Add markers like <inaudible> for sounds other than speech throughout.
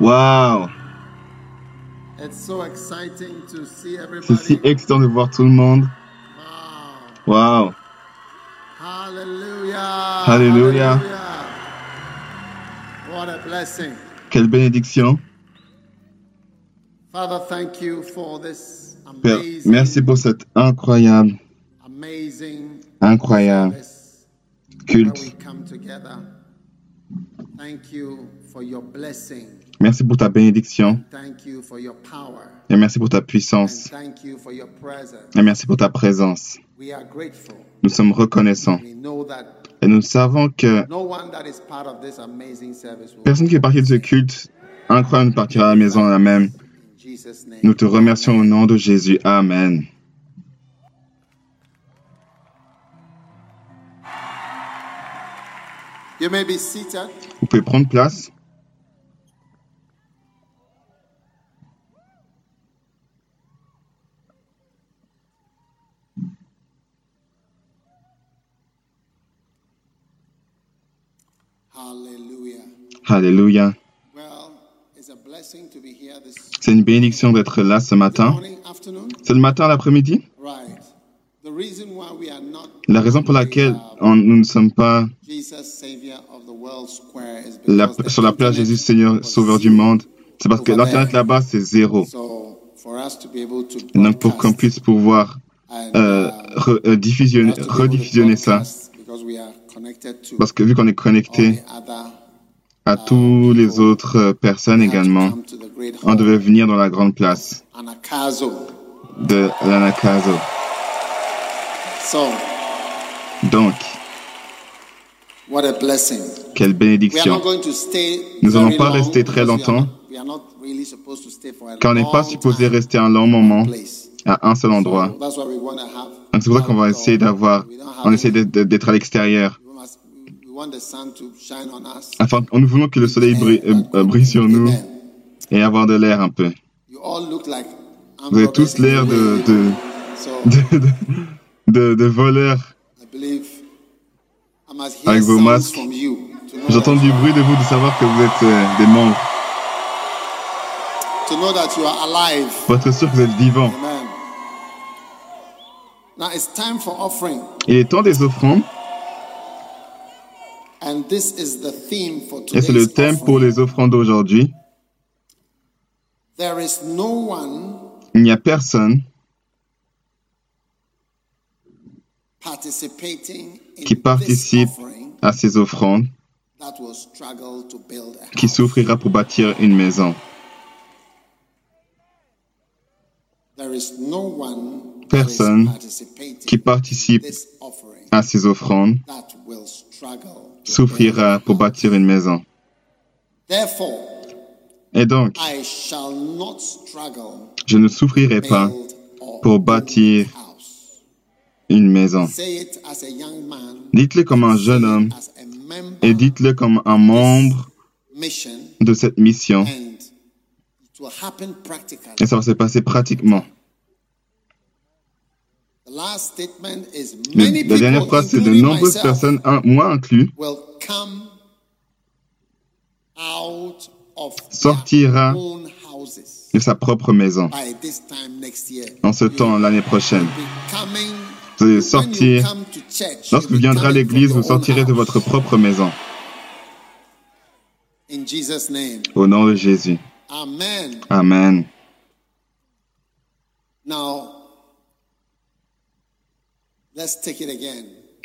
Wow. Waouh. It's so exciting to see C'est si excitant de voir tout le monde. Wow. Hallelujah. Hallelujah. What a blessing. Quelle bénédiction. Father, thank you for this Père, amazing, merci pour cette incroyable, amazing incroyable culte. come together. Thank you for your blessing. Merci pour ta bénédiction. Et merci pour ta puissance. Et merci pour ta présence. Nous sommes reconnaissants. Et nous savons que personne qui fait partie de ce culte incroyable ne partira à la maison la même. Nous te remercions au nom de Jésus. Amen. Vous pouvez prendre place. Hallelujah. Alléluia. Well, it's a blessing to be here this C'est une bénédiction d'être là ce matin. C'est le matin, l'après-midi? Right. The reason why we are not La raison pour laquelle on- nous ne sommes pas Jesus Savior of the World Square is la- because the sur la internet Jésus Seigneur Sauveur du monde, c'est parce que l'internet là-bas c'est zéro. So for us to be able to Et donc pour qu'on puisse pouvoir euh, uh, euh, rediffusionner ça, broadcast because we are connected to parce que vu qu'on est all connecté the other à toutes les autres euh, personnes également, on devait venir dans la grande place de l'Anakazo. Donc, quelle bénédiction. Nous very allons pas rester très because we are longtemps. not- We are not really supposed to stay for a Car on n'est pas supposé rester un long moment à un seul endroit. So that's what we want to have. Donc c'est pour ça qu'on va essayer d'avoir, on essaie d'être à l'extérieur. Afin, nous voulons que le soleil brille, euh, euh, brille sur nous et avoir de l'air un peu. You all look like Vous avez tous l'air de, de, So <laughs> de, de, de- de voleurs. Avec vos masques. J'entends du bruit de vous de savoir que vous êtes euh, des membres. to know that you are alive. Pour être sûr que vous êtes offering, Il est temps des offrandes and this is the theme for et c'est le thème pour les offrandes d'aujourd'hui. There is no one Il n'y a personne qui participe à ces offrandes that will struggle to build a qui souffrira pour bâtir une maison. Personne qui participe à ces offrandes souffrira pour bâtir une maison. Therefore, Et donc, I shall not struggle je ne souffrirai pas pour bâtir une maison. Dites-le comme un jeune homme et dites-le comme un membre de cette mission. Et ça va se passer pratiquement. The last statement is Le- many la dernière phrase, c'est de nombreuses personnes, moi inclus, will come out of Sortira their own houses de sa propre maison. by this time next year. En ce temps, l'année prochaine, vous allez sortir. Lorsque vous viendrez à l'église, vous your own sortirez de votre propre maison. In Jesus' name. Au nom de Jésus. Amen. Amen. Now, let's take it again.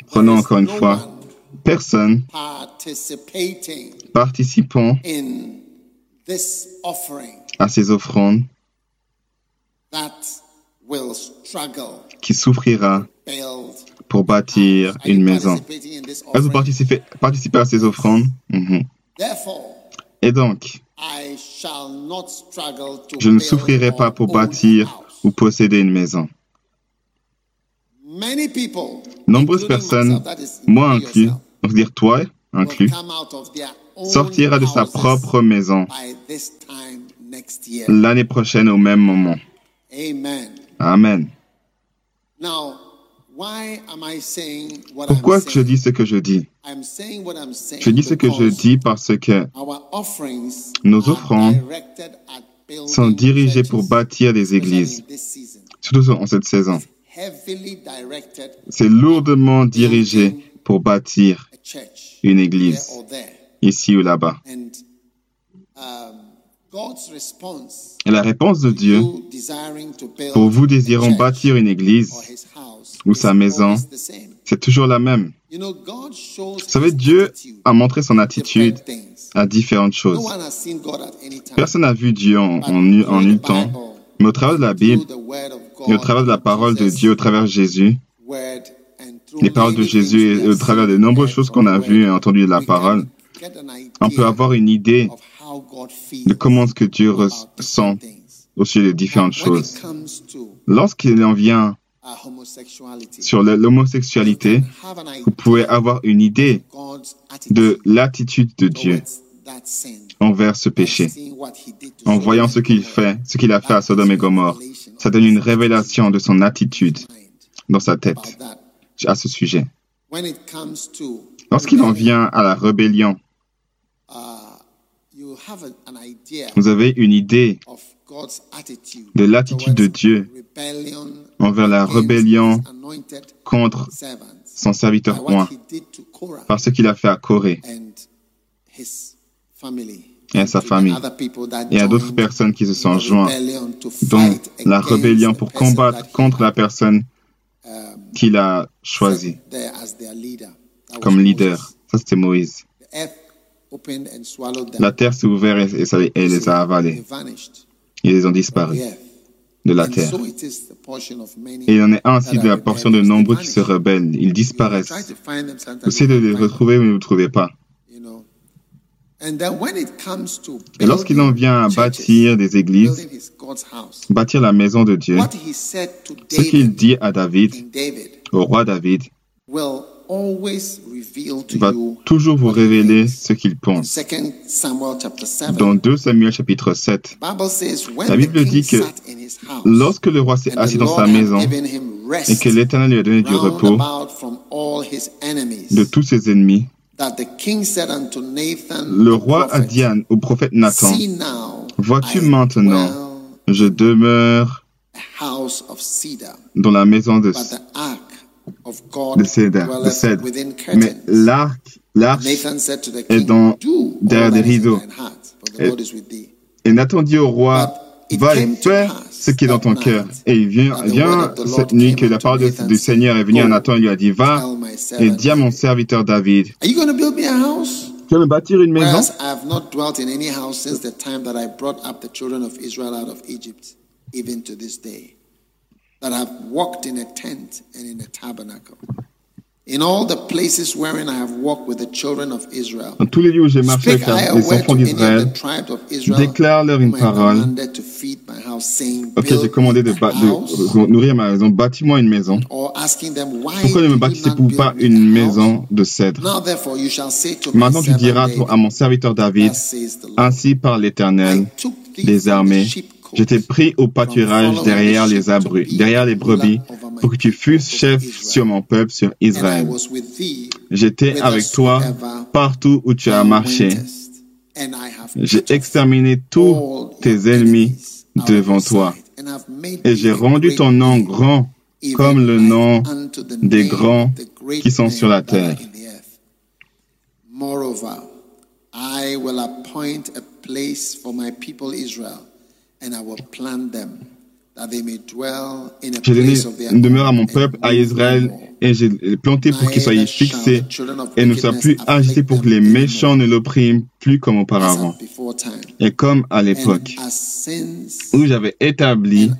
Prenons encore une fois. Personne participant in this offering à ces offrandes that will struggle qui souffrira pour bâtir une maison. Est-ce que vous participez, participez à ces offrandes? Mhm. Et donc, I shall not struggle to je ne souffrirai pas pour bâtir ou posséder une maison. Many people, Nombreuses personnes, moi inclus, on dire toi inclus, come out of their own sortira de sa propre maison l'année prochaine au même moment. Amen. Amen. Now, why am I saying what Pourquoi je dis ce que je dis? Je dis ce que je dis parce que Nos offrandes sont dirigées pour bâtir des églises, surtout en cette saison. Heavily directed C'est lourdement dirigé pour bâtir a church une église, or there. ici ou là-bas. Um, God's response Et la réponse de Dieu, pour vous désirant bâtir une or église, his house ou sa maison, always the same. c'est toujours la même. Vous savez, his Dieu attitude a montré son attitude different things. à différentes choses. Personne n'a vu Dieu en, en, temps, mais au travers de la Bible et au travers de la parole de Dieu, au travers de Jésus, les paroles de Jésus et au travers de nombreuses choses qu'on a vues et entendues de la parole, on peut avoir une idée de comment ce que Dieu ressent au sujet de différentes choses. Lorsqu'il en vient sur l'homosexualité, vous pouvez avoir une idée de l'attitude de Dieu envers ce péché. En voyant ce qu'il fait, ce qu'il a fait à Sodome et Gomorre, ça donne une révélation de son attitude dans sa tête à ce sujet. Lorsqu'il en vient à la rébellion, vous avez une idée de l'attitude de Dieu envers la rébellion contre son serviteur roi, par ce qu'il a fait à Corée et à and sa famille, et à d'autres personnes qui se sont joints rebellion to dans fight la rébellion pour combattre contre la personne um, qu'il a choisie comme leader. Ça, c'était Moïse. La terre s'est ouverte et, ça- et les a avalés. Ils ont disparu de la terre. Et il en est ainsi de la portion de nombreux qui se rebellent. Ils disparaissent. Vous essayez de les retrouver, mais vous ne les trouvez pas. them, you know. And then when it comes to Et lorsqu'il en vient à bâtir des églises, bâtir la maison de Dieu, what he said to ce qu'il David, dit à David, au roi David, will always reveal to va you toujours vous what he révéler ce qu'il pense. Second Samuel chapter 7. Dans 2 Samuel chapitre 7, Bible says, when La Bible dit que sat in his house, lorsque le roi s'est assis dans sa maison et que l'Éternel lui a donné du repos about from all his enemies, de tous ses ennemis, that the king said unto Nathan, le roi a dit au prophète Nathan, See now, Vois-tu maintenant, je demeure dans la maison de, de cèdre, de cèdre. within Mais curtains. l'arc, l'arche, Nathan said to the est dans- derrière des rideaux. Et- et Nathan dit au roi, va et fais ce qui est dans ton cœur. Et il vient, vient cette nuit que la parole du Seigneur est venue à Nathan et lui a dit, va et dis à mon serviteur David, Are you going to build me a house? tu veux me bâtir une maison? Dans tous les lieux où j'ai marché avec les enfants d'Israël, the tribes of Israel, déclare-leur une parole. Ok, j'ai commandé de, nourrir ma maison, bâtis-moi une maison. Pourquoi ne me bâtissez-vous pas une maison de cèdre? Now therefore you shall say to my Maintenant tu diras David, à mon serviteur David, ainsi par l'Éternel des armées, t'ai pris au pâturage derrière les abris, derrière les brebis, pour que tu fusses chef sur mon peuple, sur Israël. J'étais avec toi partout où tu as marché. J'ai exterminé tous tes ennemis devant toi, et j'ai rendu ton nom grand comme le nom des grands qui sont sur la terre. Moreover, I will appoint a place for my people Israel, and I will plant them, J'ai donné une demeure à mon peuple, à Israël, et j'ai planté pour qu'il soit fixé et ne soit plus agité pour que les méchants ne l'oppriment plus comme auparavant. Et comme à l'époque où j'avais établi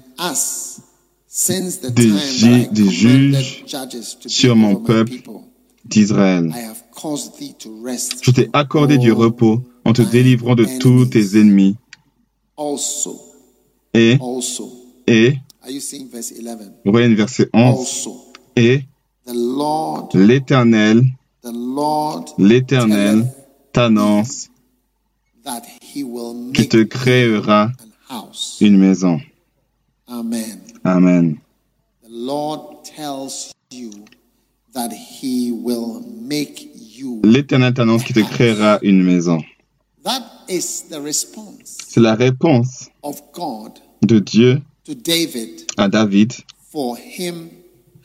des ju- des juges sur mon peuple d'Israël, I have caused thee to rest je t'ai accordé du repos en te délivrant de tous tes ennemis. Et, also. Et, Are you seeing verse 11? vous voyez le verset 11. Also, Et l'Éternel, l'Éternel t'annonce qu'il te créera une maison. Amen. Amen. L'Éternel t'annonce qu'il te créera une maison. C'est la réponse de Dieu to David à David. for him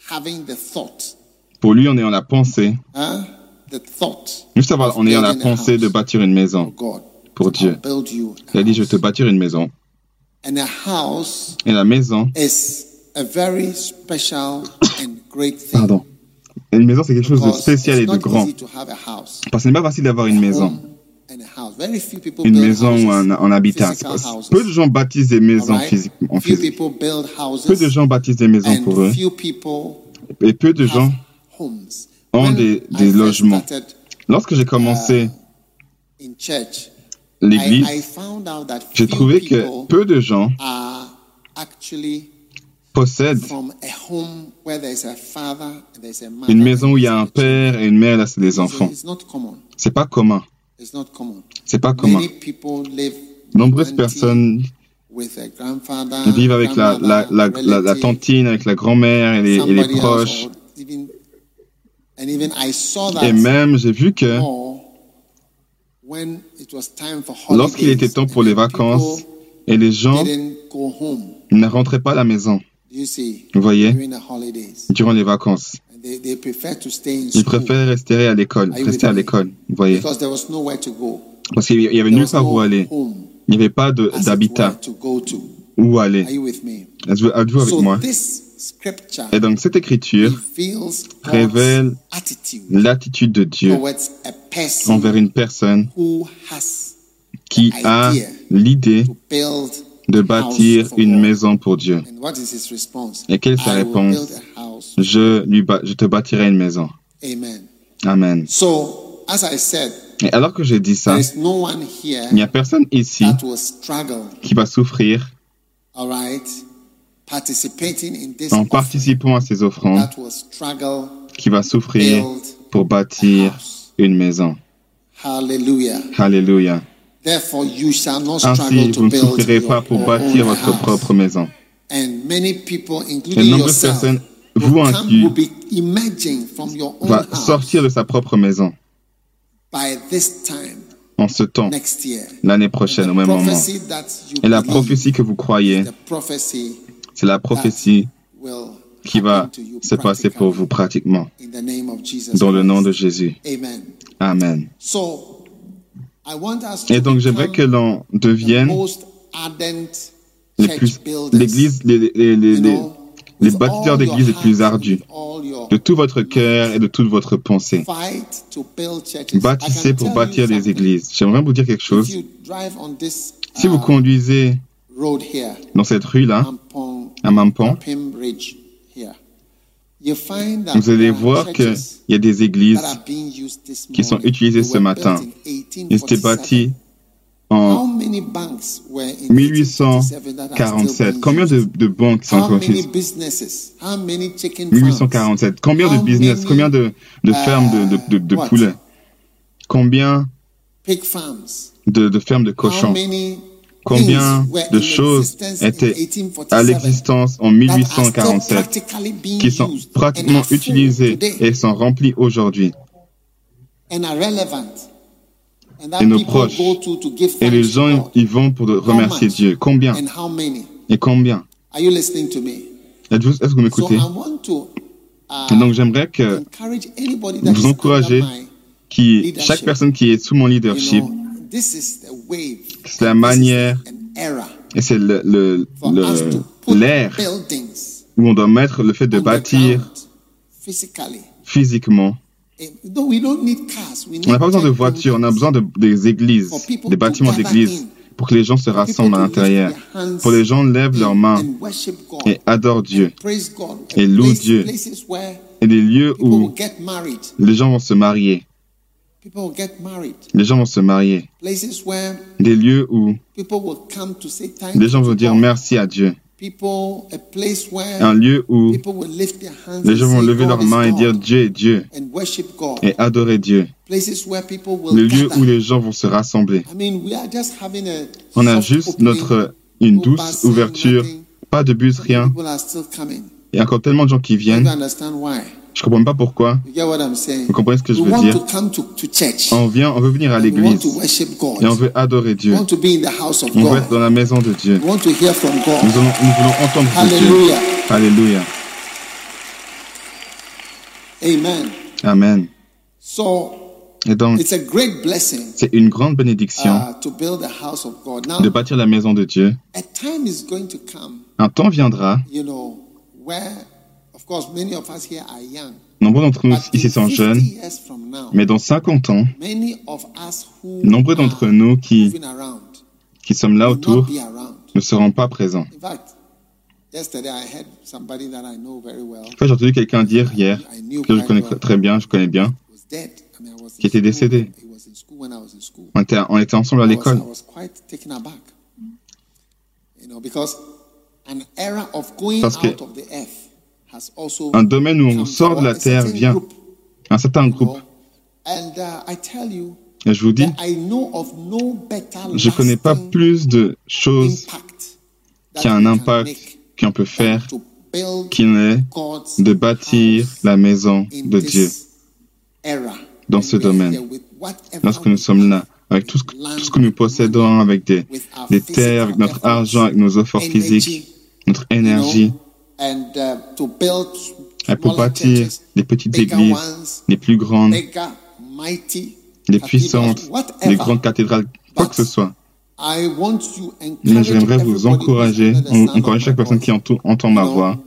having the thought, Pour lui, en ayant la pensée, huh? the thought juste avoir, en ayant la pensée de bâtir une maison God. pour Dieu. Il a dit, je vais te bâtir une maison. And a house Et la maison, is a very special and great thing. pardon. Une maison, c'est quelque chose de spécial et de grand. easy to have a house. Parce que ce n'est pas facile d'avoir une maison. Une maison ou un, un habitat. Peu de gens bâtissent des maisons physiques, en Few physique. Peu de gens bâtissent des maisons pour eux. Et peu de gens ont des, des logements. Lorsque j'ai commencé in church, l'église, j'ai trouvé que peu de gens possèdent from a home where there's a father and there's a mother. une maison où il y a un père et une mère, là, c'est des enfants. It's not common. C'est pas commun. C'est pas commun. Nombreuses personnes vivent avec la, la, tantine, avec la grand-mère et les, et les proches. Et même, j'ai vu que lorsqu'il était temps pour les vacances, et les gens ne rentraient pas à la maison, vous voyez, durant les vacances. Ils préfèrent rester à l'école, rester à l'école, vous voyez. Parce qu'il y avait nulle part où aller. Il n'y avait pas d'habitat où aller. Êtes-vous avec moi? Et donc, cette écriture révèle l'attitude de Dieu envers une personne qui a l'idée de bâtir une maison pour Dieu. Et quelle est sa réponse? Je, lui je te bâtirai une maison. Amen. Amen. So, as I said, Et alors que j'ai dit ça, no one here il n'y a personne ici qui va souffrir right, participating in this en participant à ces offrandes, that will struggle qui va souffrir pour bâtir une maison. Hallelujah. Alléluia. Therefore, you shall not Ainsi, struggle to vous ne souffrirez pas pour bâtir votre house. propre maison. And many people, Et nombreuses personnes, your own va sortir de sa propre maison en ce temps, l'année prochaine, au même moment. Et la prophétie que vous croyez, c'est la prophétie qui va se passer pour vous pratiquement, dans le nom de. Jésus. Amen. Amen. So, I want us to Et donc, j'aimerais que l'on devienne les l'église, les, les, les, les, bâtisseurs all d'église les plus ardus, de tout votre cœur et de toute votre pensée. Bâtissez pour bâtir des églises. J'aimerais vous dire quelque chose. Si vous conduisez dans cette rue-là, à Mampon, vous allez voir qu'il y a des églises qui sont utilisées ce matin. Ils étaient 1847. En many banks were in 1847 that are still 1847. being Combien de, de banques sont How encore many utilisées businesses? How many chicken farms? 1847. Combien de business, combien de, de fermes de, de, de, de what? poulets? Combien de, de fermes de How cochons many Combien de choses étaient 1847 à l'existence en that are still 1847 practically being qui sont pratiquement utilisées et sont remplies aujourd'hui and are relevant and that Et nos proches. Et les gens y vont pour remercier? Dieu. Combien? and how many? Et combien? Are you listening to me? Êtes-vous- Est-ce que vous m'écoutez? Uh, donc j'aimerais que vous encouragez qui, chaque personne qui est sous mon leadership, know, this is the wave. c'est la manière et c'est le- le- le- l'air où on doit mettre le fait de bâtir physiquement. Eh, no, we don't need cars. We need On n'a pas besoin de voitures, on a besoin de, des églises, des to bâtiments d'églises, pour que les gens se rassemblent à l'intérieur, pour que les gens lèvent leurs mains and worship God et adorent Dieu, et And louent Dieu. Et des lieux où les gens vont se marier. Les gens vont se marier. Des lieux où les gens vont dire merci à Dieu. Un lieu où les gens vont lever leurs mains et dire Dieu est Dieu et adorer Dieu. Le lieu où les gens vont se rassembler. I mean, we are just having a On a juste notre une douce ouverture, pas de bus, rien. Il y a encore tellement de gens qui viennent. Je comprends même pas pourquoi. Vous comprenez ce que je veux dire? On vient, on veut venir à l'église et on veut adorer Dieu. On veut être dans la maison de Dieu. Nous, voulons entendre de Dieu. Alléluia. Amen. Amen. Et donc, c'est une grande bénédiction uh, de bâtir la maison de Dieu. Un temps viendra, nombreux d'entre nous ici sont 50 jeunes, mais dans 50 ans, many of us who nombreux d'entre are nous qui, qui sommes là autour ne seront pas présents. In fact, yesterday I heard somebody that I know very well. Enfin, j'ai entendu quelqu'un dire hier, que je connais très, bien, je connais bien, was dead. I mean, I was in qui était décédé. He was in school when I was in school. On était, on était ensemble à l'école. was quite taken aback. You know, because an era of going Parce que Un domaine où on sort de la terre vient. Un certain groupe. uh, I tell you, Et je vous dis, that I know of no better je connais pas plus de choses qui a un impact qu'on peut faire to build qu'il est God's de bâtir la maison de Dieu dans ce domaine. lorsque nous sommes là, avec tout ce, que- land, tout ce que nous possédons, avec des, des terres, avec notre argent, avec nos efforts physiques, notre énergie, and uh, to build et pour bâtir des petites églises, les plus grandes, cathedrals, puissantes, les grandes cathédrales, quoi que ce soit. Mais j'aimerais vous encourager, encourager chaque personne qui entend, entend ma You know, voix.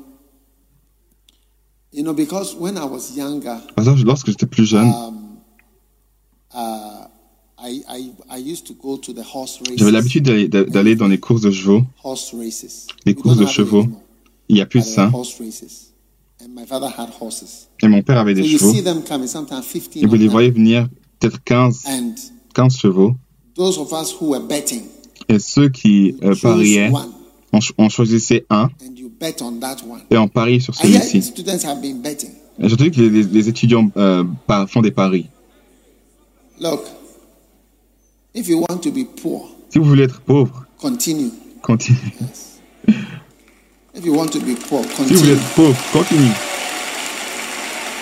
You know, because when I was younger, Parce que lorsque j'étais plus jeune, um, uh, j'avais l'habitude d'aller- dans les courses de chevaux. Les courses de chevaux. Il n'y a plus de ça. Et mon père avait des you chevaux. see them coming, sometimes 15 Et vous les voyez venir peut-être 15, And 15 chevaux. those of us who were betting, Et ceux qui euh, pariaient, on, ch- on choisissait un et on parie sur celui-ci. students have been betting. Et J'ai entendu que les, étudiants euh, font des paris. Look, if you want to be poor, Si vous voulez être pauvre, continue. continuez. <laughs> If you want to be poor, Si vous voulez continue. être pauvre, continue.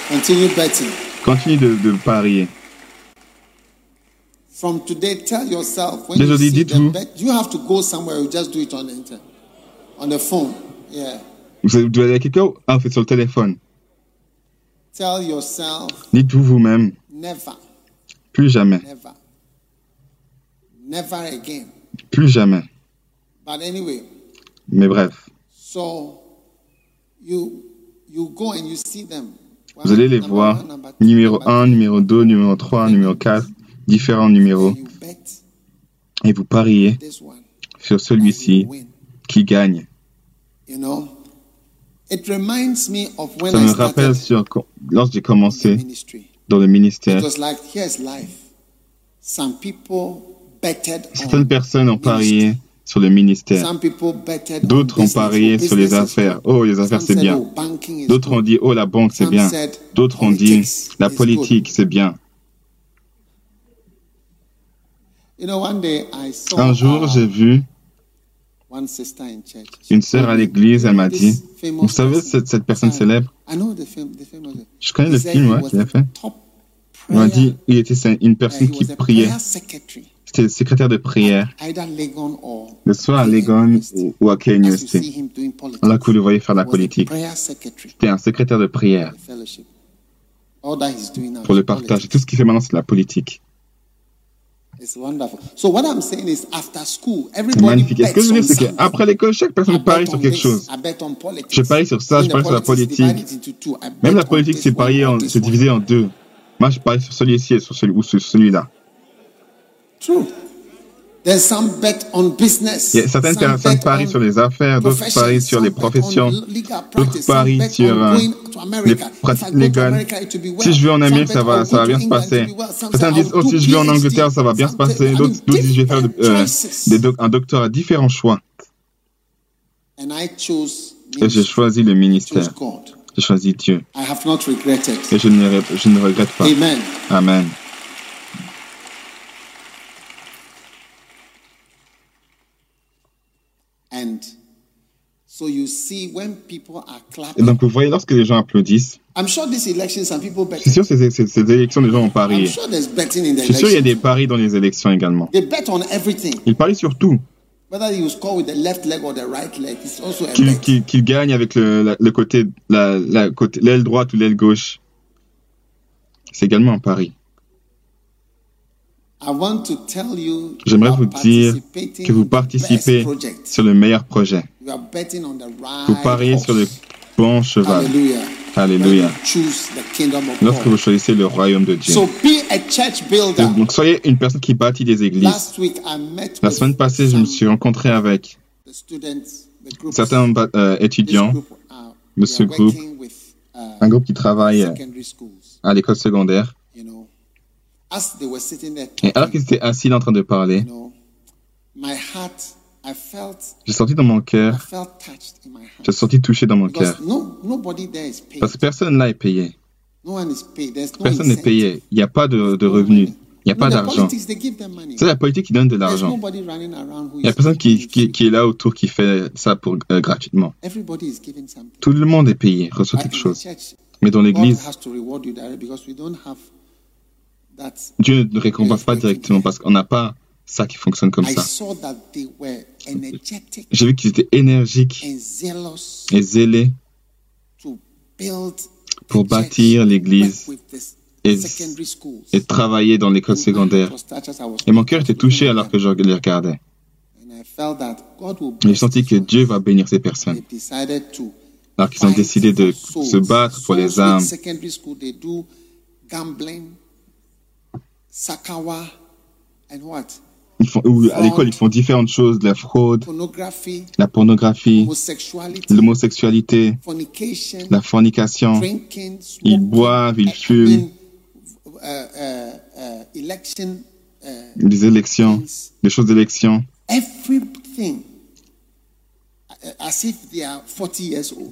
Continue betting. Continue de, de parier. From today, tell yourself when you see bet, you have to go somewhere. You just do it on the internet, on the phone. Yeah. Vous devez aller à quelqu'un Ah, faites sur le téléphone. Tell yourself Dites-vous vous-même, never, plus jamais, never, never again. plus jamais. But anyway, Mais bref, so you you go and you see them. vous allez les voir. one, number two, Numéro number 1, numéro 2, numéro 3, numéro 4, différents three. numéros. Et vous pariez sur celui-ci qui gagne. Ça me rappelle sur, lorsque j'ai commencé dans le ministère. Certaines on personnes ont parié sur le ministère. D'autres on ont parié sur les affaires. Oh, les affaires, c'est bien. oh, D'autres ont dit, oh, la banque, c'est bien. D'autres ont dit, la politique, c'est bien. Un jour, j'ai vu une sœur à l'église, "You elle m'a dit, vous savez person?" cette, cette personne I- célèbre. Je connais le film ouais, qu'il a fait. On m'a dit, il était une personne qui priait. Secrétaire de prière, or le soir à Legon ou, à politics. Là que vous le voyez faire la politique. C'était un secrétaire de prière pour le partage. Tout ce qu'il fait maintenant, c'est la politique. It's wonderful. So what I'm saying is, after school, C'est magnifique. Ce que je veux dire, c'est qu'après l'école, chaque personne parie sur quelque chose. Je parie sur ça, je parie sur la politique. Même la politique, c'est divisé en deux. Moi, je parie sur celui-ci et sur celui-là. True. There's some bet on business. Certaines some personnes parient on sur les affaires, d'autres parient sur les professions, d'autres parient sur euh, les pratiques légales. Si je vais en Amérique, ça va, ça va bien se passer. Certains disent, oh, do si je vais en. Angleterre, ça va bien se passer. D'autres disent, je vais faire euh, des doc- un doctorat, différents choix. Et j'ai choisi le ministère. J'ai choisi Dieu. Et je ne, je ne regrette pas. Amen. Amen. And so you see, when people are Et donc, vous voyez, lorsque les gens applaudissent, I'm sure this election, some people bet. c'est sûr, ces, ces, ces élections, les gens ont I'm parié. sure there's betting in the Je suis sûr, il y a des paris dans les élections également. They bet on everything. Ils parient sur tout. Whether you score with the left leg or the right leg, it's also a Qu'ils gagnent avec le, la- le côté, la, la côté, l'aile droite ou l'aile gauche. C'est également un pari. I want to tell you, J'aimerais vous dire que vous participez sur le meilleur projet. You are betting on the Vous pariez sur le bon cheval. Hallelujah. Alléluia. Lorsque vous choisissez le royaume de Dieu. So be a church builder. Donc, soyez une personne qui bâtit des églises. Last week I met La with semaine passée, je me suis rencontré avec certains euh, étudiants, group, uh, de ce groupe, uh, un groupe qui travaille euh, secondary schools, à l'école secondaire. you know. As they were sitting there Et alors qu'ils étaient assis en train de parler, j'ai senti dans mon cœur, j'ai senti touché dans mon cœur. Parce que personne là est payé. Personne n'est payé. Il n'y a pas de, de revenus. Il n'y a pas d'argent. C'est la politique qui donne de l'argent. Il n'y a personne qui, est là autour qui fait ça pour, euh, gratuitement. Tout le monde est payé, reçoit quelque chose. Mais dans l'église. Dieu ne récompense pas directement parce qu'on n'a pas ça qui fonctionne comme I ça. saw that they were energetic J'ai vu qu'ils étaient énergiques et zélés pour bâtir l'église et, travailler dans l'école secondaire. Et mon cœur était touché alors que je les regardais. And I felt that God will Et j'ai senti que. Dieu va bénir ces personnes. Alors qu'ils ont décidé de se battre pour les âmes. Secondary school, they do gambling, sakawa, and what? Ils font, ou à l'école, ils font différentes choses, la fraude, Pornography, la pornographie, l'homosexualité, fornication, la fornication. drinking, Ils boivent, ils I fument, uh, uh, uh, uh, des élections, des choses d'élection. everything, uh, as if they are 40 years old,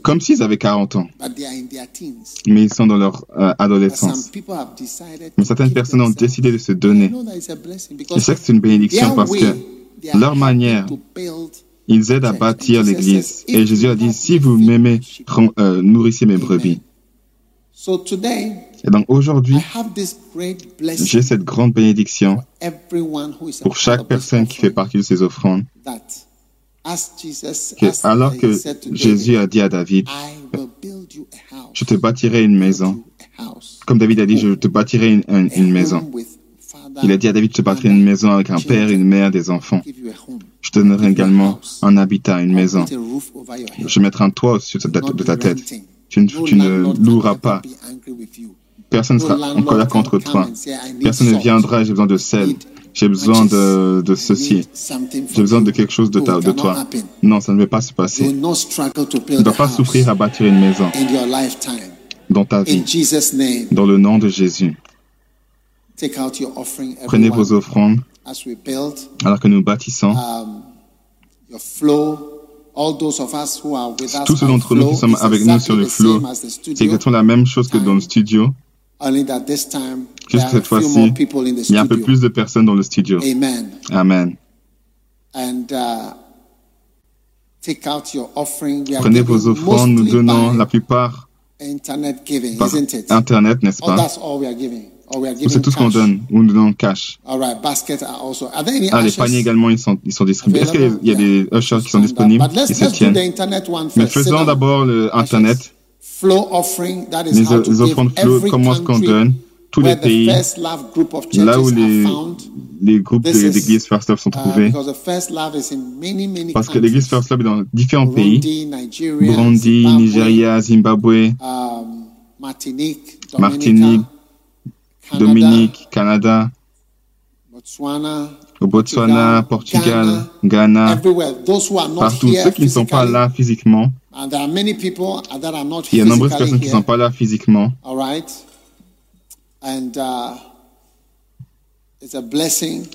Comme s'ils avaient 40 ans, but they are in their teens. mais ils sont dans leur euh, But some adolescence. people have decided Mais certaines personnes ont décidé de se donner. Je because sais que c'est une bénédiction their parce que leur manière, to build ils aident à bâtir l'église. Et Jésus a dit, si vous m'aimez, euh, nourrissez mes brebis. So today, Et donc aujourd'hui, I have this great blessing j'ai cette grande bénédiction pour chaque personne qui fait partie de ces offrandes. Alors que Jésus a dit à David, je te bâtirai une maison. Comme David a dit, je te bâtirai une, une- A une maison. Il a dit à David, je te bâtirai une maison avec un père, une mère, des enfants. Je te donnerai également un habitat, une maison. Je mettrai un toit au-dessus de ta, tête. Tu ne, tu loueras pas. Personne ne sera en colère contre toi. Personne ne viendra, j'ai besoin de sel. J'ai besoin de, de ceci. J'ai besoin de quelque chose de, ta, it de toi. Non, ça ne va pas se passer. Tu ne dois pas souffrir à bâtir une maison dans ta vie. Dans le nom de Jésus. Prenez vos offrandes alors que nous bâtissons. um, Tous ceux d'entre nous qui sommes avec nous sur le the c'est exactement la même chose que dans le studio. Juste que cette fois-ci, il y a un peu plus de personnes dans le studio. Amen. Amen. And uh, take out your offering. We are Prenez vos offrandes, nous donnons la plupart internet giving, par isn't it? Internet, n'est-ce Oh, pas? C'est tout ce qu'on donne, ou nous donnons cash. All right, baskets are also. Are there any Ah, les paniers également, ils sont, ils sont distribués. Est-ce qu'il y a des ushers qui sont disponibles, But let's, qui se tiennent? the internet one Mais faisons d'abord le Ushers. Internet, Flow offering, that is les, how to les give offrandes flow, comment est-ce qu'on donne? Tous les pays, là où les, les groupes d'églises First Love sont Uh, trouvés. because the first love is in many, many Parce que l'église First Love est dans différents pays. Burundi, Nigeria, Zimbabwe, um, Martinique, Dominique, Canada, au Botswana, Portugal, Ghana, partout. Ceux qui ne sont pas là physiquement, il y a de nombreuses personnes qui ne sont pas là physiquement.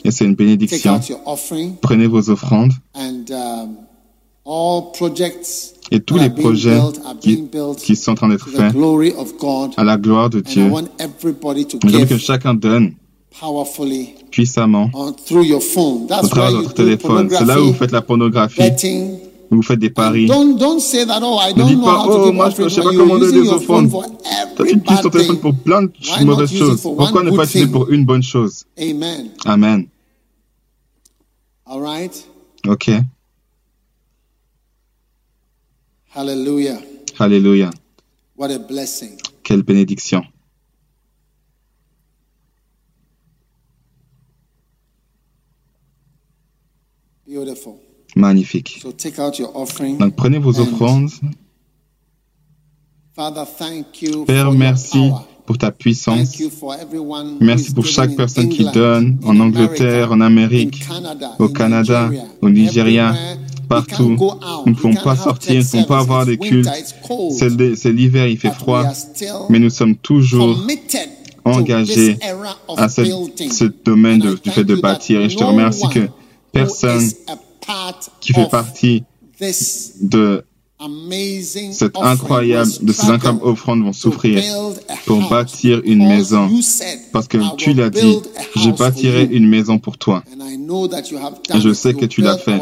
Et c'est une bénédiction. Prenez vos offrandes. Et tous les projets qui, qui sont en train d'être faits à la gloire de Dieu. Je veux que chacun donne puissamment au travers de votre téléphone. C'est là où vous faites la pornographie, vous faites des paris. ne dites pas, oh, moi, je ne sais pas comment donner des offrandes. Tu utilises ton téléphone pour plein de mauvaises choses. Pourquoi ne pas utiliser pour une bonne chose? Amen. OK. Hallelujah. Alléluia. What a blessing. Quelle bénédiction. Beautiful. Magnifique. So take out your offering. Donc prenez vos offrandes. Father, thank you Père, merci pour ta puissance. Merci pour chaque personne qui donne en Angleterre, en Amérique, au Canada, Nigeria, au Nigeria, partout. Nous ne pouvons pas sortir, nous ne pouvons pas avoir des cultes. C'est l'hi- c'est l'hiver, il fait froid, mais nous sommes toujours engagés à cette- ce domaine de- du fait de bâtir. Et je te remercie que personne qui fait partie de cette incroyable, de ces incroyables offrandes vont souffrir pour bâtir une maison. Parce que "I tu l'as dit, je bâtirai you." une maison pour toi. Et je sais que tu l'as fait.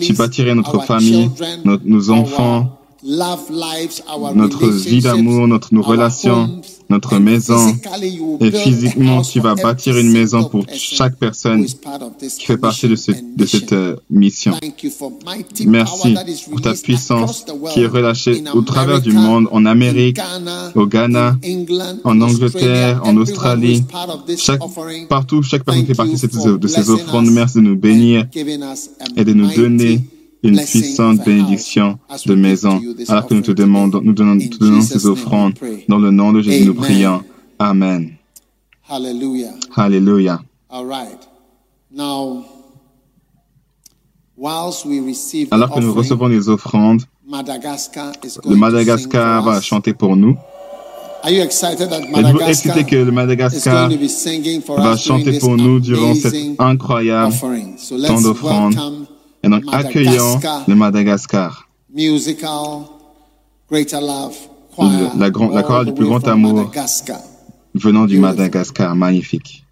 Tu bâtirais notre famille, nos, enfants, notre vie d'amour, notre, nos relations, notre maison. Et physiquement, tu vas bâtir une maison pour chaque personne qui fait partie de, cette mission. euh, mission. Merci pour ta puissance qui est relâchée au travers du monde, en Amérique, au Ghana, en Angleterre, en Australie, partout, chaque personne qui fait partie de, ces offrandes. Merci de nous bénir et de nous donner une puissante bénédiction de maison, alors que nous te demandons, nous donnons, te ces offrandes. Dans le nom de Jésus, nous prions. Amen. Hallelujah. All right. Now, whilst we receive Alors que nous recevons les offrandes, Madagascar is le Madagascar to sing va chanter pour nous. Are you excited that Êtes-vous Madagascar excité que le Madagascar va chanter pour nous durant cette incroyable? So temps d'offrande? Et donc, accueillons le Madagascar, musical greater love choir. la la all chorale du plus grand amour. Madagascar. venant du. Madagascar. Magnifique.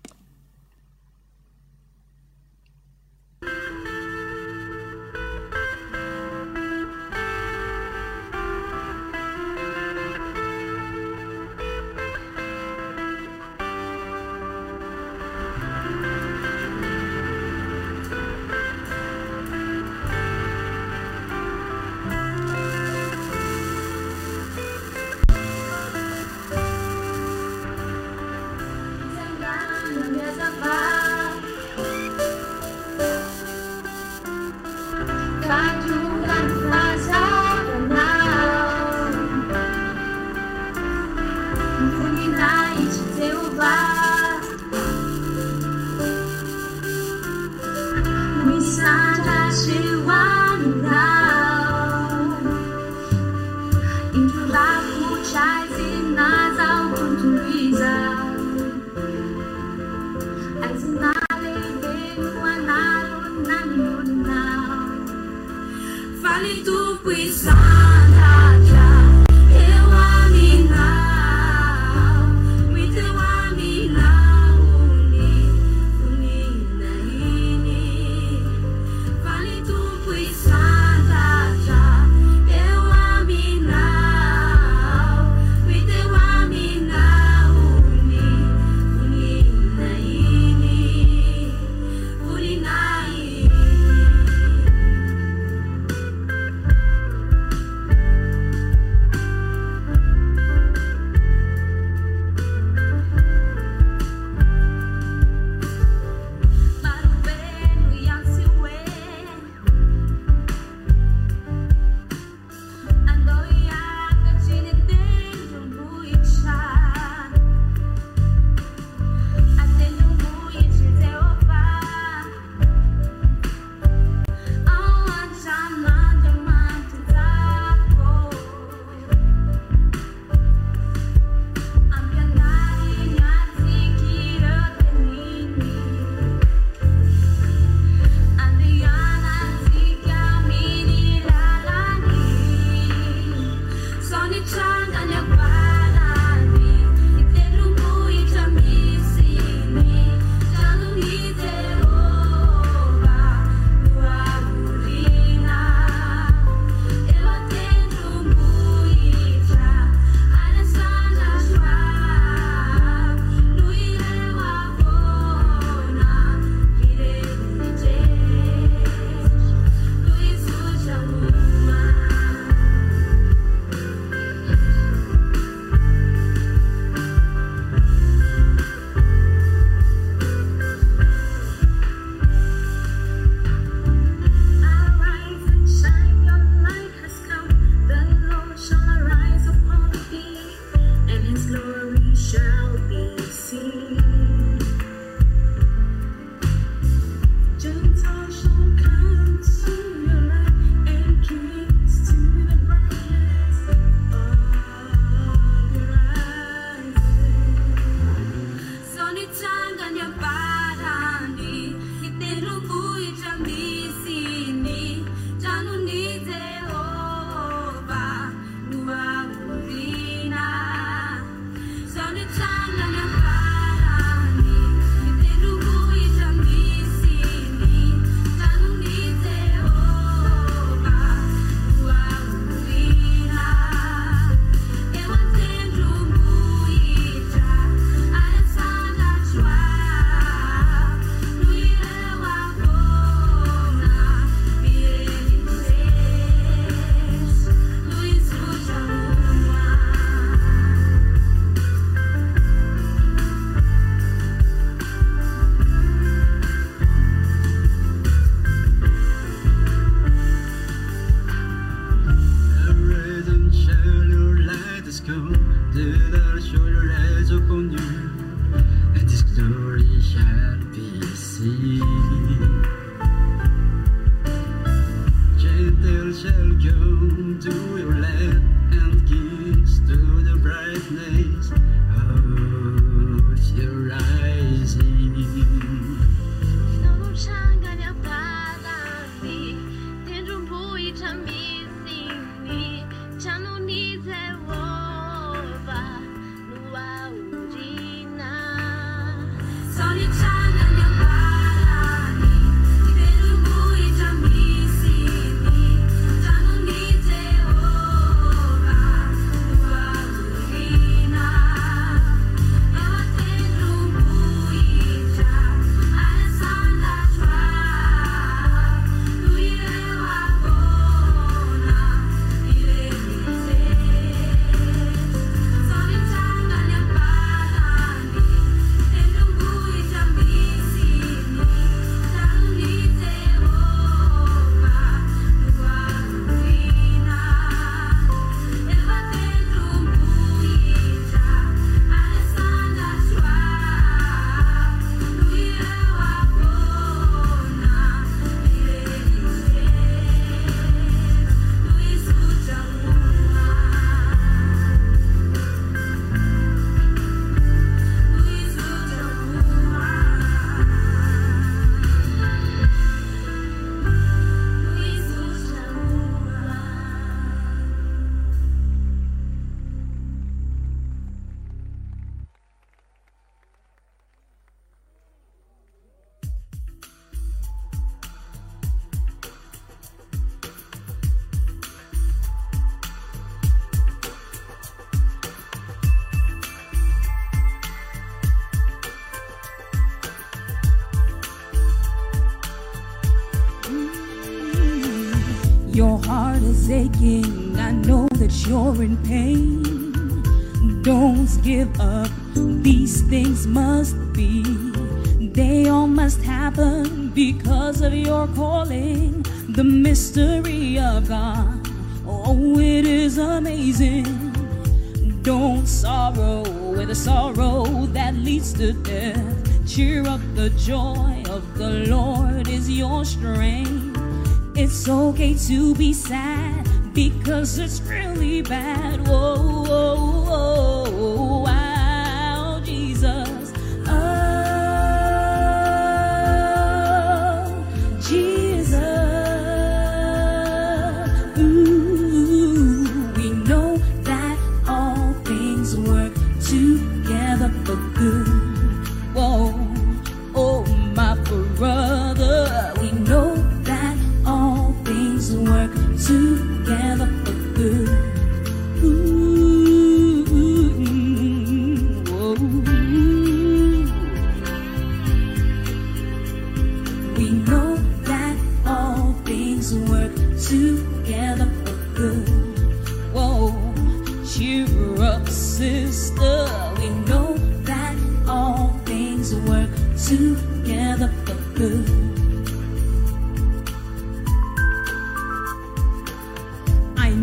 To be sad because it's really bad.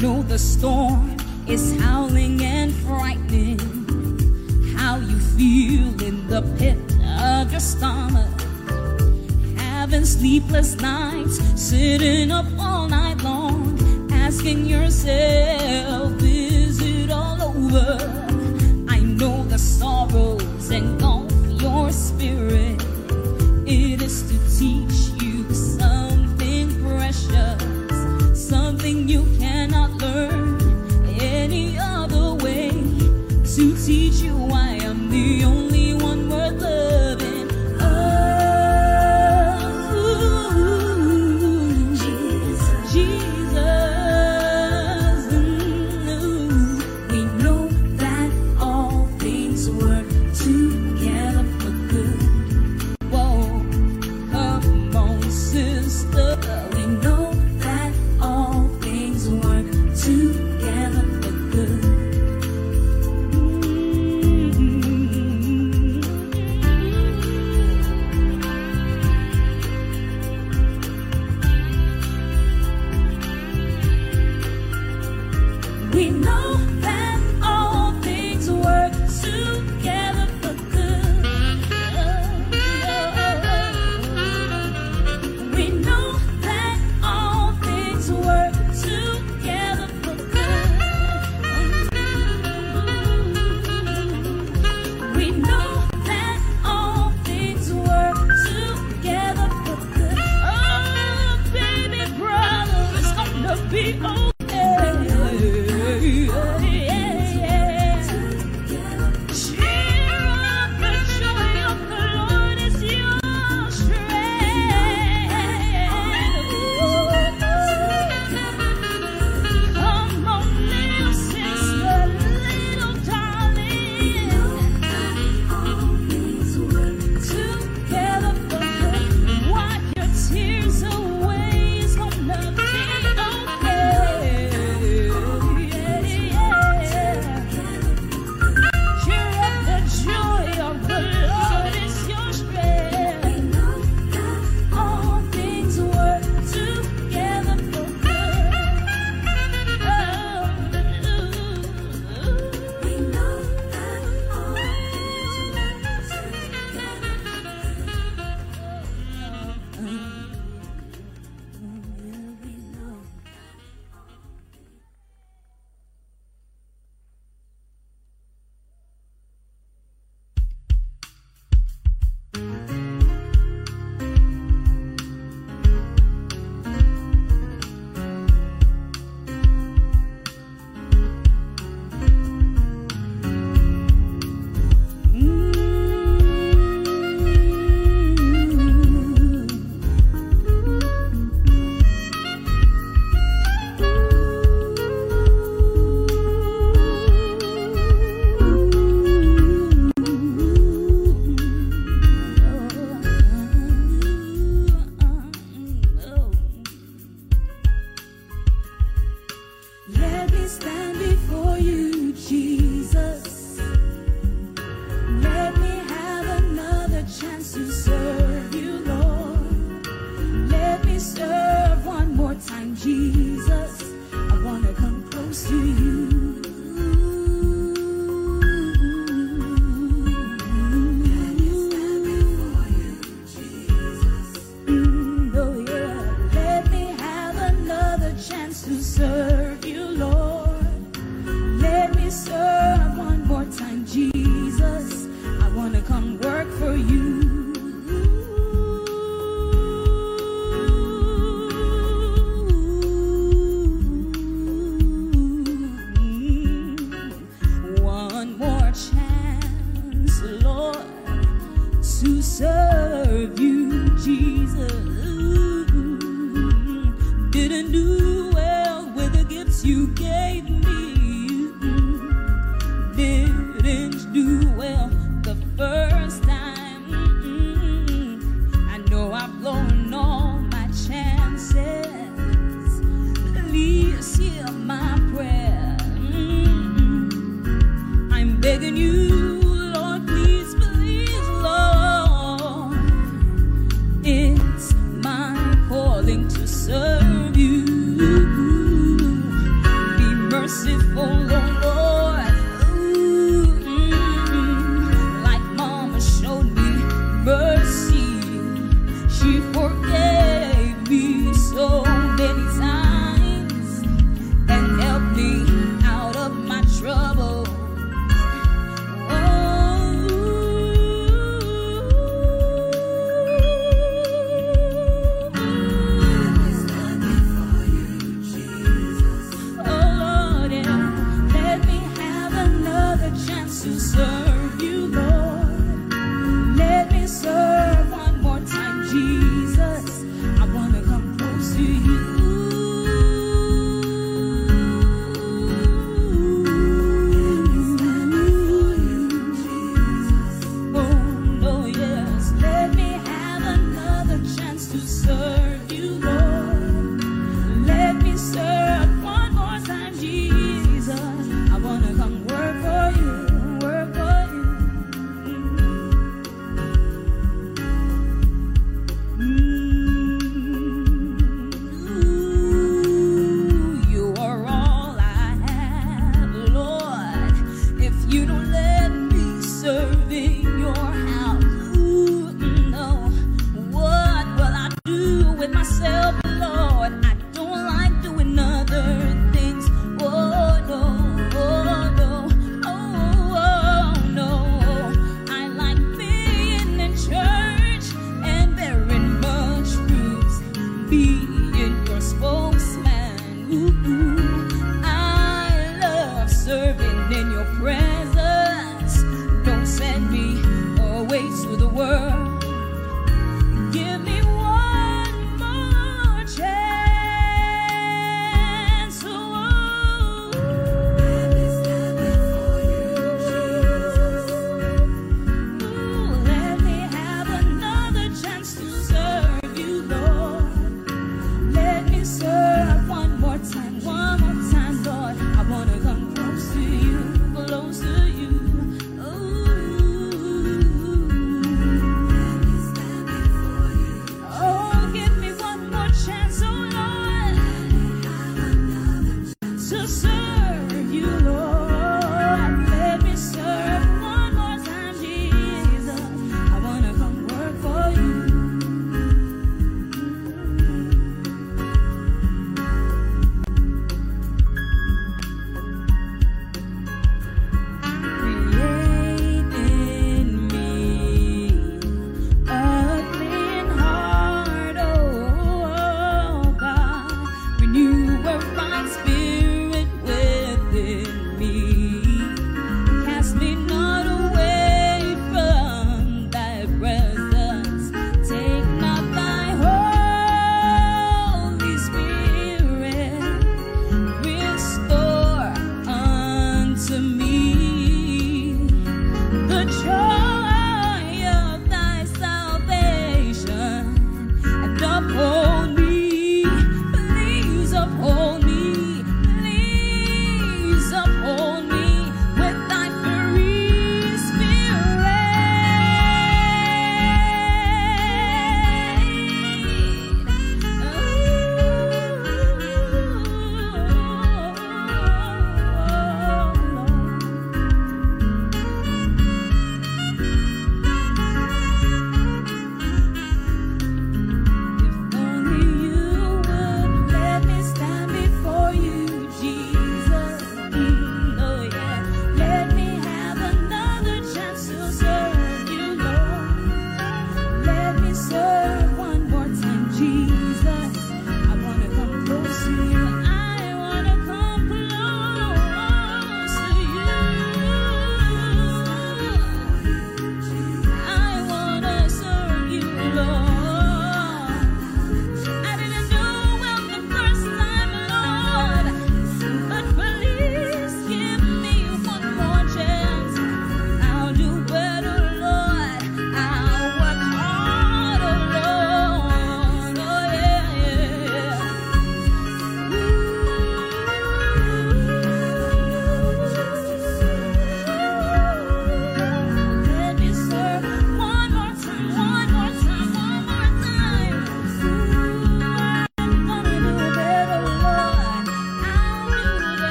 know the storm is howling and frightening. How you feel in the pit of your stomach. Having sleepless nights, sitting up all night long, asking yourself, is it all over? I know the sorrows engulf your spirit. It is to teach teach you why I'm the only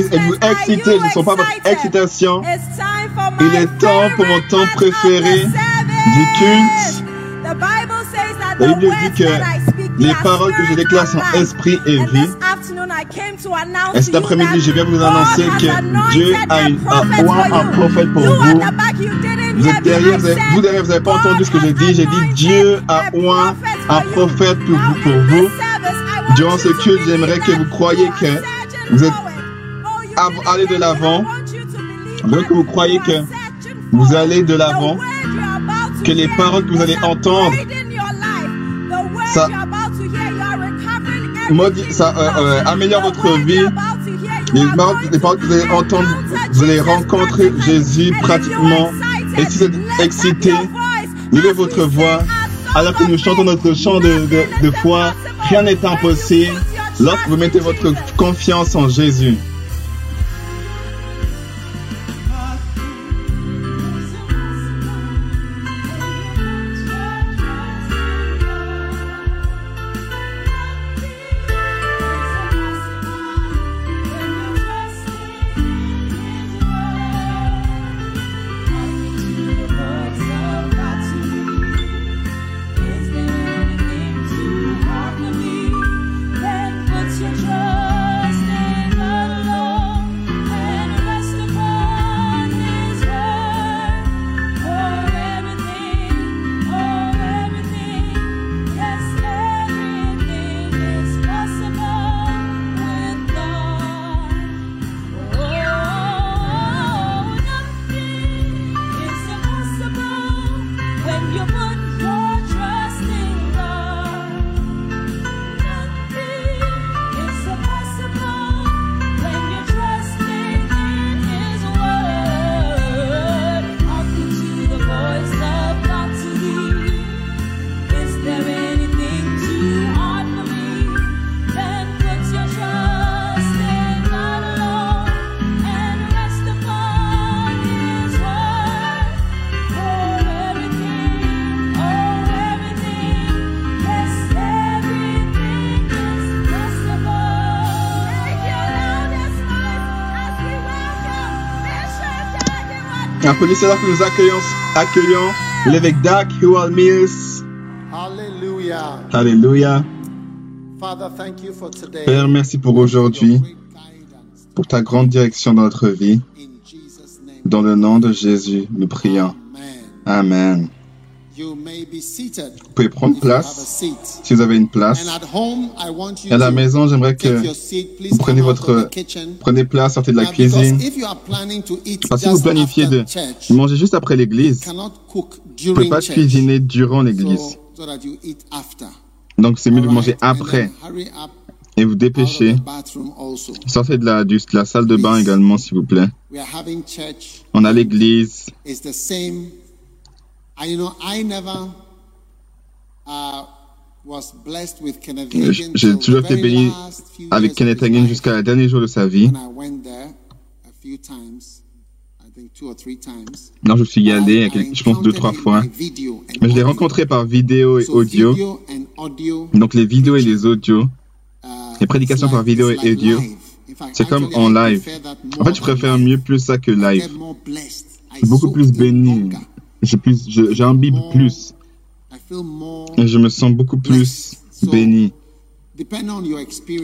êtes-vous excité Je ne sens pas votre excitation. Il est temps pour mon temps préféré du culte. La Bible dit que les paroles que je déclare sont esprit et vie. Et cet après-midi, je viens vous annoncer que Dieu a, une, un, un prophète pour vous. Vous êtes derrière, vous, vous derrière, vous n'avez pas entendu ce que j'ai dit. J'ai dit Dieu a oint un prophète pour vous. Pour vous. Durant ce culte, j'aimerais que vous croyiez que vous êtes aller de l'avant, donc que vous croyez que vous allez de l'avant, que les paroles que vous allez entendre, ça, euh, euh, améliore votre vie. Les paroles, les paroles que vous allez entendre, vous allez rencontrer Jésus pratiquement. Et si vous êtes excité, levez votre voix alors que nous chantons notre chant de, de foi. Rien n'est impossible lorsque vous mettez votre confiance en Jésus. Applaudissez-leur que nous accueillons, accueillons l'évêque Dak Hewell Mills. Alléluia. Alléluia. Père, merci pour aujourd'hui, pour ta grande direction dans notre vie. Dans le nom de Jésus, nous prions. Amen. Vous pouvez prendre place si vous avez une place. à la maison, j'aimerais que vous preniez votre prenez place, sortez de la cuisine. Parce que si vous planifiez de manger juste après l'église, vous ne pouvez pas cuisiner durant l'église. Donc c'est mieux de manger après et vous dépêchez. Sortez de la, de la salle de bain également, s'il vous plaît. On a l'église. J'ai toujours été béni avec Kenneth Hagin jusqu'à la dernier jour de sa vie. Non, je suis y allé, je pense deux, trois fois. Mais je l'ai rencontré par vidéo et audio. Donc les vidéos et les audios, uh, les prédications par vidéo et audio, c'est comme en live. En fait, je préfère mieux plus ça que live. Beaucoup plus béni. J'imbibe plus. Et je me sens beaucoup plus béni.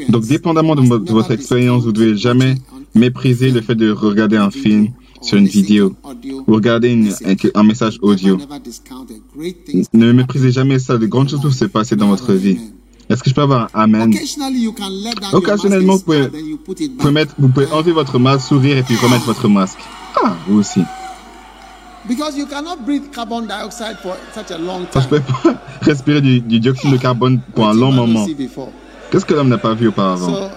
Donc, dépendamment de, votre expérience, vous ne devez jamais mépriser le fait de regarder un film sur une vidéo ou regarder un, message audio. Ne méprisez jamais ça. De grandes choses peuvent se passer dans votre vie. Est-ce que je peux avoir un Amen? Occasionnellement, vous pouvez, mettre, vous pouvez enlever votre masque, sourire et puis remettre votre masque. Ah, vous aussi. Parce que vous ne pouvez pas <laughs> respirer du, dioxyde de carbone pour un long moment. Qu'est-ce que l'homme n'a pas vu auparavant?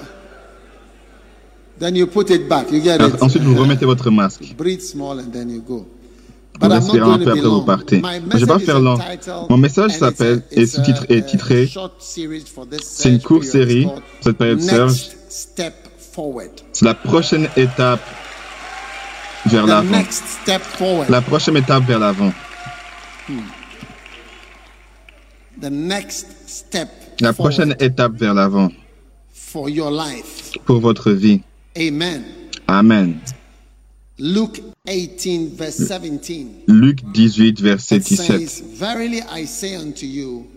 Ensuite, vous remettez votre masque. Vous respirez un peu après vous partez. Je ne vais pas faire long. Mon message s'appelle et sous-titre est titré C'est une courte série, cette période Serge. C'est la prochaine étape vers l'avant. La prochaine étape vers l'avant. La prochaine étape vers l'avant. Pour votre vie. Amen. Amen. Luke 18, verse 17. Luc 18, verset 17. Verily I say unto you,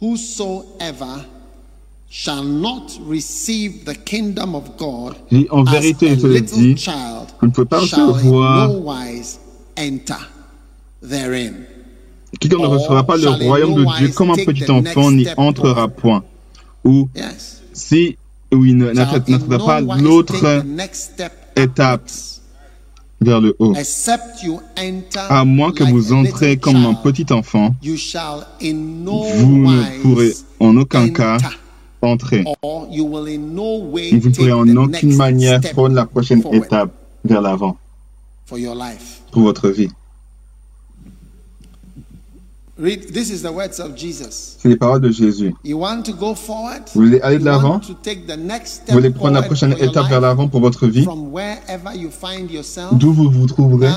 whosoever Et en vérité, je te le dis, vous ne pouvez pas recevoir Quiconque ne recevra pas le royaume de Dieu comme un petit enfant n'y entrera point. Ou si ou il n'atteindra pas l'autre étape vers le haut. À moins que vous entrez comme un petit enfant, vous ne pourrez en aucun cas entrer. Vous ne pourrez en aucune manière prendre la prochaine étape vers l'avant pour votre vie. C'est les paroles de Jésus. Vous voulez aller de l'avant? Vous voulez prendre la prochaine étape vers l'avant pour votre vie? D'où vous vous trouverez?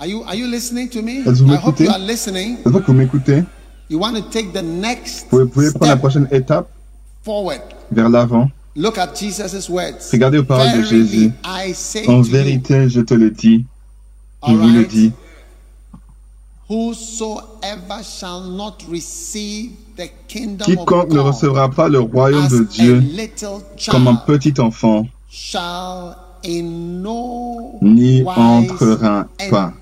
Est-ce que vous m'écoutez Est-ce que vous m'écoutez Vous pouvez prendre la prochaine étape vers l'avant. Regardez aux paroles de Jésus. En vérité, je te le dis, je vous le dis. Quiconque ne recevra pas le royaume de Dieu comme un petit enfant n'y entrera pas.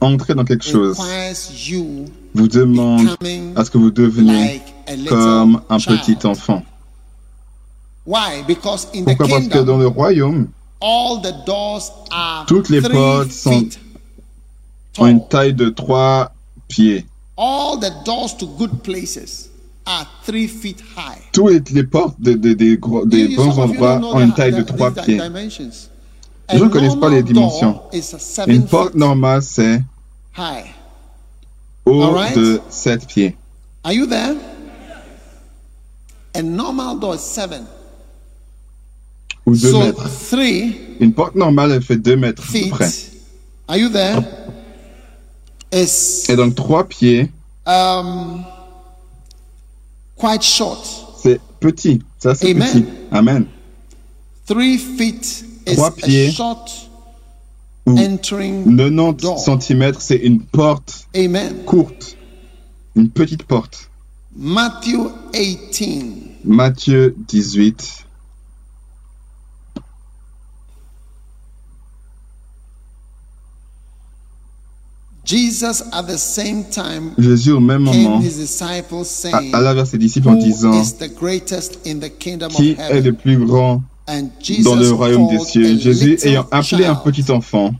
Entrer dans quelque chose vous demande à ce que vous deveniez comme un petit enfant. Pourquoi? Parce que dans le royaume, toutes les portes sont, ont une taille de trois pieds. Toutes les portes des, des, des bons endroits ont une taille de trois pieds. Les gens ne connaissent pas les dimensions. Une porte normale, c'est haut de 7 pieds. Are you there? A normal door is 7. Ou 2 so mètres. Three Une porte normale, elle fait 2 mètres près. Are you there? Is, Et donc 3 pieds. Um, quite short. C'est petit. Ça, c'est petit. Amen. 3 feet is 3 pieds. A short 90 cm, c'est une porte Amen. courte, une petite porte. Matthieu 18. Matthieu 18. Jesus at the same time Jésus au même moment alla vers ses disciples en disant Qui est le plus grand dans le royaume des cieux. Jésus, ayant appelé un petit enfant,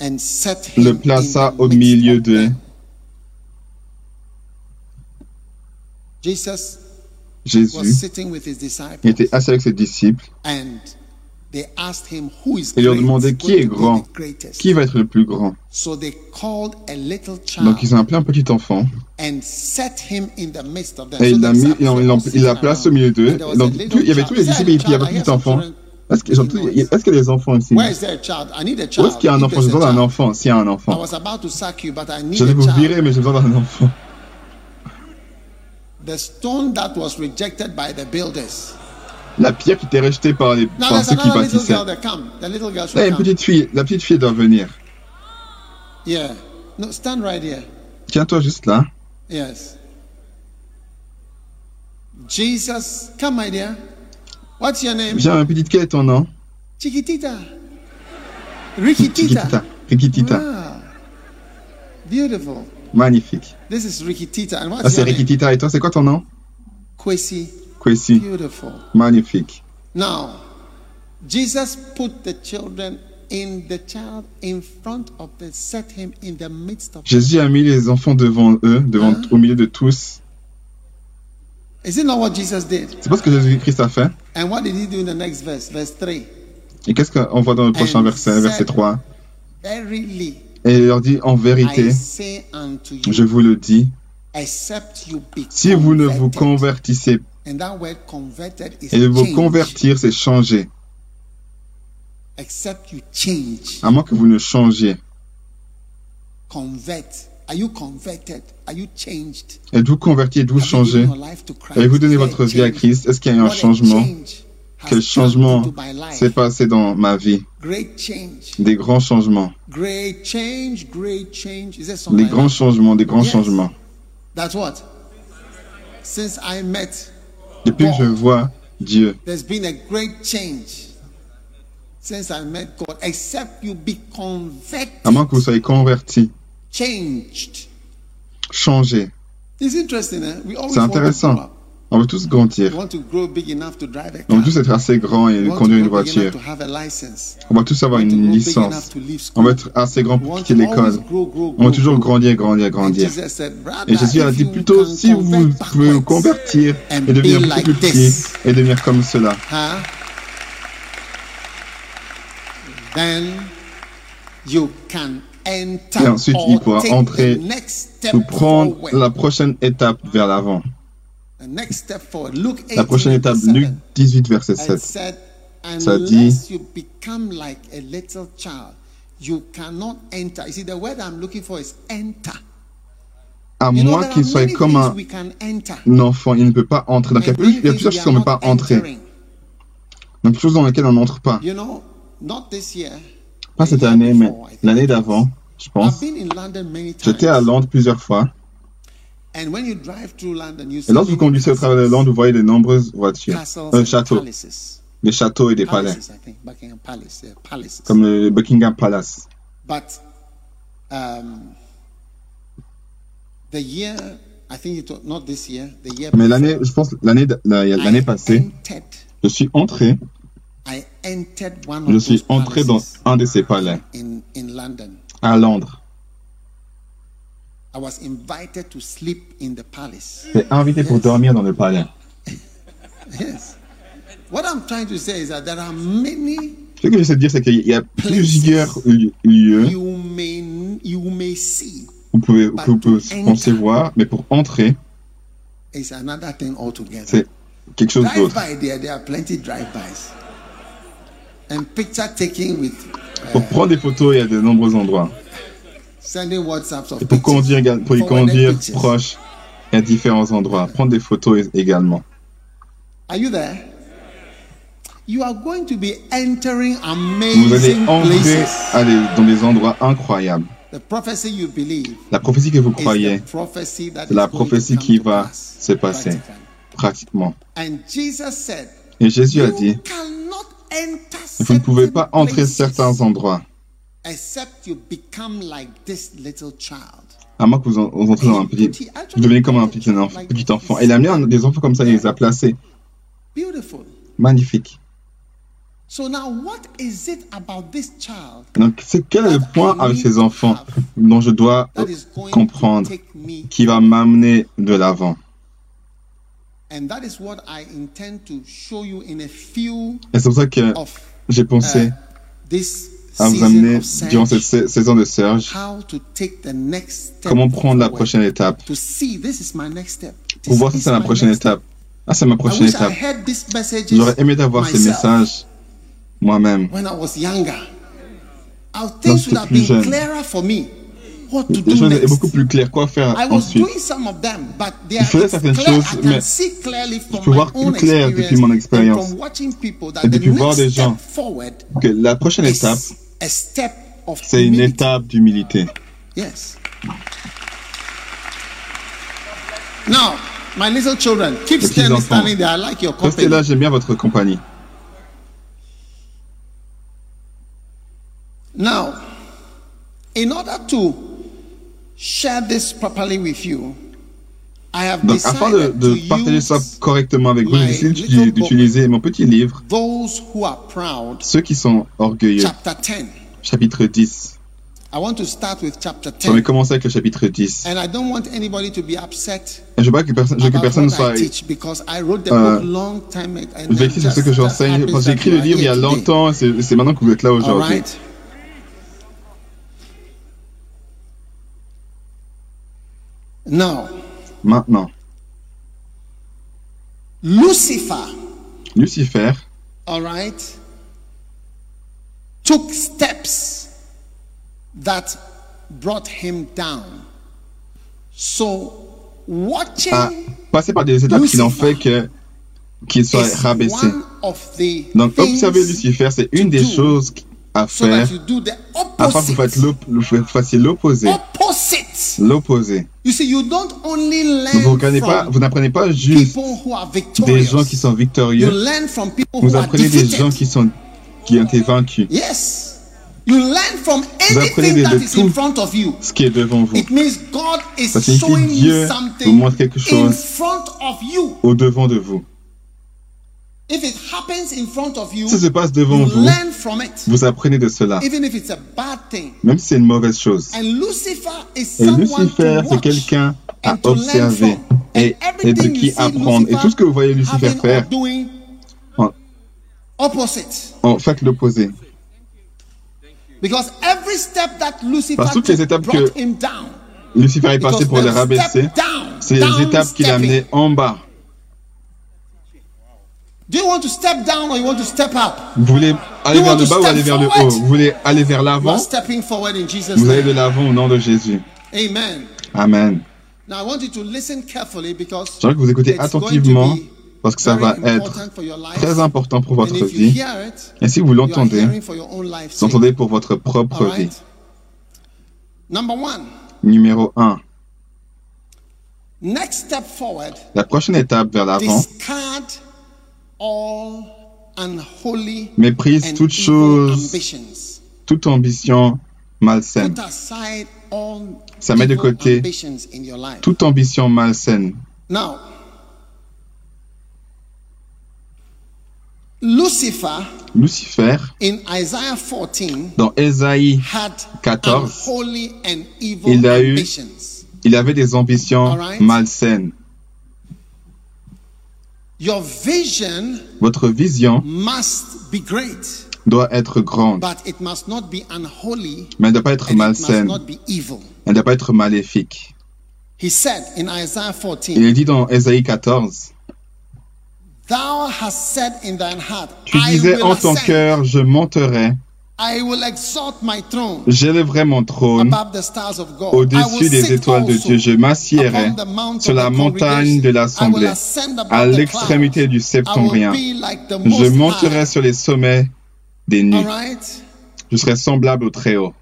le plaça au milieu de Jésus était assis avec ses disciples et leur demandait qui est grand, qui va être le plus grand? Donc ils ont appelé un petit enfant. et il l'a mis, il l'a placé au milieu d'eux. Donc il y avait tous les disciples et puis il y avait un petit enfant. Est-ce qu'il y, est y, a des enfants ici? Où est-ce qu'il y a un enfant? J'ai besoin d'un enfant, s'il y a un enfant. Je vais vous virer, mais j'ai besoin d'un enfant. La pierre qui était rejetée par, les, par ceux qui bâtissaient. Là, une petite fille. La petite fille doit venir. Yeah. No, stand right here. Tiens-toi juste là. Yes. Jesus, come my dear. What's your name? Viens, petite, quel est ton nom? Chiquitita. Rikitita. Rikitita. Ah. Beautiful. Magnifique. This is Rikitita. And what's ah, c'est Rikitita. Et toi, c'est quoi ton nom? Kwesi. Beautiful. Magnifique. Now, Jesus put the children Jésus a mis les enfants devant eux, devant, huh? au milieu de tous. Is it not what Jesus did? C'est pas ce que Jésus-Christ a fait. And what did he do in the next verse, verse 3? Et qu'est-ce qu'on voit dans le prochain And verset, verset 3 Verily, Et il leur dit, en vérité, je vous le dis, si vous ne vous convertissez, et de vous convertir, c'est changer. Except you change. À moins que vous ne changiez. Convert. Are you converted? Are you changed? Êtes-vous converti? Êtes-vous changé? Avez-vous donné votre vie à Christ? Est-ce qu'il y a eu un changement? Quel changement s'est passé dans ma vie? Des grands changements. Des grands changements, des grands changements. That's what? Since I met Depuis que je vois Dieu, there's been a great change since I met God, except you be converted. À moins que vous soyez converti. Changed. Changé. It's interesting, eh? We C'est intéressant. On veut tous grandir. On veut tous être assez grand et conduire une voiture. On va tous avoir une licence. On va être assez grand pour quitter l'école. On va toujours grandir, grandir, grandir. Et Jésus a dit plutôt, si vous pouvez vous convertir et devenir plus petit et devenir comme cela. Et ensuite, il pourra entrer ou prendre la prochaine étape vers l'avant. La prochaine étape, Luc 18, verset 7. Ça dit, à moins qu'il soit comme un enfant, il ne peut pas entrer. Donc, il y a plusieurs choses qu'on ne peut pas entrer. Donc, des choses dans lesquelles on n'entre pas. Pas cette année, mais l'année d'avant, je pense. J'étais à Londres plusieurs fois. Et lorsque vous conduisez au travers de Londres, vous voyez de nombreuses voitures, un château, des châteaux et des palais, comme le Buckingham Palace. Mais l'année, je pense l'année l'année passée, je suis entré. Je suis entré dans un de ces palais. à Londres. J'ai invité pour dormir dans le palais. Ce que j'essaie de dire, c'est qu'il y a plusieurs lieux. vous pouvez, que vous pouvez penser voir, mais pour entrer, c'est quelque chose d'autre. Pour prendre des photos, il y a de nombreux endroits. Et pour conduire, pour y conduire proche, a différents endroits. Prendre des photos également. Are you there? You are going to be entering Vous allez entrer dans des endroits incroyables. The prophecy you believe la prophétie que vous croyez, c'est la prophétie qui va se passer pratiquement. Et Jésus a dit, vous ne pouvez pas entrer certains endroits. À moins que vous, entrez dans un petit, vous devenez comme un petit, enfant, petit enfant. Et il a mis des enfants comme ça, il les a placés. Magnifique. Donc, c'est quel est le point avec ces enfants dont je dois comprendre qui va m'amener de l'avant? Et c'est pour ça que j'ai pensé uh, à vous amener durant cette saison de Serge comment prendre la prochaine étape. Pour voir si c'est la prochaine étape. Ah, c'est ma prochaine étape. J'aurais aimé d'avoir ces messages moi-même. When I was younger, things would have been jeune. clearer for me. What to Les choses étaient beaucoup plus claires. Quoi faire I was ensuite doing some of them, but they Je faisais certaines choses, mais je peux voir plus clair depuis mon expérience et depuis voir des gens que la prochaine étape, c'est une étape d'humilité. Yes. Now, my little children, keep standing, standing there. I like your company. Restez là, j'aime bien votre compagnie. Now, in order to share this properly with you, Donc, afin de, de partager ça correctement avec vous, j'ai décidé d'utiliser mon petit livre, Ceux qui sont orgueilleux, chapter 10. chapitre 10. I want to start with chapter 10. On va commencer avec le chapitre 10. And I don't want anybody to be upset Et je veux pas que personne, je veux que personne ne soit because I wrote the book long time ago. vexé sur ce que j'enseigne. J'ai écrit le livre il y a longtemps, c'est maintenant que vous êtes là aujourd'hui. Now, Maintenant, Lucifer, Lucifer, all right, took steps that brought him down. So, watching a passé par des étapes qui l'ont fait que qu'il soit rabaissé. Donc, observer Lucifer, c'est une des choses à faire afin que vous fassiez l'opposé. L'opposé. Vous n'apprenez pas, pas juste des gens qui sont victorieux. Vous apprenez des gens qui, sont, qui ont été vaincus. Vous apprenez de, de tout ce qui est devant vous. Ça signifie que Dieu vous montre quelque chose au devant de vous. If it happens in front of you, si ça se passe devant you vous, learn from it. vous apprenez de cela. Even if it's a bad thing. Même si c'est une mauvaise chose. And Lucifer is et Lucifer, c'est quelqu'un à observer et, et de qui apprendre. Et tout ce que vous voyez Lucifer faire, en, en fait l'opposé. Because every step that Lucifer Parce que toutes les étapes que Lucifer est passé pour les rabaisser, c'est les étapes qu'il a amenées en bas. Do you want to step down or you want to step up? Vous voulez aller vers le bas ou aller vers le haut? Vous voulez aller vers l'avant? Vous allez de l'avant au nom de Jésus. Amen. Amen. Now I want you to listen carefully because J'aimerais que vous écoutez attentivement parce que ça va être très important pour votre vie. Et si vous l'entendez, l'entendez pour votre propre vie. Numéro 1. La prochaine étape vers l'avant Méprise toute chose, toute ambition malsaine. Ça met de côté toute ambition malsaine. Lucifer, dans Ésaïe 14, il, a eu, il avait des ambitions malsaines. Your vision Votre vision must be great, doit être grande, but it must not be unholy, mais elle ne doit pas être malsaine. Elle ne doit pas être maléfique. He said in Isaiah 14, Il dit dans Ésaïe 14, Thou hast said in thine heart, Tu disais en ton cœur, je monterai J'élèverai mon trône au-dessus des étoiles de Dieu. Je m'assiérai sur la montagne de l'assemblée, à l'extrémité du septembrien. Je monterai sur les sommets des nues. Je serai semblable au Très-Haut.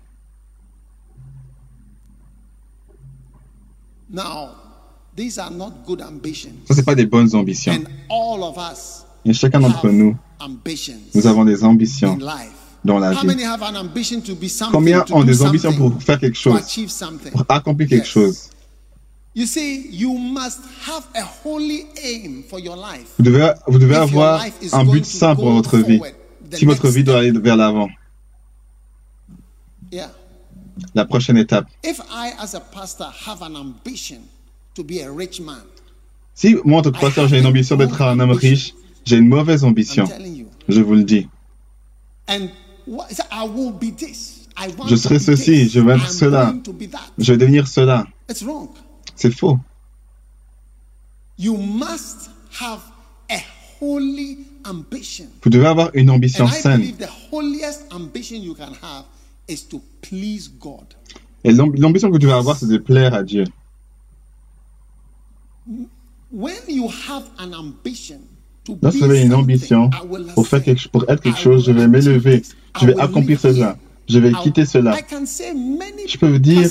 Ça, ce pas des bonnes ambitions. Et chacun d'entre nous, nous avons des ambitions dans la vie. Combien ont des ambitions pour faire quelque chose, pour accomplir quelque chose? Vous devez, vous devez avoir un but sain pour votre vie, si votre vie doit aller vers l'avant. La prochaine étape. Si moi, en tant que pasteur, j'ai une ambition d'être un homme riche, j'ai une mauvaise ambition. Je vous le dis. Je serai ceci, je vais être cela, je vais devenir cela. C'est faux. Vous devez avoir une ambition saine. Et l'ambition que vous devez avoir, c'est de plaire à Dieu. Lorsque avez une ambition pour, faire quelque, pour être quelque chose, je vais m'élever, je vais accomplir cela, je vais quitter cela. Je peux vous dire,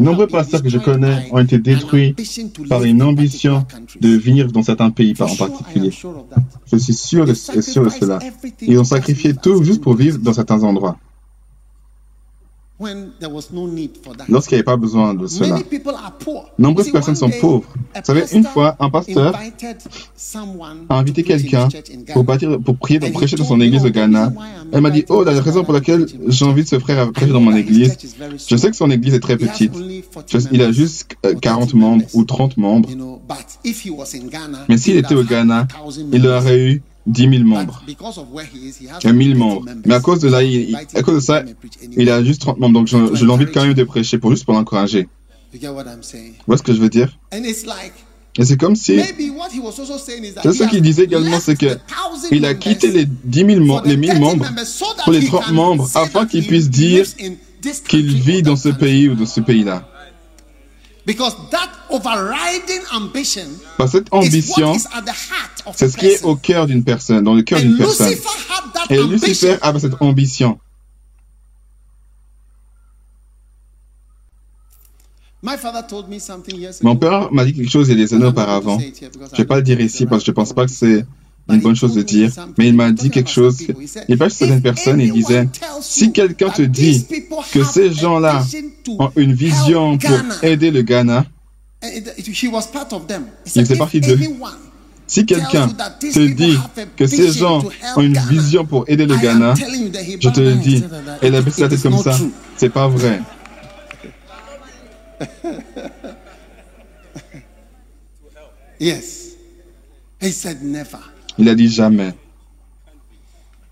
nombreux pasteurs que je connais ont été détruits par une ambition de venir dans certains pays en particulier. Je suis sûr sûr de cela. Ils ont sacrifié tout juste pour vivre dans certains endroits. Lorsqu'il n'y avait pas besoin de cela. Nombreuses personnes sont pauvres. Vous savez, une fois, un pasteur a invité quelqu'un pour, pour prier, pour prêcher dans son église au Ghana. Elle m'a dit, oh, la raison pour laquelle de ce frère à prêcher dans mon église, je sais que son église est très petite. il a juste 40 euh, membres ou 30 membres. Mais s'il était au Ghana, il aurait eu 10 000 membres. Il a 1000 membres. Mais à cause de, là, à cause de ça, il a juste 30 membres. Donc je, je l'invite quand même de prêcher pour juste pour l'encourager. Vous voyez ce que je veux dire? Et c'est comme si. C'est ce qu'il disait également, c'est que il a quitté les 10 000 membres, les 1000 membres pour les 30 membres afin qu'il puisse dire qu'il vit dans ce pays ou dans ce pays-là. Parce que cette ambition, c'est ce qui est au cœur d'une personne, dans le cœur d'une personne. Et Lucifer avait cette ambition. Mon père m'a dit quelque chose il y a des années auparavant. Je ne vais pas le dire ici parce que je ne pense pas que c'est une bonne chose de dire, mais il m'a dit quelque chose. Il parlait de certaines personnes, il disait, si quelqu'un te dit que ces gens-là ont une vision pour aider le Ghana, il faisait partie d'eux. Si quelqu'un te dit que ces gens ont une vision pour aider le Ghana, je te le dis, et la baissé la tête comme ça. C'est pas vrai. <laughs> Yes. He said never. Il a dit jamais.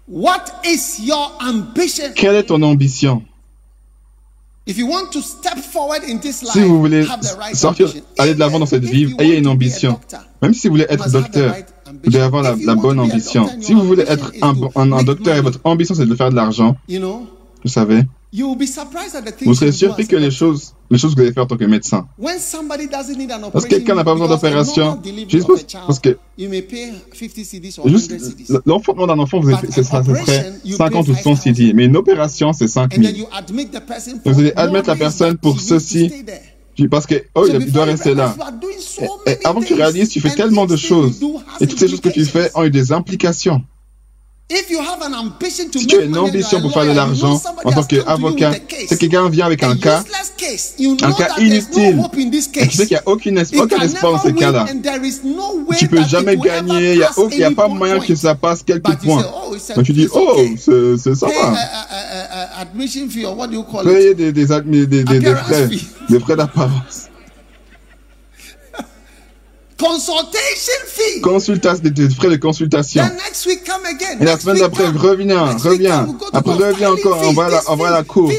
What is your ambition? Quelle est ton ambition? If you want to step forward in this life, si vous voulez sortir, aller de l'avant dans cette vie, ayez une ambition. Même si vous voulez être docteur, vous devez avoir la, la bonne ambition. Si vous voulez être un, un, un docteur et votre ambition c'est de faire de l'argent, vous savez, vous serez surpris que les choses, les choses que vous allez faire en tant que médecin. Parce que quelqu'un n'a pas besoin d'opération, juste parce que l'enfantement d'un enfant, ce serait 50 ou 100 CD, mais une opération, c'est 5 000. Vous allez admettre la personne pour ceci, parce que oh, il doit rester là. Et, avant que tu réalises, tu fais tellement de choses. Et toutes ces choses que tu fais ont eu des implications. Si tu as une ambition pour faire de l'argent en tant qu'avocat, c'est quelqu'un vient avec un cas, un cas inutile, et tu sais qu'il n'y a aucune aucun espoir dans ce cas-là. Tu peux jamais gagner, il n'y a, pas moyen que ça passe quelques points. Donc tu dis, oh, c'est ça va. Payer des, des, des frais d'apparence. Consultation fee. Consultation, des frais de consultation. Et la semaine d'après, reviens, reviens. Après, reviens encore, on va, la, on va à la cour.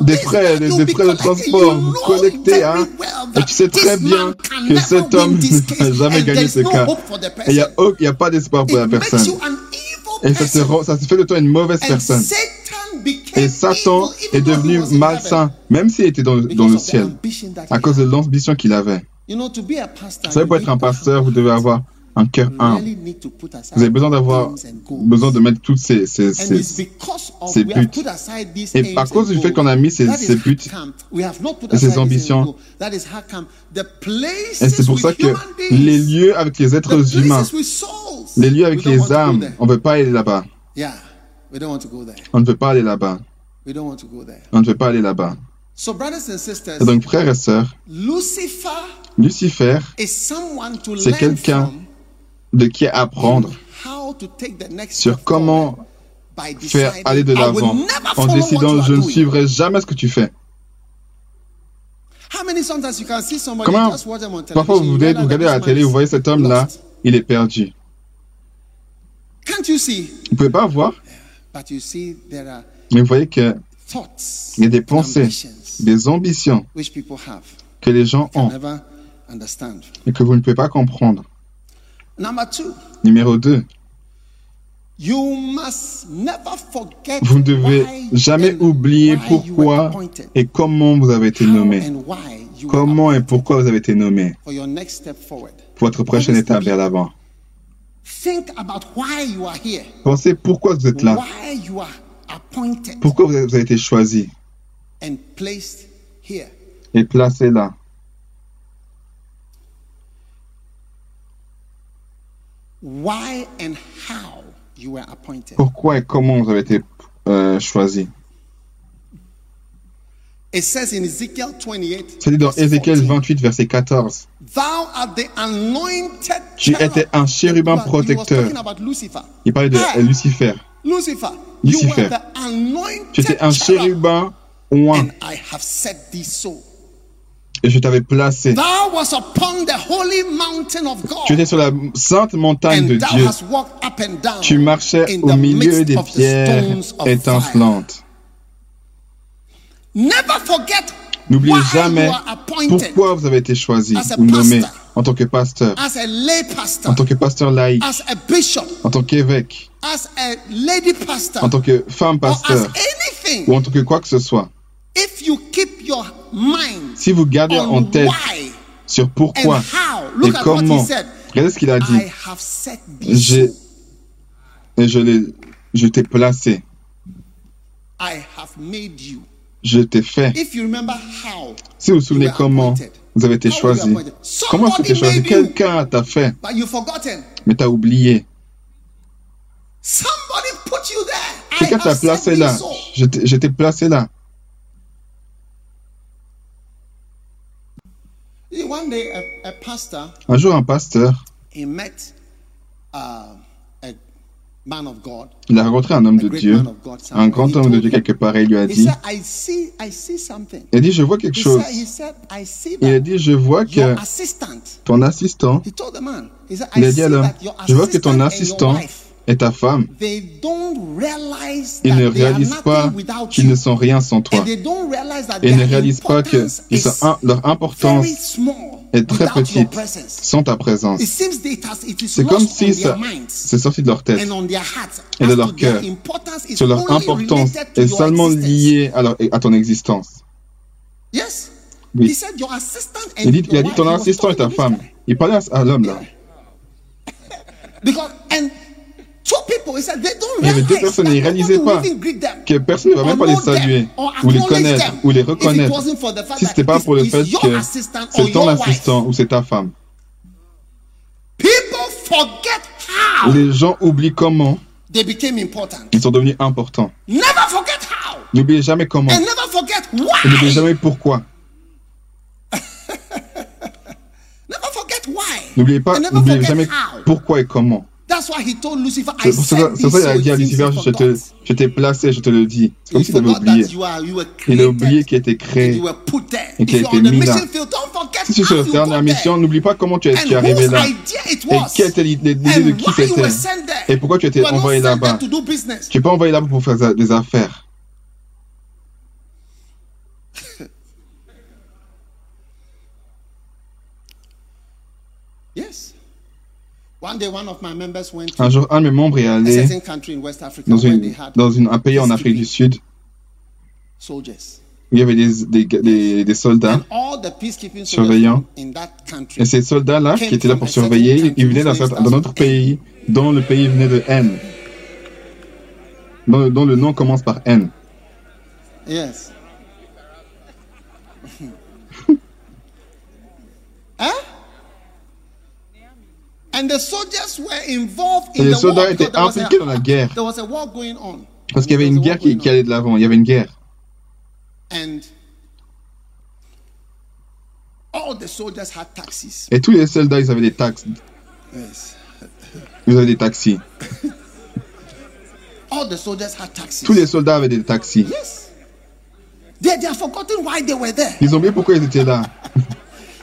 Des frais, des, frais de transport collectés, hein. Et tu sais très bien que cet homme n'a jamais gagné ce cas. Et il n'y a, a, pas d'espoir pour la personne. Et ça se, ça se fait de toi une mauvaise personne. Et Satan est devenu malsain, même s'il était dans, dans le ciel, à cause de l'ambition qu'il avait. Vous savez, pour être un pasteur, vous devez avoir un cœur humble. Vous avez besoin d'avoir besoin de mettre toutes ces, ces, ces, ces buts. Et à cause du fait qu'on a mis ces, ces buts et ces ambitions, et c'est pour ça que les lieux avec les êtres humains, les lieux avec les âmes, on ne veut pas aller là-bas. On ne veut pas aller là-bas. On ne veut pas aller là-bas. Et donc, frères et sœurs, Lucifer, c'est quelqu'un de qui apprendre sur comment faire aller de l'avant en décidant je ne suivrai jamais ce que tu fais. Comment parfois vous regardez à la télé, vous voyez cet homme-là, il est perdu. Vous ne pouvez pas voir, mais vous voyez qu'il a des pensées, des ambitions que les gens ont et que vous ne pouvez pas comprendre. Numéro 2. Vous ne devez jamais oublier pourquoi et comment vous avez été nommé. Comment et pourquoi vous avez été nommé pour votre prochaine étape vers l'avant. Pensez pourquoi vous êtes là. Pourquoi vous avez été choisi et placé là. Pourquoi et comment vous avez été euh, choisi? C'est dit dans Ézéchiel 28, verset 14. Tu étais un chérubin protecteur. Il parlait de Lucifer. Lucifer. Tu étais un chérubin oint. Et je t'avais placé. Tu étais sur la sainte montagne de Dieu. Tu marchais au milieu des pierres étincelantes. N'oubliez jamais pourquoi vous avez été choisi ou nommé en tant que pasteur, en tant que pasteur laïque, en tant qu'évêque, en tant que femme pasteur, ou en tant que quoi que ce soit. Si vous gardez en tête sur pourquoi et comment, regardez ce qu'il a dit. J'ai, je, je t'ai placé. Je t'ai fait. Si vous vous souvenez comment vous avez été choisi, comment est-ce que tu es choisi? Quelqu'un t'a fait, mais t'as oublié. Quelqu'un t'a placé là? Je t'ai placé là. Un jour, un pasteur, il a rencontré un homme de Dieu, un grand homme de Dieu quelque part, et il lui a dit, il a dit, je vois quelque chose. Il a dit, je vois que ton assistant, il a dit à l'homme, je vois que ton assistant et ta femme, ils ne réalisent pas qu'ils ne sont rien sans toi. Ils ne réalisent pas que leur importance est très petite sans ta présence. C'est comme si ça c'est sorti de leur tête et de leur cœur. Sur leur importance est seulement liée à, à ton existence. Oui. Il, dit, il a dit ton assistant est ta femme. Il parlait à l'homme là. <laughs> Il y avait deux personnes, ils ne réalisaient pas que personne ne va même pas les saluer, ou les connaître, ou les reconnaître, si ce n'était pas pour le fait que c'est ton assistant ou c'est ta femme. Les gens oublient comment ils sont devenus importants. N'oubliez jamais comment. Et n'oubliez jamais pourquoi. <laughs> N'oubliez pas, n'oubliez jamais pourquoi et comment. C'est pour ça qu'il a dit à Lucifer, je t'ai placé, je te le dis. C'est comme s'il avait oublié. Il a oublié qu'il a été créé et qu'il a été mis là. Si tu es sur la mission, n'oublie pas comment tu es, tu arrivé là. Et quelle était l'idée de qui c'était. Et pourquoi tu été envoyé là-bas. Tu n'es pas envoyé là-bas pour faire des affaires. Un jour, un de mes membres est allé dans, un pays en Afrique du Sud il y avait des, des, soldats surveillants. Et ces soldats-là, qui étaient là pour surveiller, ils venaient d'un autre pays, dont le pays venait de N, dont, dont le nom commence par N. Yes. hein? Et les soldats étaient impliqués dans la guerre. Parce qu'il y avait une guerre qui, allait de l'avant. Il y avait une guerre. Et tous les soldats, ils avaient des taxes. Ils avaient des taxis. Tous les soldats avaient des taxis. Ils ont oublié pourquoi ils étaient là. <laughs>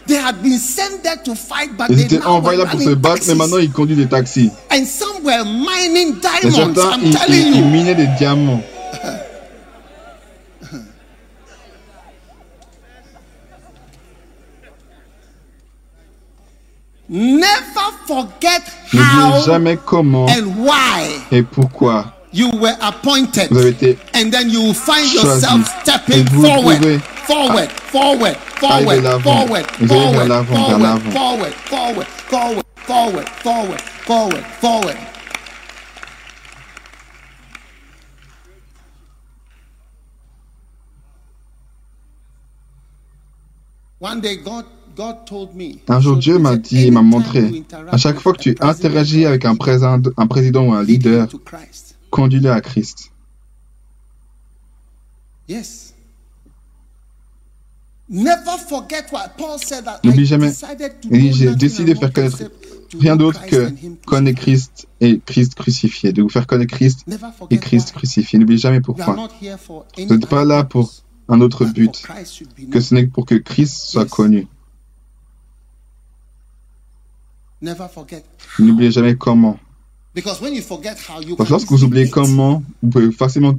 They had been sent there to fight, but ils étaient envoyés là pour se battre, mais maintenant ils conduisent des taxis. And some were mining diamonds. Et certains, I'm ils, telling ils, ils minaient des diamants. Never N'oubliez jamais comment et pourquoi you were appointed. Vous avez été and then you will find choisi. yourself stepping Et vous forward, pouvez forward, forward, forward, forward, forward, forward, forward, forward, forward, forward, forward, forward, forward. One day God God told me, Un jour, Dieu m'a dit, il m'a montré, à chaque fois que tu interagis avec un président, un président ou un leader, conduis-le à Christ. Yes. Never forget what Paul said that N'oublie jamais. j'ai décidé de faire connaître rien d'autre que connaître. Christ et Christ crucifié, de vous faire connaître Christ et Christ crucifié. N'oubliez jamais pourquoi. Vous n'êtes pas là pour un autre but que ce n'est pour que Christ soit connu. N'oubliez jamais comment. Because when you forget how you Parce que lorsque vous oubliez comment, vous pouvez facilement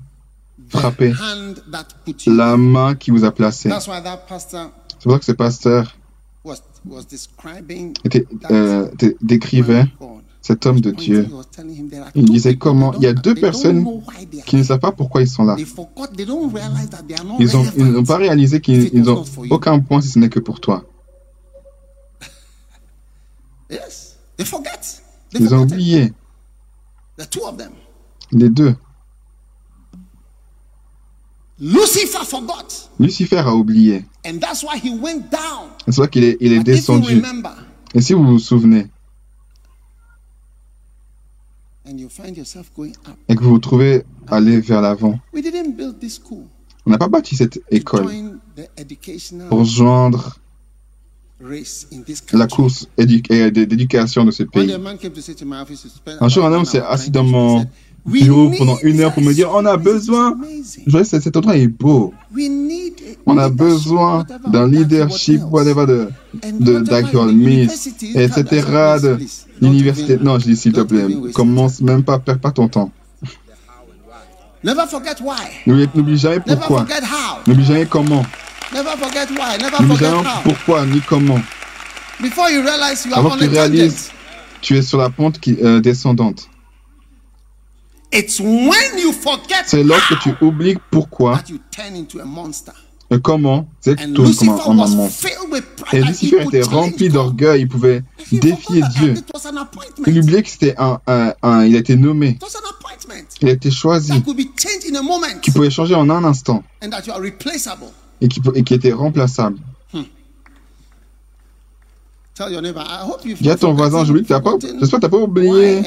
you. la main qui vous a placé. C'est pour ça que ce pasteur était, euh, dé- décrivait cet homme de Dieu. Il disait comment il y a deux personnes qui ne savent pas pourquoi ils sont là. Ils ont- ils n'ont pas réalisé qu'ils If it was ils ont not for you. aucun point si ce n'est que pour toi. <laughs> Ils ont oublié, les deux. Lucifer forgot, Lucifer a oublié. and that's why he went down. C'est pour ça qu'il est, il est But if you descendu. remember, Et si vous vous souvenez, and you find yourself going up, et que vous vous trouvez aller vers l'avant, we didn't build this school on n'a pas bâti cette to école join the educational pour joindre race in this la course édu- et d- d'éducation de ce One day pays. a man came to say to my office, to spend Un jour, un homme one s'est hour assis trying dans to- he mon said, "We bureau pendant une heure pour me dire on a besoin. Je que cet endroit est beau. On a besoin d'un leadership, whatever, de, de Miss, etc. de l'université. Non, je dis s'il te plaît, commence même pas, perds pas ton temps. Never forget why. N'oublie jamais pourquoi. N'oublie jamais comment. Never forget why. Never N'oublie jamais pourquoi ni comment. Before you realize you are Avant que tu réalises, tu es sur la pente qui, euh, descendante. It's when you forget C'est lorsque tu oublies pourquoi that you turn into a monster. et comment, c'est que tu tournes comme Lucifer un, monstre. filled with Et Lucifer était rempli d'orgueil, il pouvait défier Dieu. Il oubliait que c'était un, un, un- il a été nommé, il a été choisi, qui pouvait changer en un instant et qui, et qui était remplaçable. Tell your neighbor, I hope you've Dis à ton voisin, j'oublie que t'as pas, j'espère que t'as pas oublié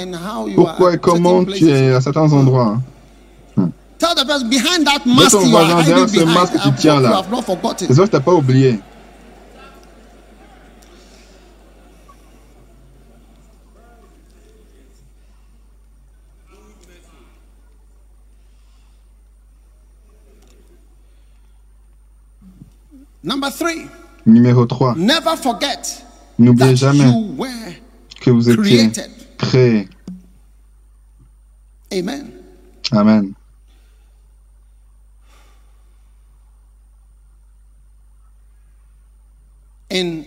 pourquoi et comment tu es à certains endroits. That Dis à ton voisin, derrière ce masque que tu tiens you là. J'espère que t'as pas oublié. Number three, Numéro 3. never forget N'oubliez jamais que vous étiez created. créé. Amen. Amen. In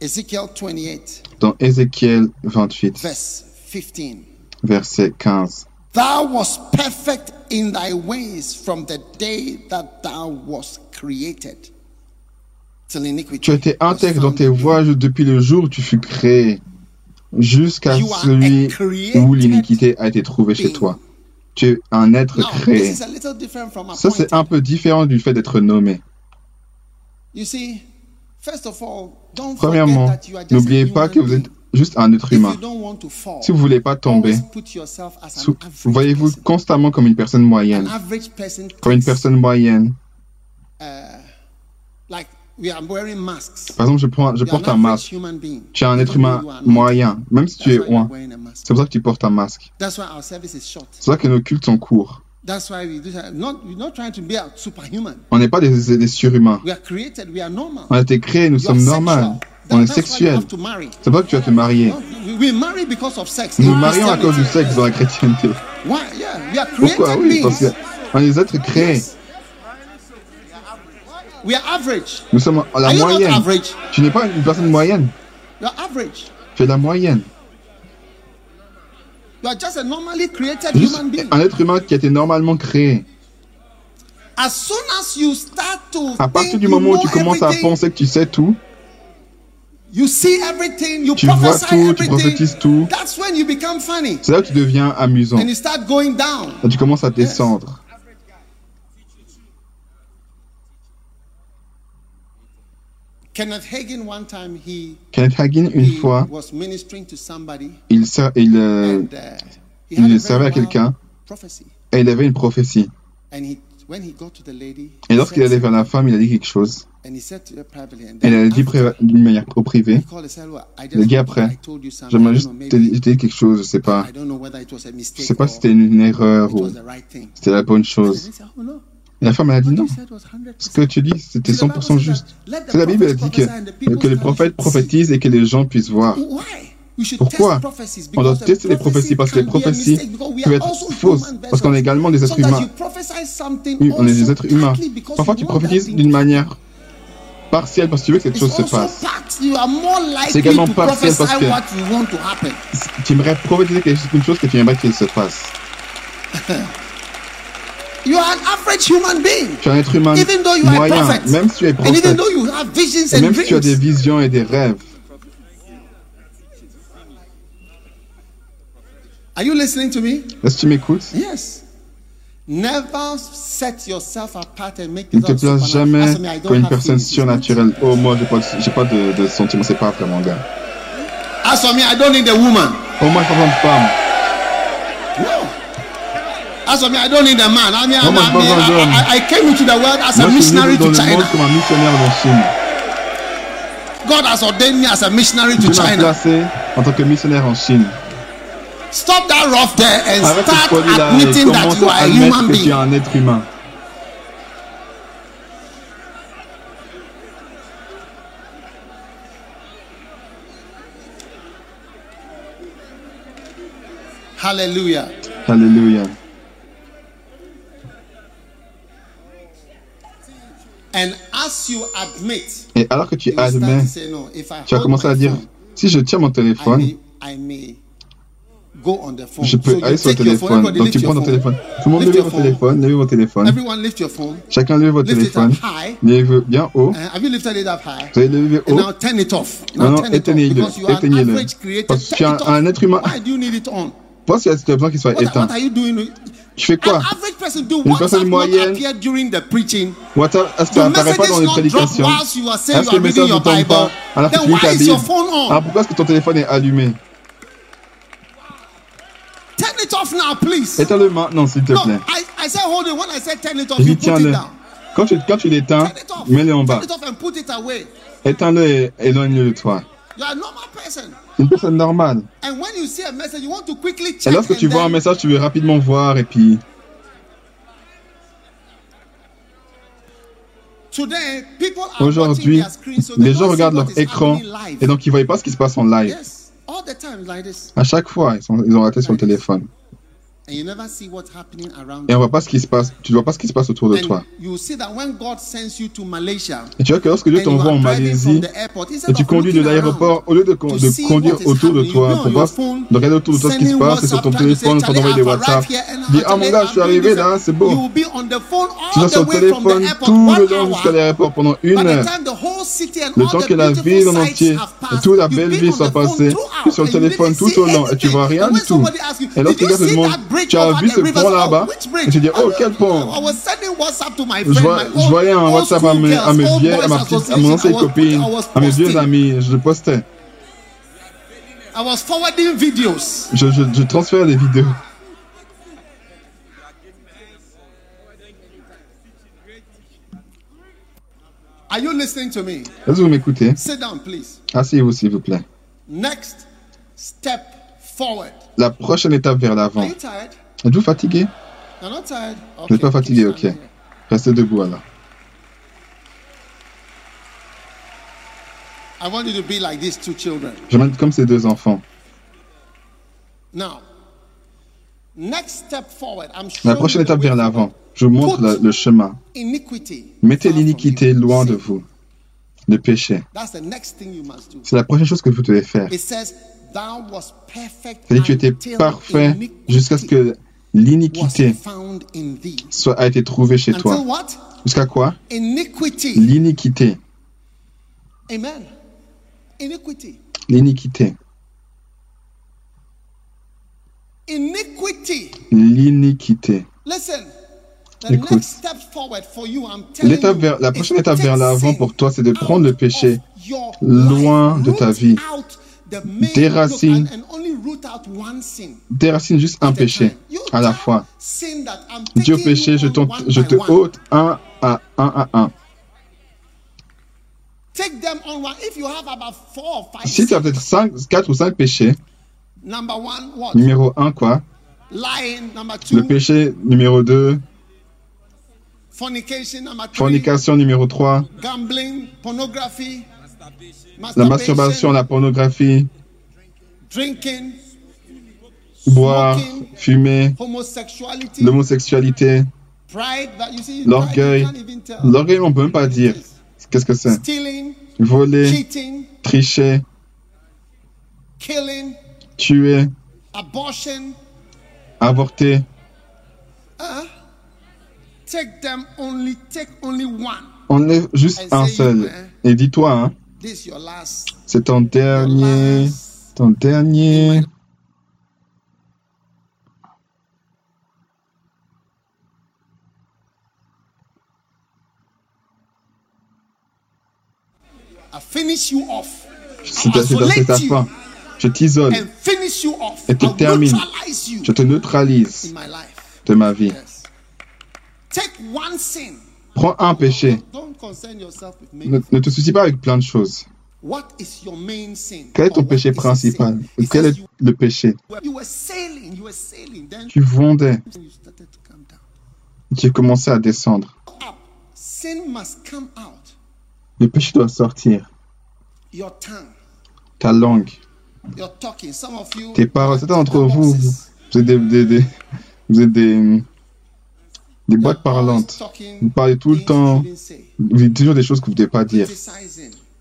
Ezekiel 28, Dans Ézéchiel 28, verse 15, verset 15. thou wast perfect in thy ways from the day that thou wast created. Tu as été was intègre dans tes voies depuis le jour où tu fus créé, jusqu'à celui où l'iniquité a été trouvée chez toi. Tu es un être créé. Ça, c'est un peu différent du fait d'être nommé. Premièrement, n'oubliez pas que vous êtes juste un être humain. Si vous voulez pas tomber, voyez-vous constamment comme une personne moyenne. Comme une personne moyenne. Par exemple, je, prends, porte un masque. Tu es un être humain moyen, même si tu es loin. C'est pour ça que tu portes un masque. C'est pour ça que nos cultes sont courts. On n'est pas des, des surhumains. On a été créés, nous sommes normaux. On est marry. C'est pas que tu vas te marier. Nous marions à cause du sexe dans la chrétienté. Pourquoi? Oui, parce qu'on est des êtres créés. Yes. We are average. Nous sommes à la Are you not moyenne. average? Tu n'es pas une personne moyenne. You are average. Tu es la moyenne. Juste un être humain qui a été normalement créé. À partir du moment où tu commences à penser que tu sais tout, You see everything, you tu vois tout, tu prophétises tout. C'est là que tu deviens amusant. And you start going down. Et tu commences à descendre. Kenneth Hagin, one time, he, Kenneth Hagin, une he fois, was ministering to somebody, il, il, and, uh, he had a il servait à quelqu'un et il avait une prophétie. And he, when he got to the lady, Et lorsqu'il allait vers la femme, il a dit quelque chose. And he said to her privately, and Et then elle a dit d'une manière au privé. he called and said, "Well, I Le just dit I après, j'aimerais juste te dire quelque chose, je sais pas. A Je mistake sais pas si c'était une erreur ou c'était la bonne chose. Et la femme, elle a dit non. you said was 100%. Ce que tu dis, c'était 100% juste. C'est la Bible, elle dit que, que les prophètes prophétisent et que les gens puissent voir. Pourquoi? On doit tester les prophéties parce que les prophéties peuvent être fausses parce qu'on est également des êtres humains. Oui, on est des êtres humains. Parfois, tu prophétises d'une manière partielle parce que tu veux que cette chose se passe. part, you are more likely également to partiel prophesy parce que- what you want to happen. Tu aimerais prophétiser quelque chose que tu aimerais qu'il se passe. <laughs> You are an average human being. Tu es un être humain Even though you are a moyen, prophet. même si tu es And even prophète, though you have visions and même si tu as des dreams. visions et des rêves. Are you listening to me? Est-ce que tu m'écoutes? Yes. Never set yourself apart and make Ne te yourself place jamais comme une personne surnaturelle. Oh, moi, j'ai pas, j'ai pas de, de sentiments, c'est pas vrai, mon gars. As for me, I don't need a woman. Oh, moi, j'ai pas de femme. No. As for me, I don't need a man. I mean, I, I. I, I- came into the world as a Moi, je suis missionary to China. comme un missionnaire en Chine. God has ordained me as a missionary to China. en tant que missionnaire en Chine. Stop that rough there and Arrête start folie-là admitting that you are a human que tu es being. un être humain. Hallelujah. Alléluia. And as you admit, Et alors que tu admets, no, tu vas commencer à dire, phone, si je tiens mon I téléphone, may, I may go on the phone. je peux So aller sur le téléphone. Donc tu prends ton phone. téléphone. Tout le monde your votre phone. téléphone, levez votre téléphone. Everyone lift your phone. Chacun levez votre téléphone. Levez bien haut. Uh? Vous allez le lever And haut. now turn it off. Now Maintenant, éteignez-le. Éteignez-le. Parce que tu es un, être humain. Why do you need it on? Pense qu'il y a besoin qu'il soit éteint. What? Tu fais quoi An average person do Une personne moyenne- appear during the preaching. WhatsApp, est-ce que The ça apparaît pas dans les prédications Est-ce que le message ne tombe pas lis why ta Bible? Alors pourquoi est-ce que ton téléphone est allumé Turn it off now, please. Éteins-le maintenant, s'il te No, plaît. I, I said hold it. When I said turn it off, Je you dis put it tiens-le. down. Quand tu, quand tu l'éteins, mets-le en bas. Turn it off and put it away. Éteins-le et éloigne-le de toi. You are a normal person. C'est une personne normale. And when you see a message, you want to quickly Et lorsque tu vois un message, tu veux rapidement voir et puis... Today, people are watching Aujourd'hui, les gens regardent leur écran et donc ils ne voient pas ce qui se passe en live. À chaque fois, ils, sont, ils ont raté sur le téléphone. Et on you. voit pas ce qui se passe. Tu ne vois pas ce qui se passe autour de toi. you see that when God sends you to Malaysia, Et tu vois que lorsque Dieu t'envoie en Malaisie et tu conduis de l'aéroport, au lieu de, conduire autour de toi pour voir, de regarder autour de toi ce qui se passe, et sur ton téléphone, "Charlie, t'envoyer des WhatsApp. Dis, ah mon gars, je suis arrivé this." là, c'est beau. will be on the phone Tu all vas sur the le way from the téléphone airport, tout le long jusqu'à l'aéroport pendant une heure. Le temps que la ville en entier toute la belle the phone passée, throughout tu es sur le téléphone tout au long et tu vois rien du tout. Et lorsque "Did you quelqu'un te demande, tu as vu ce river?" pont là-bas? Et tu dis, oh quel pont? Je, voyais un WhatsApp à mes, à mes vieux, à, ma petite, à mon ancienne copine, à mes vieux amis, je le postais. Je transfère des vidéos. Are you listening to me? Est-ce que vous m'écoutez? Sit down, please. Asseyez-vous s'il vous plaît. Next step forward. La prochaine étape vers Are l'avant. you tired? Êtes-vous fatigué? You're not tired? Vous n'êtes pas fatigué, ok. Restez debout alors. I want you to be like these two children. J'aimerais être comme ces deux enfants. Now, next step forward. I'm La prochaine étape vers forward. l'avant. Je vous montre le chemin. Iniquity. Mettez l'iniquité you. loin de vous. Le péché. That's the next thing you must do. C'est la prochaine chose que vous devez faire. C'est-à-dire tu étais parfait jusqu'à ce que l'iniquité soit a été trouvée chez toi. Jusqu'à quoi? L'iniquité. Amen. L'iniquité. L'iniquité. Écoute, vers, la prochaine étape vers l'avant pour toi, c'est de prendre le péché loin de ta vie. Déracine, déracine juste un péché à la fois. Dieu péché, je, je te ôte un à un à un. Si tu as peut-être 4 ou 5 péchés, numéro 1 quoi? Le péché numéro 2, fornication numéro 3, la masturbation, la pornographie, boire, fumer, l'homosexualité, l'orgueil. L'orgueil, on ne peut même pas dire. Qu'est-ce que c'est? Voler, tricher, tuer, avorter. On est juste un seul. Et dis-toi, hein, c'est ton dernier, ton dernier. C'est ta fin. Je t'isole et te termine. Je te neutralise de ma vie. Prends un péché. Ne, ne, te soucie pas avec plein de choses. Quel est ton péché principal? Quel est le péché? Tu vondais. Tu commençais à descendre. Le péché doit sortir. Ta langue. Tes paroles. Certains d'entre vous, vous êtes des, des, des, vous êtes des, des boîtes parlantes. Vous parlez tout le temps. Vous dites toujours des choses que vous ne devez pas dire.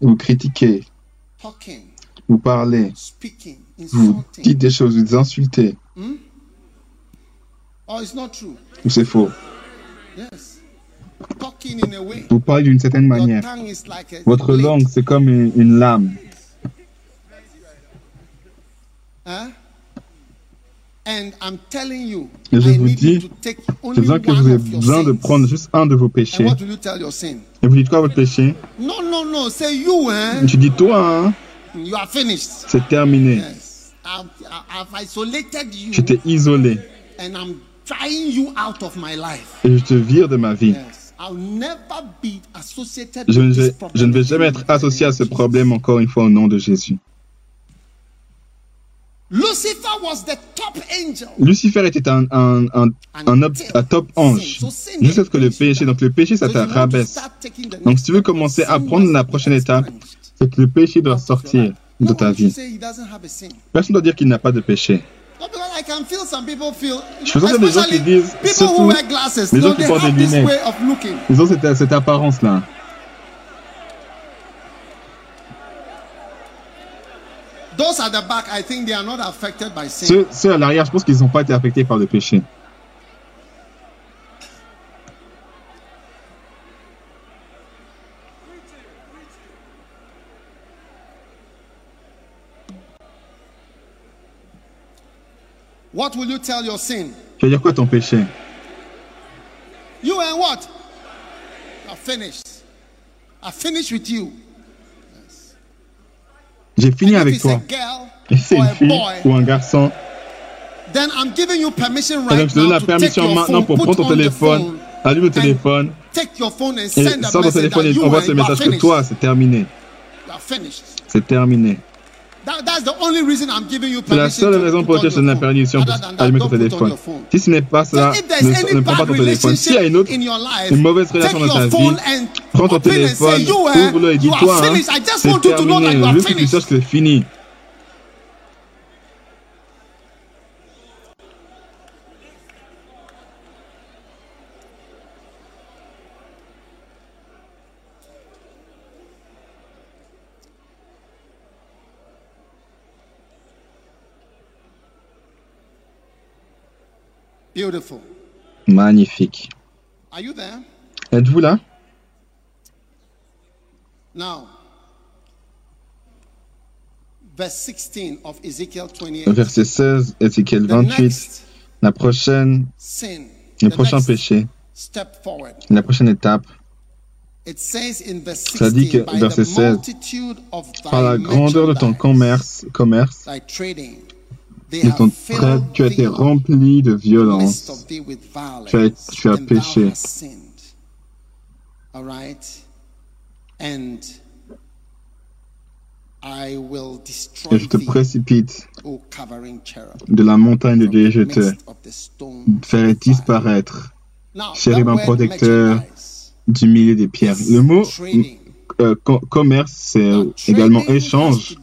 Vous critiquez. Vous parlez. Vous dites des choses, vous insultez. Ou c'est faux. Vous parlez d'une certaine manière. Votre langue, c'est comme une, une lame. Et je vous dis, j'ai besoin que vous ayez besoin de prendre juste un de vos péchés. Et vous dites quoi votre péché? Non, non, non, c'est you, hein. Tu dis toi, hein? You are finished. C'est terminé. Je t'ai isolé. And I'm trying you out of my life. Et je te vire de ma vie. Yes. I'll never be associated je, vais, je ne vais jamais être associé à ce problème encore une fois au nom de Jésus. Lucifer était un, un, un, un, un top ange. Jusqu'à ce que le péché, donc le péché, ça te rabaisse. Donc si tu veux commencer à prendre la prochaine étape, c'est que le péché doit sortir de ta vie. Personne ne doit dire qu'il n'a pas de péché. Je sens des gens qui disent, surtout les gens qui portent des lunettes, ils ont cette, cette apparence-là. Ceux, ceux à l'arrière, je pense qu'ils n'ont pas été affectés par le péché. What will you tell your sin? Tu vas dire quoi ton péché? You and what? I finished. I finished with you. J'ai fini avec toi. Et c'est une fille ou un garçon. Then I'm giving you permission right donc je te donne la permission maintenant pour prendre ton téléphone, allume le téléphone, et sors ton téléphone et envoie ce message que toi, c'est terminé. C'est terminé. C'est la seule raison pour laquelle je donne la permission d'allumer ton téléphone. Si ce n'est pas cela, ne, ne prends pas ton téléphone. S'il y a une autre, une mauvaise relation dans ta vie, prends ton téléphone, ouvre-le et dis-toi, hein, c'est terminé. Veux que tu saches que c'est fini. Magnifique. Êtes-vous là? Now, verset 16, Ézéchiel 28, la prochaine, le prochain péché, la prochaine étape, ça dit que, verset 16, par la grandeur de ton commerce, commerce de ton trait, tu as été rempli de violence, tu as, tu as péché. Et je te précipite de la montagne de Dieu, je te ferai disparaître, chérubin protecteur du milieu des pierres. Le mot euh, commerce, c'est également échange.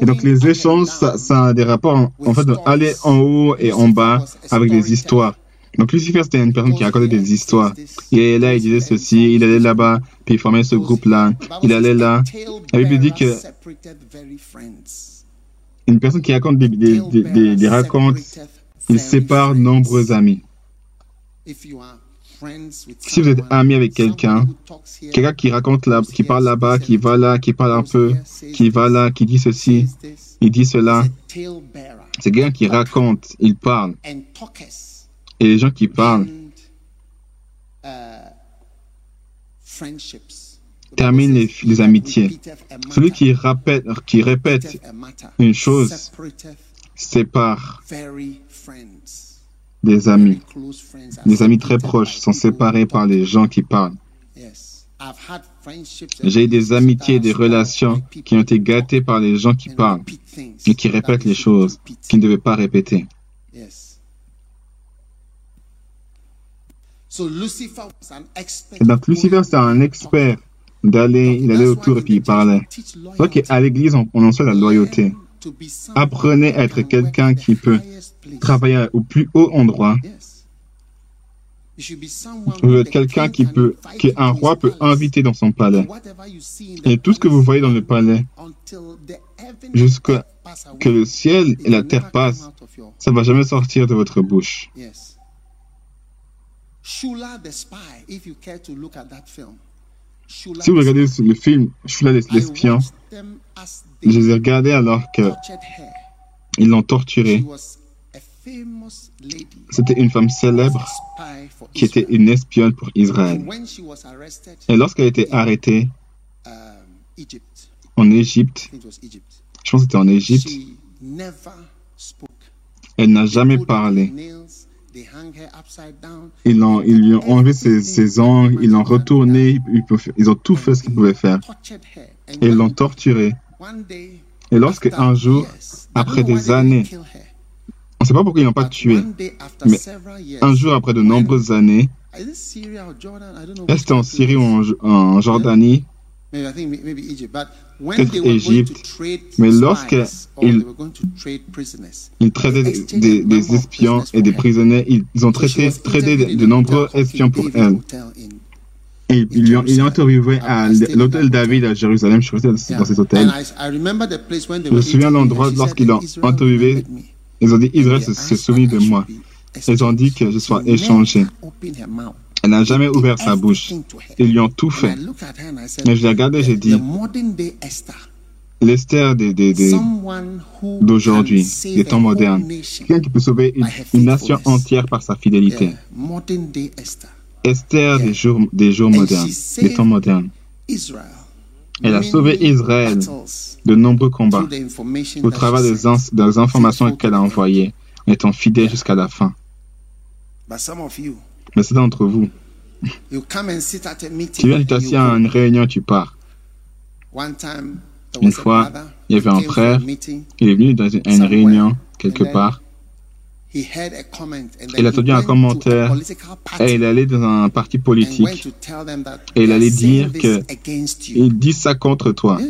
Et donc les échanges, ça, a des rapports en, fait aller en haut et en bas avec des histoires. Donc Lucifer, c'était une personne qui racontait des histoires. Il est là, il disait ceci, il allait là-bas, puis il formait ce groupe-là. Il allait là. La Bible dit que une personne qui raconte des, des, des, des racontes, il sépare nombreux amis. Si vous êtes ami avec quelqu'un, quelqu'un qui raconte là, qui parle là-bas, qui va là, qui parle un peu, qui va là, qui dit ceci, il dit cela, c'est quelqu'un qui raconte, il parle. Et les gens qui parlent. Terminent les, amitiés. Celui qui répète, qui répète une chose sépare des amis. Les amis très proches sont séparés par les gens qui parlent. J'ai eu des amitiés, des relations qui ont été gâtées par les gens qui parlent et qui répètent les choses qu'ils ne devaient pas répéter. Et donc Lucifer, c'est un expert d'aller, il allait autour et puis il parlait. C'est qu'à l'église, on, on enseigne la loyauté. Apprenez à être quelqu'un qui peut travailler au plus haut endroit. Vous êtes quelqu'un qui peut, qu'un roi peut inviter dans son palais. Et tout ce que vous voyez dans le palais, jusqu'à que le ciel et la terre passent, ça ne va jamais sortir de votre bouche. Si vous regardez le film Shula l'espion, je les ai regardés alors qu'ils l'ont torturé. C'était une femme célèbre qui était une espionne pour Israël. Et lorsqu'elle a été arrêtée en Égypte, je pense que c'était en Égypte, elle n'a jamais parlé. Ils, ils lui ont enlevé ses, ses ongles, ils l'ont retourné, ils, ont tout fait ce qu'ils pouvaient faire. Et ils l'ont torturé. Et lorsque un jour, après des années, on ne sait pas pourquoi ils l'ont pas tué, mais un jour après de nombreuses années, est-ce en Syrie ou en Jordanie, peut-être Égypte, mais lorsqu'ils ils traitaient des, espions et des prisonniers, ils ont traité, traité de, nombreux espions pour elle. Et ils l'ont interviewé à l'hôtel David à Jérusalem. Je suis dans cet hôtel. Je me souviens de l'endroit lorsqu'ils l'ont interviewé. Ils ont dit Israël se souvient de moi. Ils ont dit que je sois échangé. Elle n'a jamais ouvert sa bouche. Ils lui ont tout fait. Mais je l'ai regardé et j'ai dit, l'Esther d'aujourd'hui, des temps modernes, quelqu'un qui peut sauver une, nation entière par sa fidélité. Esther des jours, des jours modernes, des temps modernes. Elle a sauvé Israël de nombreux combats au travers des, des informations qu'elle a envoyées, en étant fidèle jusqu'à la fin. Mais c'est d'entre vous. Tu viens, tu t'assieds à une réunion, tu pars. Une fois, il y avait un frère, il est venu dans une réunion quelque part. Il a entendu un commentaire et il allait dans un parti politique et il allait dire que il dit ça contre toi.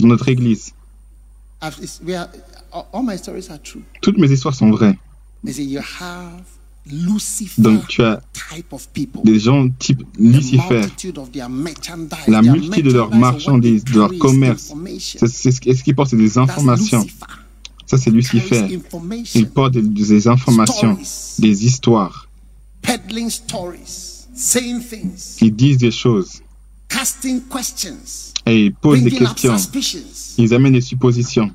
Dans notre église. Toutes mes histoires sont vraies. Donc tu as des gens type Lucifer, la multitude de leurs marchandises, de leur commerce, c'est ce qu'ils portent, c'est des informations. Ça, c'est Lucifer. Il porte des, informations, des histoires. Ils disent des choses. Et ils posent des questions. Ils amènent des suppositions.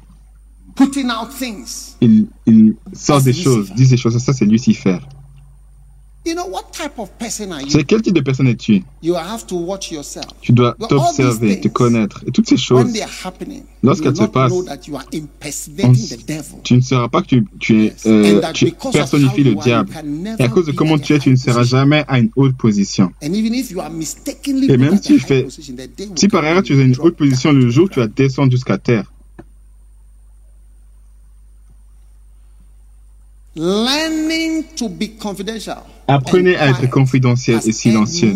Ils, ils sortent des choses, disent des choses. Ça, c'est Lucifer. C'est quel type de personne es-tu? Tu dois t'observer, te connaître. Et toutes ces choses, lorsqu'elles se passent, tu ne sauras pas que tu, tu, es, euh, tu personnifies le diable. Et à cause de comment tu es, tu ne seras jamais à une haute position. Et même si tu fais, si par erreur tu es à une haute position le jour, tu vas descendre jusqu'à terre. Apprenez à être confidentiel et silencieux.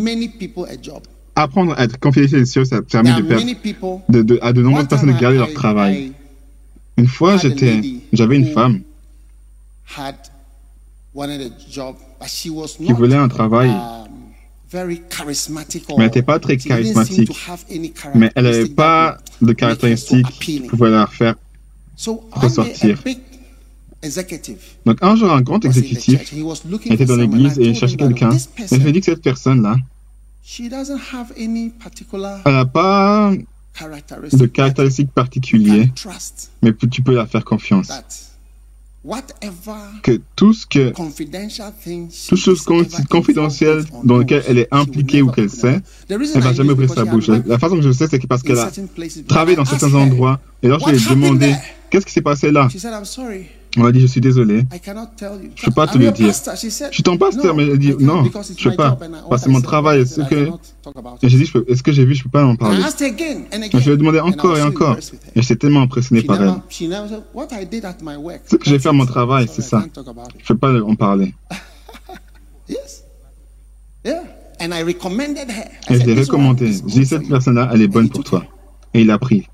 Apprendre à être confidentiel et silencieux, ça permet de, de, à de nombreuses personnes de garder leur travail. Une fois, j'étais, j'avais une femme qui voulait un travail, um, mais elle n'était pas très charismatique. Mais elle n'avait pas de caractéristiques qui pouvaient la faire ressortir. Donc un jour, un grand exécutif était dans l'église et cherchait quelqu'un. Et je lui ai dit que cette personne-là, elle n'a pas de caractéristiques particulières, mais tu peux la faire confiance. Que tout ce que, tout chose confidentielle dans lequel elle est impliquée ou qu'elle sait, elle ne va jamais ouvrir sa bouche. La façon que je sais, c'est parce qu'elle a travaillé dans certains endroits. Et alors, je lui ai demandé, qu'est-ce qui s'est passé là? On a dit, je suis désolé. Je ne peux pas te le dire. Je suis ton pasteur, mais elle dit, non, je ne peux pas. Parce que c'est mon travail. Est-ce que, j'ai dit, est-ce que j'ai vu, je ne peux pas en parler? je lui ai demandé encore et encore. Et j'étais tellement impressionné par elle. Ce que j'ai fait à mon travail, c'est ça. Je ne peux pas en parler. Et je l'ai recommandé. J'ai dit, cette personne-là, elle est bonne pour toi. Et il a pris.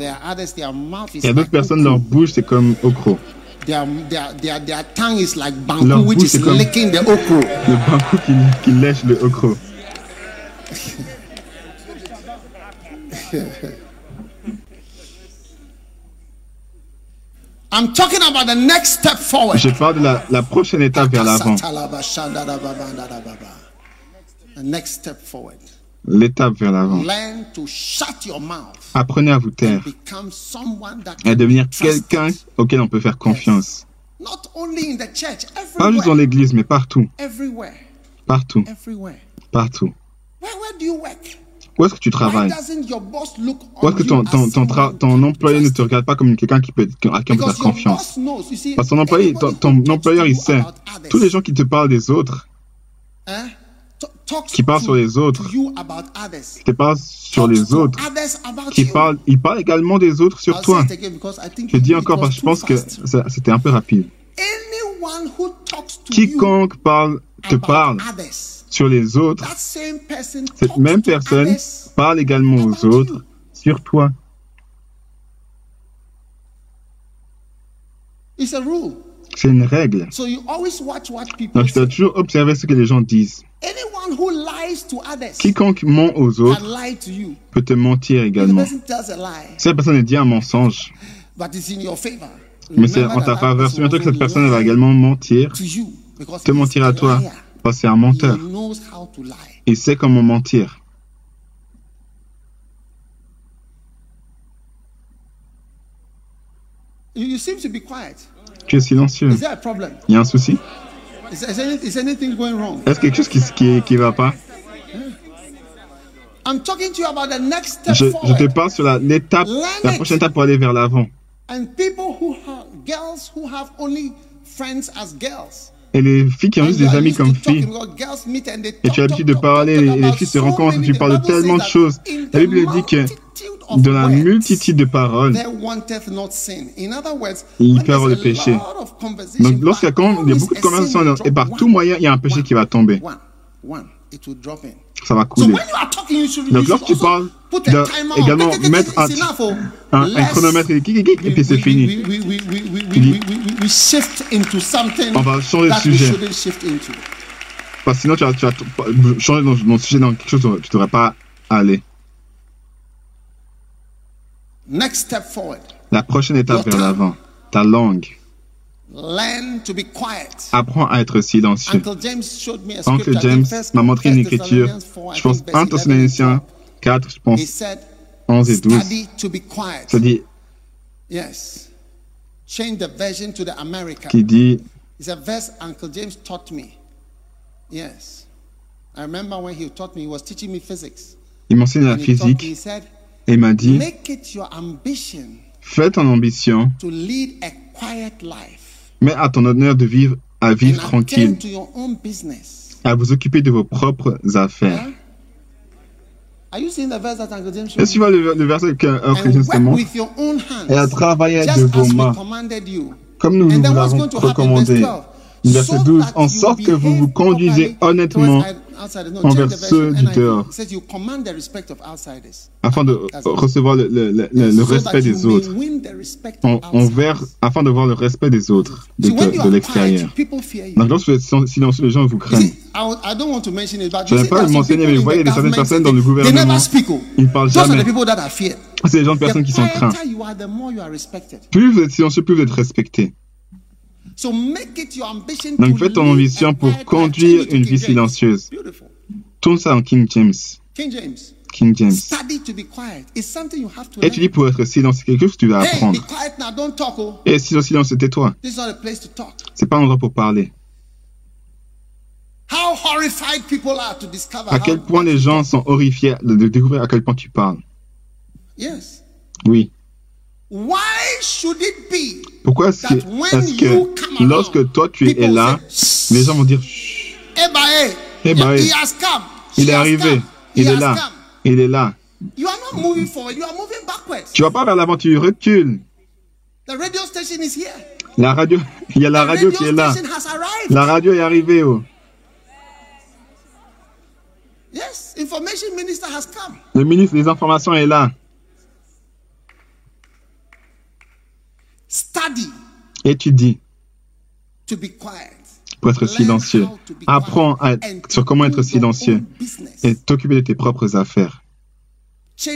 Il y a d'autres personnes, leur bouche, c'est comme okro. Their, their, their, tongue is like banku, which is licking the okro. Le banku qui, qui lèche le okro. <laughs> I'm talking about the next step forward. Je parle de la, la prochaine étape vers l'avant. The next step forward l'étape vers l'avant. Apprenez à vous taire et à devenir quelqu'un auquel on peut faire confiance. Pas juste dans l'église, mais partout. Partout. Partout. Où est-ce que tu travailles? Où est-ce que ton, ton, ton, employé ne te regarde pas comme quelqu'un qui peut, à qui on peut faire confiance? Parce que ton employé, ton, employeur, il sait. Tous les gens qui te parlent des autres, hein? Qui parle sur les autres, qui parle sur les autres, qui parle, il parle également des autres sur toi. Je dis encore parce que je pense que c'était un peu rapide. Quiconque parle, te parle sur les autres, cette même personne parle également aux autres sur toi. C'est une règle. Donc, tu dois toujours observer ce que les gens disent. Quiconque ment aux autres peut te mentir également. Si la personne dit un mensonge, mais c'est en ta faveur, souviens-toi que cette personne va également mentir, te mentir à toi, parce que c'est un menteur. Il sait comment mentir. Tu es silencieux. Il y a un souci? Est-ce quelque chose qui qui, qui va pas? Je, je te parle sur l'étape, la, la prochaine étape pour aller vers l'avant. Et les filles qui ont juste des amis comme filles. Et tu as l'habitude de parler, et les filles se rencontrent, et tu parles de tellement de choses. La Bible dit que dans la multitude de paroles, il peut y avoir le péché. Donc, lorsqu'il y, a beaucoup de conversations et par tout moyen, il y a un péché qui va tomber. Ça va couler. Donc, lorsque tu parles, également mettre un, un, chronomètre et, puis c'est fini. On va changer de sujet. Parce que sinon, tu vas, tu vas changer mon sujet dans quelque chose où tu ne devrais pas aller. La prochaine étape vers l'avant, ta langue. Apprends à être silencieux. Uncle James m'a montré une écriture, je pense 1 Thessaloniciens 4, je pense 11 et 12. Ça dit, qui dit, It's a verse Uncle James taught me. Yes. I remember when he taught me, he was teaching me physics. Il m'enseigne la physique et il m'a dit, fais ton ambition, mais à ton honneur de vivre à vivre tranquille, à vous occuper de vos propres affaires. Est-ce que tu vois le, verset que Uncle James te montre Et à travailler de vos mains, comme nous vous l'avons recommandé. Verset 12, en sorte que vous vous conduisez honnêtement envers ceux du dehors, afin de recevoir le, le, le, respect des autres, envers, afin de voir le respect des autres de, de, l'extérieur. Donc, lorsque vous êtes silencieux, les gens vous craignent. Je n'aime pas le mentionner, mais vous voyez, il y a certaines personnes dans le gouvernement, ils ne parlent jamais. C'est les gens de personnes qui sont craintes. Plus vous êtes silencieux, plus vous êtes respecté. Donc fais ton ambition pour conduire une vie silencieuse. Tourne ça en King James. King James. Étudie pour être silencieux, quelque chose que tu vas apprendre. Et si le silence, tais-toi. C'est pas un endroit pour parler. À quel point les gens sont horrifiés de découvrir à quel point tu parles. Oui. Pourquoi est-ce que, lorsque toi tu es là, les gens vont dire eh ben, eh, eh ben, eh. il est arrivé, il est là, il est là. Tu vas pas vers l'avant, tu recules. La radio, il y a la radio qui est là. La radio est arrivée. Oh. Le ministre des Informations est là. Étudie pour être silencieux. Apprends sur comment être silencieux et t'occuper de tes propres affaires. Uh,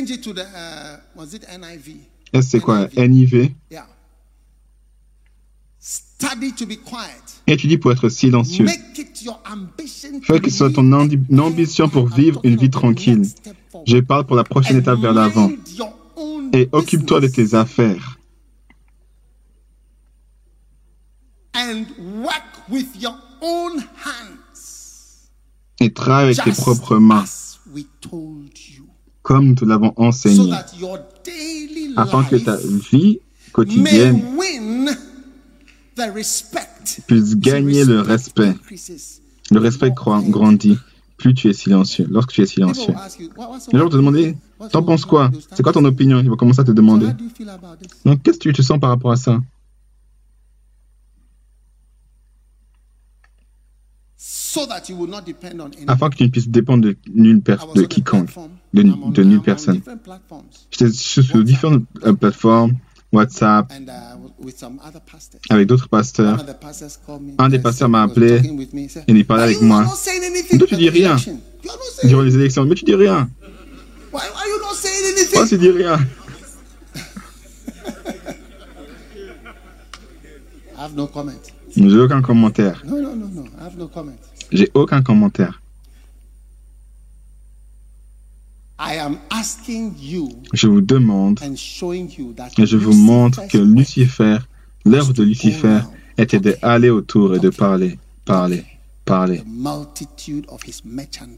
Est-ce c'est quoi? NIV Étudie pour être silencieux. Fais que ce soit ton ambition pour vivre une vie tranquille. Je parle pour la prochaine étape vers l'avant. Et occupe-toi de tes affaires. Et travaille avec tes propres mains, comme nous te l'avons enseigné, afin que ta vie quotidienne puisse gagner le respect. Le respect grandit. Plus tu es silencieux, lorsque tu es silencieux. Les gens vont te demander, t'en penses quoi? C'est quoi ton opinion? Ils vont commencer à te demander. Donc, qu'est-ce que tu te sens par rapport à ça? Afin que tu ne puisses dépendre de nulle personne, de quiconque, de, de nulle personne. J'étais sur différentes euh, plateformes, WhatsApp, uh, avec d'autres pasteurs. Un des pasteurs m'a appelé et il parlait avec moi. Toi, tu dis rien durant les élections, mais tu dis rien. Pourquoi tu dis rien J'ai aucun commentaire. Non, non, non, non. I have no comment. J'ai aucun commentaire. Je vous demande et je vous montre que Lucifer, l'heure de Lucifer était d'aller autour et de parler, parler, parler.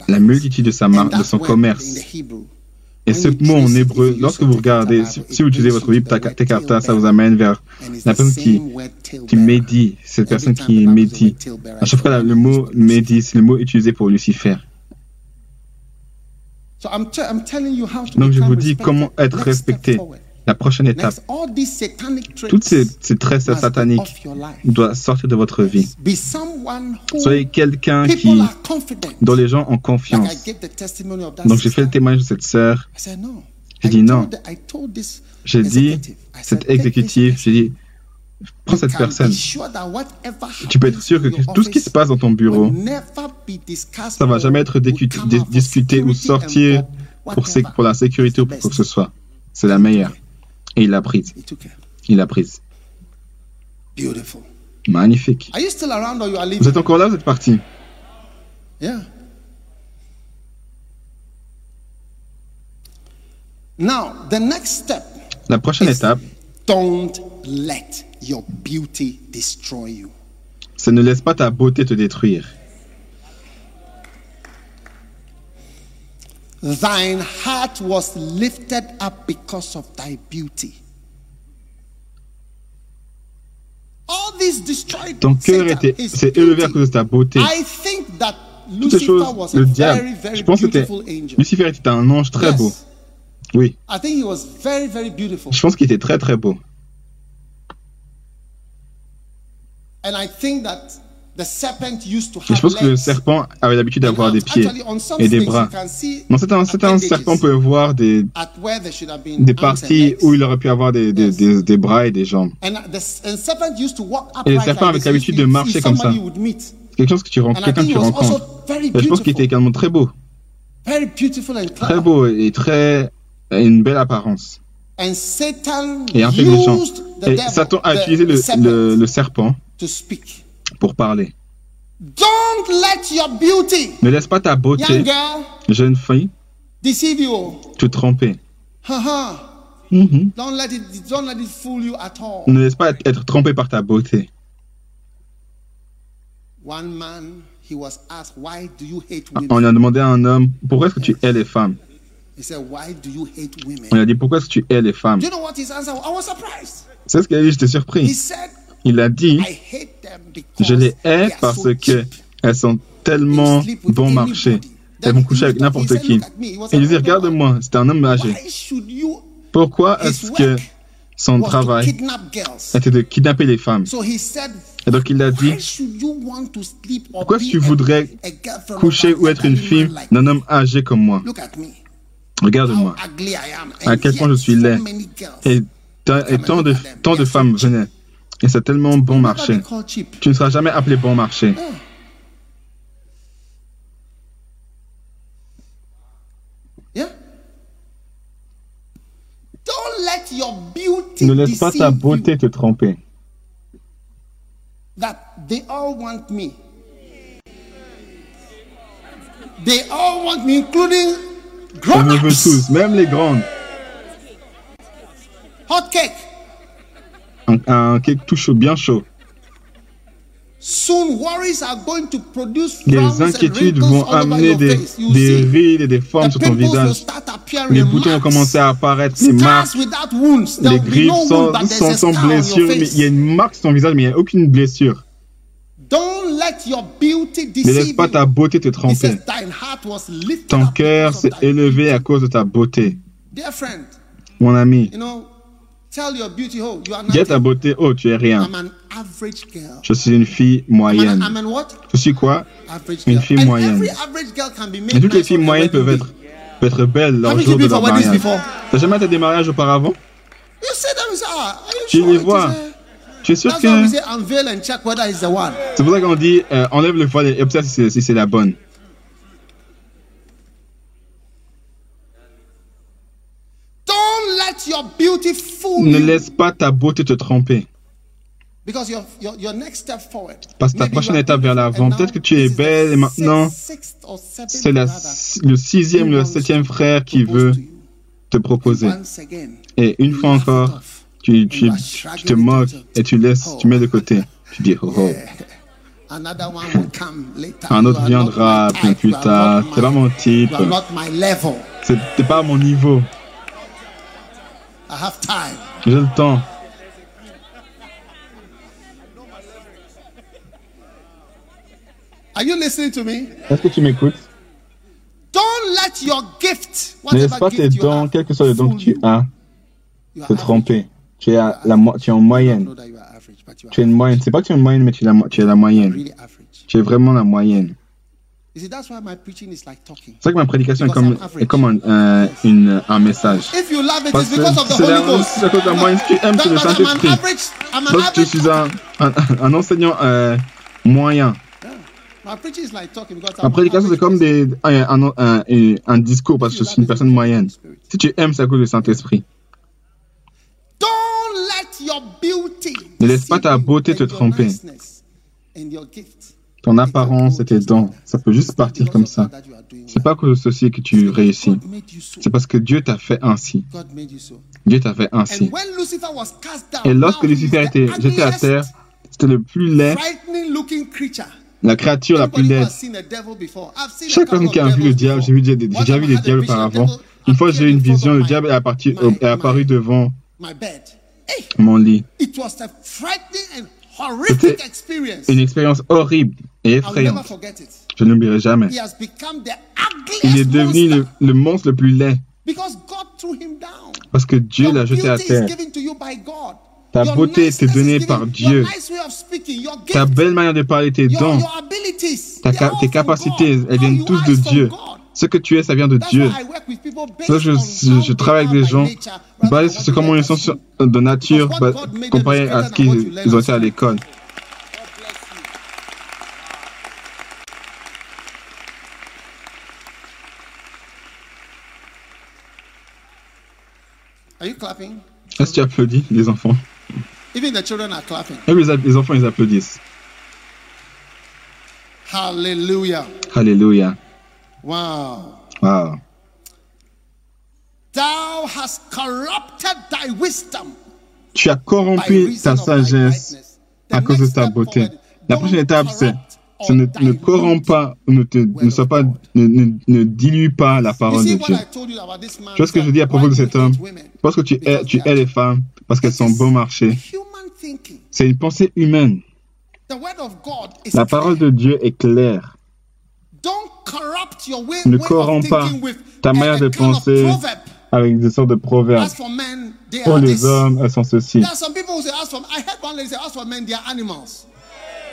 La multitude de, sa de son commerce et ce mot en hébreu, lorsque vous regardez, si, vous utilisez votre Bible, ça vous amène vers la personne qui, qui médit, cette personne qui médit. À chaque fois, le mot médit, c'est le mot utilisé pour Lucifer. Donc je vous dis comment être respecté. La prochaine étape, toutes ces, ces traits sataniques doivent sortir de votre vie. Soyez quelqu'un qui, dont les gens ont confiance. Donc j'ai fait le témoignage de cette sœur. J'ai dit non. J'ai dit, cet exécutif, j'ai dit, prends cette personne. Tu peux être sûr que tout ce qui se passe dans ton bureau, ça va jamais être discuté ou sortir pour, pour la sécurité ou pour quoi que ce soit. C'est la meilleure. Et il l'a prise. Il l'a prise. Beautiful. Magnifique. Are you still around or you are leaving? Vous êtes encore là, vous êtes parti? Yeah. Now, the next step. La prochaine étape. Don't let your beauty destroy you. Ça ne laisse pas ta beauté te détruire. Thine heart was lifted up because of thy beauty. All these destroyed Ton cœur s'est élevé à cause de ta beauté. I think that Toutes ces choses, le diable, je pense que Lucifer était un ange très beau. Oui. I think he was very, very beautiful. Je pense qu'il était très très beau. And I think that the serpent used to have et je pense que le serpent avait l'habitude d'avoir des pieds et des bras. Non, c'est un, un serpent peut avoir des, des parties où il aurait pu avoir des, des, des, des bras et des jambes. Et le serpent avait l'habitude de marcher comme ça. Quelque chose que tu rencontres, quelqu'un que tu rencontres. Et je pense qu'il était également très beau. Très beau et très une belle apparence. Et intelligent. Et Satan a utilisé le, le, le serpent pour parler. ne laisse pas ta beauté, jeune fille, te tromper. Ne laisse pas être trompé par ta beauté. On a demandé à un homme, pourquoi est-ce que tu hais les femmes? On a dit, pourquoi est-ce que tu hais les femmes? C'est ce qu'il a dit, j'étais surpris. Il a dit, je les hais parce qu'elles sont tellement bon marché. Elles vont coucher avec n'importe qui. Et il dit, regarde-moi, c'est un homme âgé. Pourquoi est-ce que son travail était de kidnapper les femmes? Et donc il a dit, pourquoi est-ce que tu voudrais coucher ou être une fille d'un homme âgé comme moi? Regarde-moi, à quel point je suis laid. Et, tant, de, tant de femmes venaient. Et c'est tellement bon marché. Tu ne seras jamais appelé bon marché. Ne laisse pas ta beauté te tromper. That they all want me. They all want me, including tous, même les grandes. Hot cake un, un cake tout chaud, bien chaud. Les inquiétudes vont amener des, des rides et des formes sur ton visage. Les boutons vont commencer à apparaître, les marques, les griffes sans, sans, sans blessure. Mais il y a une marque sur ton visage, mais il n'y a aucune blessure. Ne laisse pas ta beauté te tromper. Ton cœur s'est élevé à cause de ta beauté. Mon ami, Dis à ta beauté, oh, tu es rien. Je suis une fille moyenne. Je suis quoi? Une fille moyenne. Et toutes les filles moyennes peuvent être, peuvent être belles lors jour de leur mariage. T'as jamais été des mariages auparavant? Tu les vois. Tu es sûr que... C'est pour ça qu'on dit, euh, enlève le voile et observe si c'est la bonne. Ne laisse pas ta beauté te tromper. Parce que ta prochaine étape vers l'avant, peut-être que tu es belle et maintenant, c'est le sixième ou le septième frère qui veut te proposer. Et une fois encore, tu, tu, tu te moques et tu laisses, tu mets de côté. Tu dis, oh, oh. Un autre viendra plus tard. C'est pas mon type. C'est pas mon niveau. I have time. J'ai le temps. Are you listening to me? Est-ce que tu m'écoutes? Don't let your gift, ne laisse pas tes dons, quel que soit le don que tu as, te tromper. Tu es, à la, tu es en moyenne. Tu es une moyenne. C'est pas que tu es une moyenne, mais tu es la, tu es la moyenne. Tu es vraiment la moyenne. C'est ça que ma prédication est comme, est comme un, euh, une, un message. Parce que c'est à cause de la moyenne. Si tu aimes, c'est le Saint-Esprit. Donc, je suis un, un, un enseignant euh, moyen. Ma prédication, c'est comme des, un, un, un, discours parce que je suis une personne moyenne. Si tu aimes, c'est à cause du Saint-Esprit. Ne laisse pas ta beauté te tromper. Ton apparence et tes dents, ça peut juste partir comme ça. C'est pas à cause de ceci que tu réussis. C'est parce que Dieu t'a fait ainsi. Dieu t'a fait ainsi. Et lorsque Lucifer était jeté à terre, c'était le plus laid, la créature la plus laide. Chaque personne qui a vu le diable, j'ai déjà vu des diables auparavant. Une fois, j'ai eu une vision, le diable est apparu, est apparu devant mon lit. C'était une expérience horrible et effrayante. Je n'oublierai jamais. Il est devenu le, monstre le plus laid. Parce que Dieu l'a jeté à terre. Ta beauté était donnée par Dieu. Ta belle manière de parler, tes dons, tes capacités, elles viennent tous de Dieu. Ce que tu es, ça vient de Dieu. je, je, travaille avec des gens basés sur comment ils sont de nature comparé à ce qu'ils ont été à l'école. Est-ce que tu applaudis, les enfants? Even the children are clapping. les enfants, ils applaudissent. Hallelujah. Hallelujah. Wow. Wow. Thou hast corrupted thy wisdom. Tu as corrompu ta sagesse à cause de ta beauté. La prochaine étape, c'est ne, ne corrompt pas, ne, te, ne, sois pas, ne, ne, dilue pas la parole de Dieu. Tu vois ce que je dis à propos de cet homme? Parce que tu es, tu es les femmes, parce qu'elles sont bon marché. C'est une pensée humaine. La parole de Dieu est claire. Ne corromps pas ta manière de penser avec des sortes de proverbes. Pour les hommes, elles sont ceci.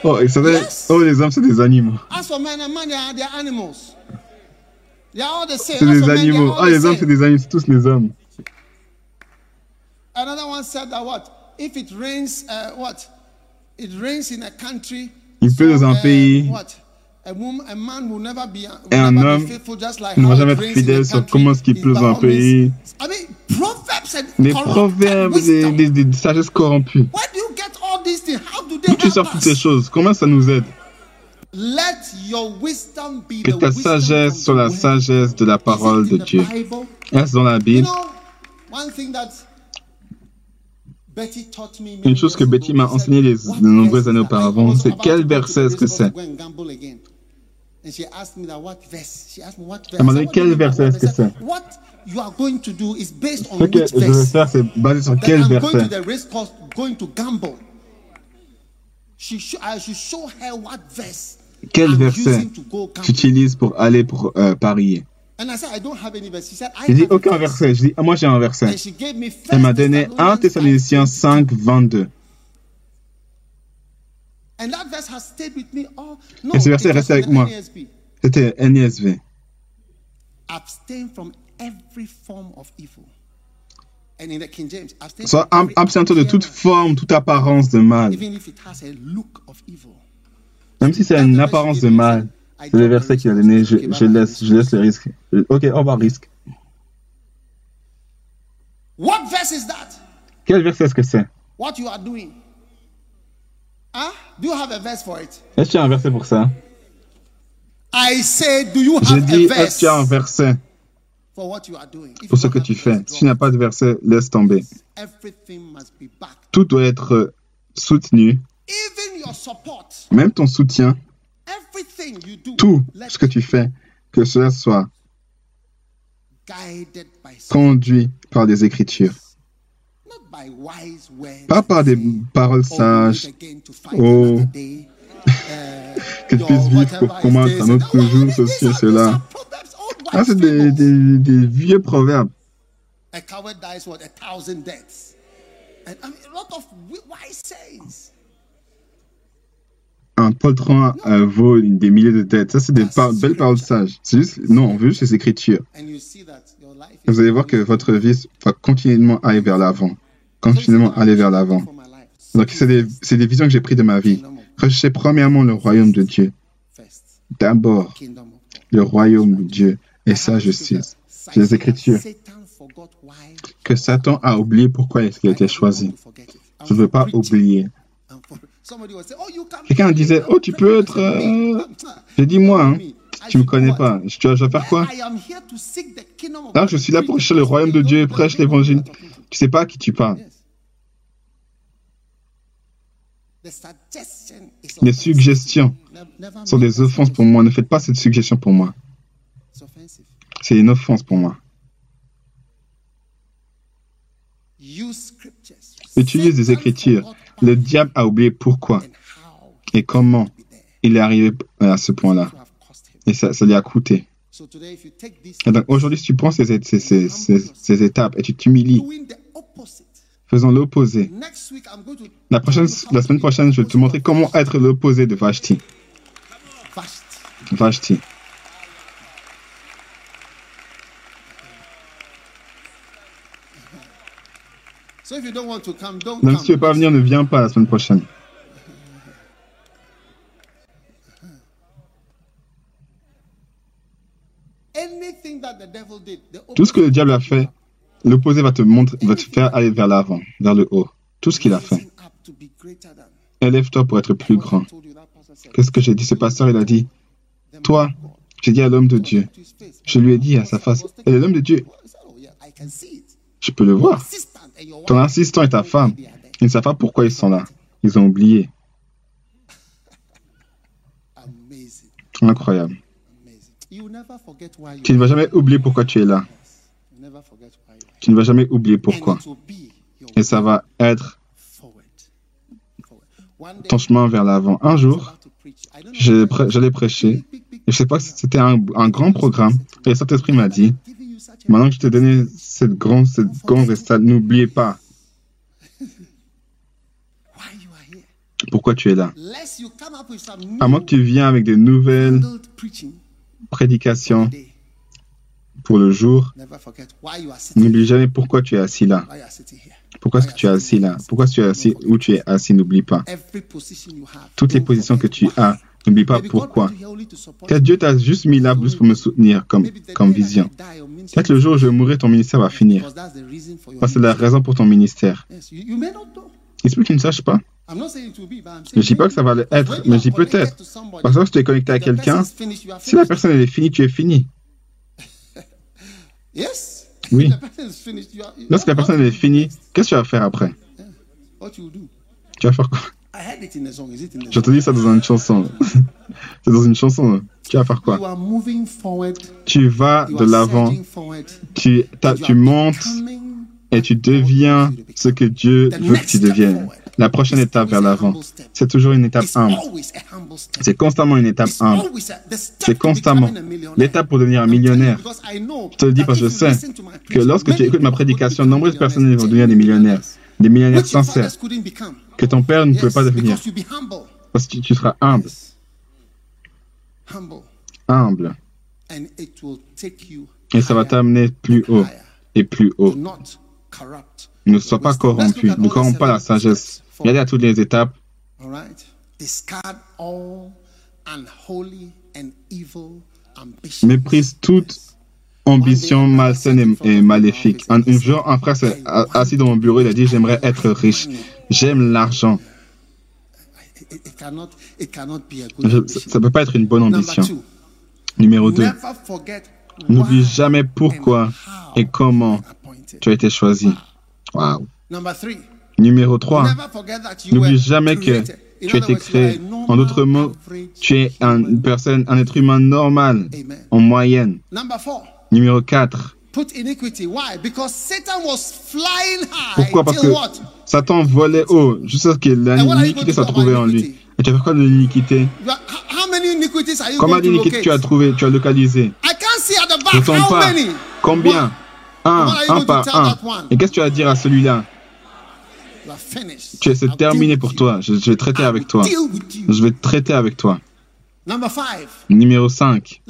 Oh, et oh, les hommes, c'est des animaux. C'est des animaux. Ah, les hommes, c'est des animaux, c'est tous les hommes. Another one said that what? If it rains, what? It rains in a country. Il pleut dans un pays. What? A woman, a man will never be, will et un homme like ne va jamais être fidèle sur comment est-ce qu'il pleut dans un pays. Des proverbes, des, des, sagesses corrompues. Where do you get all these things? How do they D'où tu sors toutes ces choses? Comment ça nous aide? Let your wisdom be que ta sagesse soit la sagesse de la parole de Dieu. Est-ce dans la Bible? Une chose que Betty m'a enseigné les, de nombreuses années auparavant, c'est quel verset est-ce que c'est? Elle m'a demandé quel verset est-ce que c'est? Ce que je vais faire, c'est basé sur quel verset? Quel verset tu utilises pour aller pour euh, parier? J'ai dit aucun verset. Je dis, ah, moi j'ai un verset. Elle m'a donné 1 Thessaloniciens 5, 22. Et ce verset est resté avec moi. C'était NISV. Sois absent de toute forme, toute apparence de mal. Même si c'est une apparence de mal. C'est le verset qu'il a donné. Je, je, laisse, je laisse le risque. Ok, on va risque. What verse is that? Quel verset est-ce que c'est? What you are doing? Huh? Do you have a verse for it? Est-ce que tu as un verset pour ça? I say, do you have Je dis, est-ce que tu as un verset? for what you are doing? pour ce que tu fais? Si tu n'as pas de verset, laisse tomber. Tout doit être soutenu. Même ton soutien tout ce que tu fais, que cela soit conduit par des écritures, pas par des paroles sages, oh, que tu puisses vivre pour combattre un autre jour, ceci et cela. Ah, c'est des, des, des, vieux proverbes. A coward dies what a thousand deaths. And I mean, a lot of wise sayings un poltron euh, vaut des milliers de têtes. Ça, c'est des belles paroles sages. C'est juste, non, on veut juste les écritures. vous allez voir que votre vie va continuellement aller vers l'avant. Continuellement aller vers l'avant. Donc, c'est des, visions que j'ai prises de ma vie. Recherchez premièrement le royaume de Dieu. D'abord, le royaume de Dieu et sa justice. C'est les Écritures. Que Satan a oublié pourquoi qu'il a été choisi. Je ne veux pas oublier. Quelqu'un disait, oh, tu peux être... Euh... J'ai dit, moi, hein, tu ne me connais pas. Tu vas faire quoi Non, je suis là pour chercher le royaume de Dieu et prêcher l'évangile. Tu sais pas à qui tu parles. Les suggestions sont des offenses pour moi. Ne faites pas cette suggestion pour moi. C'est une offense pour moi. Utilise des écritures. Le diable a oublié pourquoi et comment il est arrivé à ce point-là. Et ça, lui a coûté. aujourd'hui, si tu prends ces, ces étapes et tu t'humilies, faisons l'opposé. La, prochaine, la semaine prochaine, je vais te montrer comment être l'opposé de Vashti. Vashti. Donc si tu ne veux pas venir, ne viens pas la semaine prochaine. Tout ce que le diable a fait, l'opposé va te montrer, va te faire aller vers l'avant, vers le haut. Tout ce qu'il a fait. Élève-toi pour être plus grand. Qu'est-ce que j'ai dit? Ce pasteur, il a dit, toi, j'ai dit à l'homme de Dieu. Je lui ai dit à sa face, est l'homme de Dieu. Je peux le voir. Ton assistant et ta femme, ils ne savent pas pourquoi ils sont là. Ils ont oublié. Incroyable. Tu ne vas jamais oublier pourquoi tu es là. Tu ne vas jamais oublier pourquoi. Et ça va être ton chemin vers l'avant. Un jour, j'allais prêcher. Et je sais pas si c'était un, grand programme. Et le Saint-Esprit m'a dit, maintenant que je t'ai donné cette grande, cette grande n'oubliez pas. <laughs> Pourquoi tu es là? À moins que tu viennes avec de nouvelles prédications pour le jour, n'oublie jamais pourquoi tu es assis là. Pourquoi est-ce que tu es assis là? Pourquoi tu es assis où tu es assis? N'oublie pas. Toutes les positions que tu as, n'oublie pas pourquoi. Peut-être Dieu t'a juste mis là juste pour me soutenir comme, comme vision. Peut-être le jour où je mourrai, ton ministère va finir. Parce que c'est la raison pour ton ministère. Il se peut que tu ne saches pas. Je ne dis pas que ça va être, mais je dis peut-être. Parce que si tu es connecté à quelqu'un, si la personne est finie, tu es fini. Oui. Lorsque la personne est finie, qu'est-ce que tu vas faire après? Tu vas faire quoi? Je te dis ça dans une chanson. <laughs> C'est dans une chanson. Tu vas faire quoi? Tu vas de l'avant. Tu, tu montes et tu deviens ce que Dieu veut que tu deviennes. La prochaine étape vers l'avant, c'est toujours une étape humble. C'est constamment une étape humble. C'est constamment l'étape pour devenir un millionnaire. Je te le dis parce que je sais que lorsque tu écoutes ma prédication, nombreuses personnes vont devenir des millionnaires, des millionnaires sincères, que ton père ne pouvait pas devenir. Parce que tu seras humble. Humble. Et ça va t'amener plus haut et plus haut. Ne sois pas corrompu. Ne corromps pas la sagesse. Regardez à toutes les étapes. Méprise toute ambition malsaine et, maléfique. Un, jour, un frère s'est assis dans mon bureau, il a dit, j'aimerais être riche. J'aime l'argent. ça ne peut pas être une bonne ambition. Numéro 2. N'oublie jamais pourquoi et comment tu as été choisi. Wow. Numéro 3. N'oublie jamais que tu as été créé. En d'autres mots, tu es une personne, un être humain normal, en moyenne. Numéro 4. Pourquoi? Parce que Satan volait haut, jusqu'à ce que l'iniquité soit trouvée en lui. Et tu as fait quoi de l'iniquité? Combien d'iniquités tu as trouvé, tu as localisé? Je ne pas. Combien? Un, un par un. Et qu'est-ce que tu as à dire à celui-là tu es, terminé pour toi. Je, vais traiter avec toi. Je vais traiter avec toi. Numéro 5.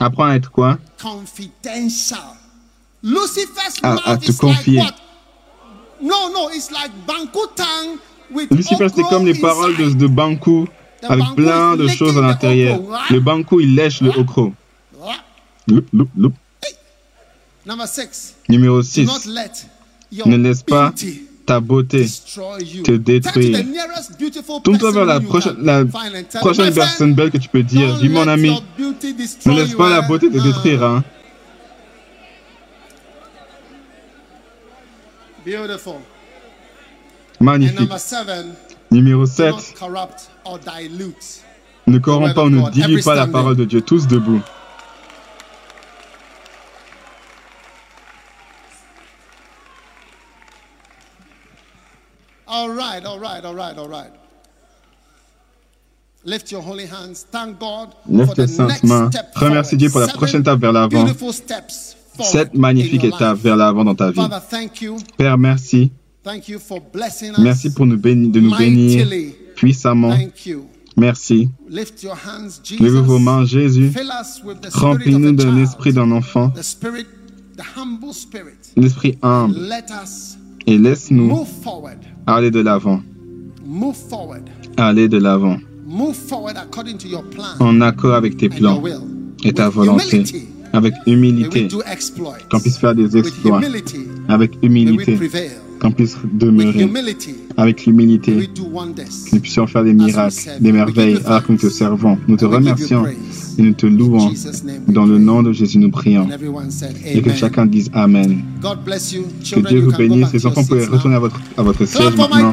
Apprends à être quoi? À, te confier. Lucifer, c'est comme les paroles de, de Banku avec plein de choses à l'intérieur. Le Banku, il lèche le okro. Numéro 6. Ne laisse pas ta beauté te détruire. Tourne-toi vers la prochaine, la prochaine personne belle que tu peux dire. Dis mon ami, ne laisse pas la beauté te détruire. Hein. Magnifique. Numéro 7. Ne corrompt pas ou ne dilue pas la parole de Dieu. Tous debout. All right, all right, all right, all right. Lift your holy hands. Thank God Lève tes saintes mains. Remercie Dieu pour la prochaine étape vers l'avant. Cette magnifique étape vers l'avant dans ta vie. Père, merci. Merci pour nous bénir, de nous bénir puissamment. Merci. Levez vos mains, Jésus. Remplis-nous d'un esprit d'un enfant, l'esprit humble, et laisse-nous aller de l'avant. Aller de l'avant. En accord avec tes plans et ta volonté. Avec humilité. Qu'on puisse faire des exploits. Avec humilité qu'on puisse demeurer avec l'humilité, que nous puissions faire des miracles, des merveilles alors que nous te servons. Nous te remercions et nous te louons. Dans le nom de Jésus, nous prions. Et que chacun dise Amen. Que Dieu vous bénisse. Les enfants, vous pouvez retourner à votre, à votre siège maintenant.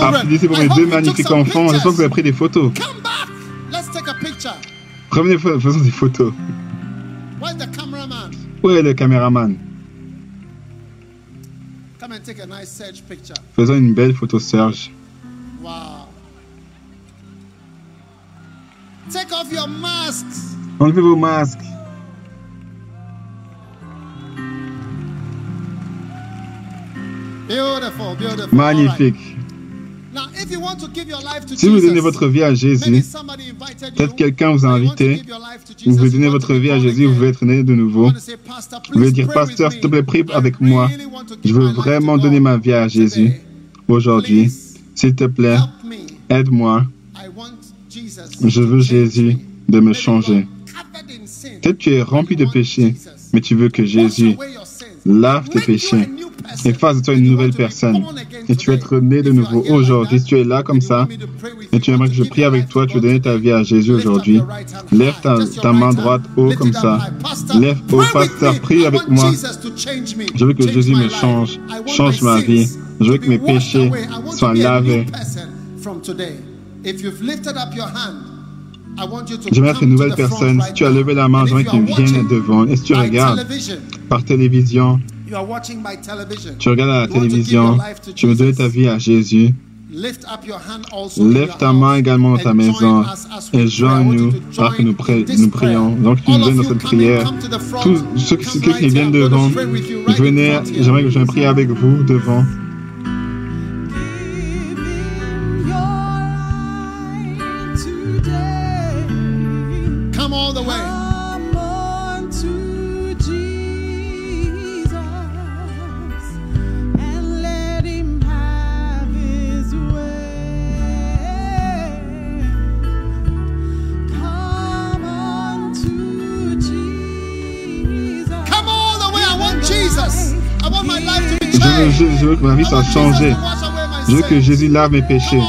Applaudissez pour mes deux magnifiques enfants. J'espère que vous avez pris des photos. Revenez, faisons des photos. Où est le caméraman? Faisons une belle photo Serge. Wow. Take off your masks. Enlevez vos masques. Beautiful, beautiful. Magnifique. Si vous donnez votre vie à Jésus, peut-être quelqu'un vous a invité, vous voulez donner votre vie à Jésus, vous voulez être né de nouveau. Vous voulez dire, pasteur, s'il te plaît, prie avec moi. Je veux vraiment donner ma vie à Jésus aujourd'hui. S'il te plaît, aide-moi. Je veux Jésus de me changer. Peut-être tu es rempli de péchés, mais tu veux que Jésus lave tes péchés et fasse de toi une nouvelle personne. Et tu veux être né de nouveau aujourd'hui. Si tu es là comme ça, et tu aimerais que je prie avec toi, tu veux donner ta vie à Jésus aujourd'hui, lève ta, ta, main droite haut comme ça. Lève haut, pasteur, prie avec moi. Je veux que Jésus me change, change ma vie. Je veux que mes péchés soient lavés. J'aimerais être une nouvelle personne. Si tu as levé la main, j'aimerais que tu viennes devant. Et si tu regardes par télévision, tu regardes à la télévision, tu veux donner ta vie à Jésus. Lève ta main également dans ta maison et joins-nous alors que nous, nous prions. Donc, tu nous donnes dans cette prière. Tous ceux qui, viennent devant, venez, j'aimerais que je prie avec vous devant. Ma vie soit changée. Je veux que Jésus lave mes péchés.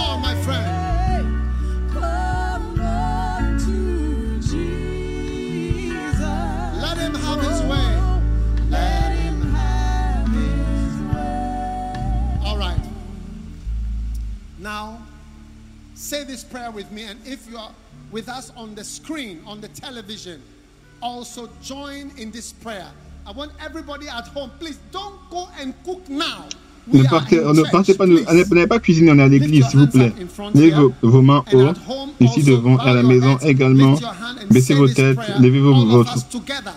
say this prayer with me and if you are with us on the screen on the television also join in this prayer I want everybody at home, please don't go and cook now. Ne partez, ne partez pas, n'allez pas cuisiner, on est à l'église, s'il vous plaît. Levez vos, vos, mains haut, ici devant, à la maison également. Baissez vos têtes, levez vos, votre,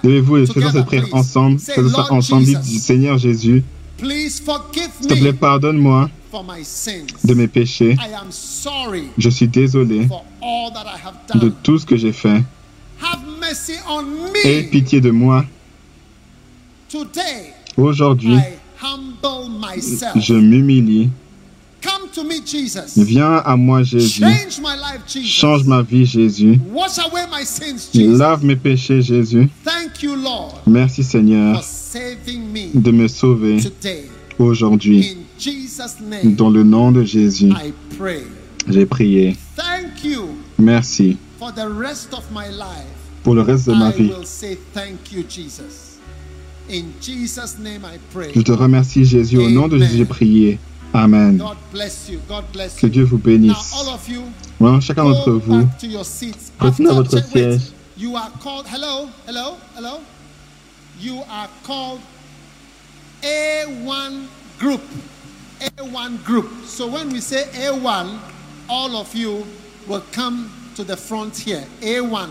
levez-vous et faisons cette prière ensemble. Faisons ça ensemble. Dites, Seigneur Jésus, s'il te plaît, pardonne-moi de mes péchés. Je suis désolé de tout ce que j'ai fait. Aie pitié de moi. Aujourd'hui, je m'humilie. Viens à moi, Jésus. Change ma vie, Jésus. Lave mes péchés, Jésus. Merci, Seigneur, de me sauver aujourd'hui. Dans le nom de Jésus, j'ai prié. Merci. Pour le reste de ma vie, je te remercie Jésus. Au nom de Jésus, j'ai prié. Amen. Que Dieu vous bénisse. Voilà, chacun d'entre vous, retenez à votre siège. You are called, hello, hello, hello. You are called A1 group. A1 group. So when we say A1, all of you will come to the front here. A1.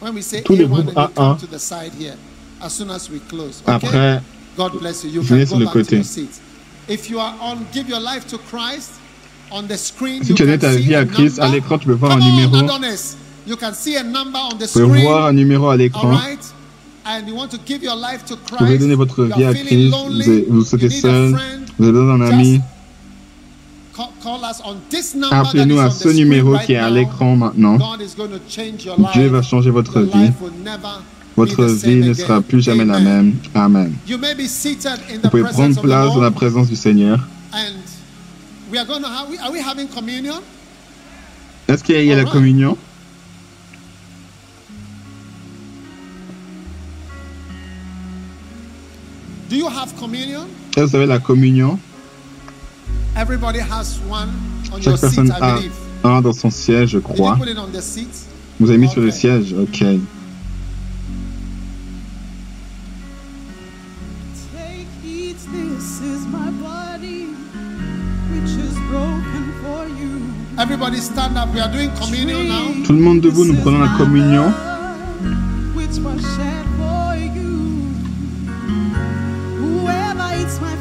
When we say Tous les A1, groupes you come A1. to the side here as soon as we close. Okay? Après, God bless you. You venez can sur go le back to côté. your seat. If you are on, give your life to Christ. On the screen, Si you tu donnes can ta see vie a à Christ, à l'écran, tu peux voir un on, numéro. Adonis. You can see a number on the Vous pouvez screen. voir un numéro à All l'écran. right? And you want to give your life to Vous pouvez Christ. donner votre You vie à feeling Christ. lonely. Vous, êtes- vous You souhaitez need a seul. friend. Vous avez besoin d'un ami. Just call, call us on this number that Appelez-nous is à on ce the screen numéro right qui est à now. l'écran maintenant. God is going to change your life. Dieu va changer votre Your vie. life will never Votre vie ne sera plus jamais la même. Amen. Vous pouvez prendre place dans la présence du Seigneur. and we are going to have. Are we having communion? Est-ce qu'il y a la communion? Do you have communion? Est-ce que vous avez la communion? Everybody has one on your Chaque personne seat, I a believe. un dans son siège, je crois. Vous avez mis sur le siège? Ok. Everybody stand up. We are doing communion now. Tout le monde debout, nous prenons la communion. Which was shed for you. Whoever eats my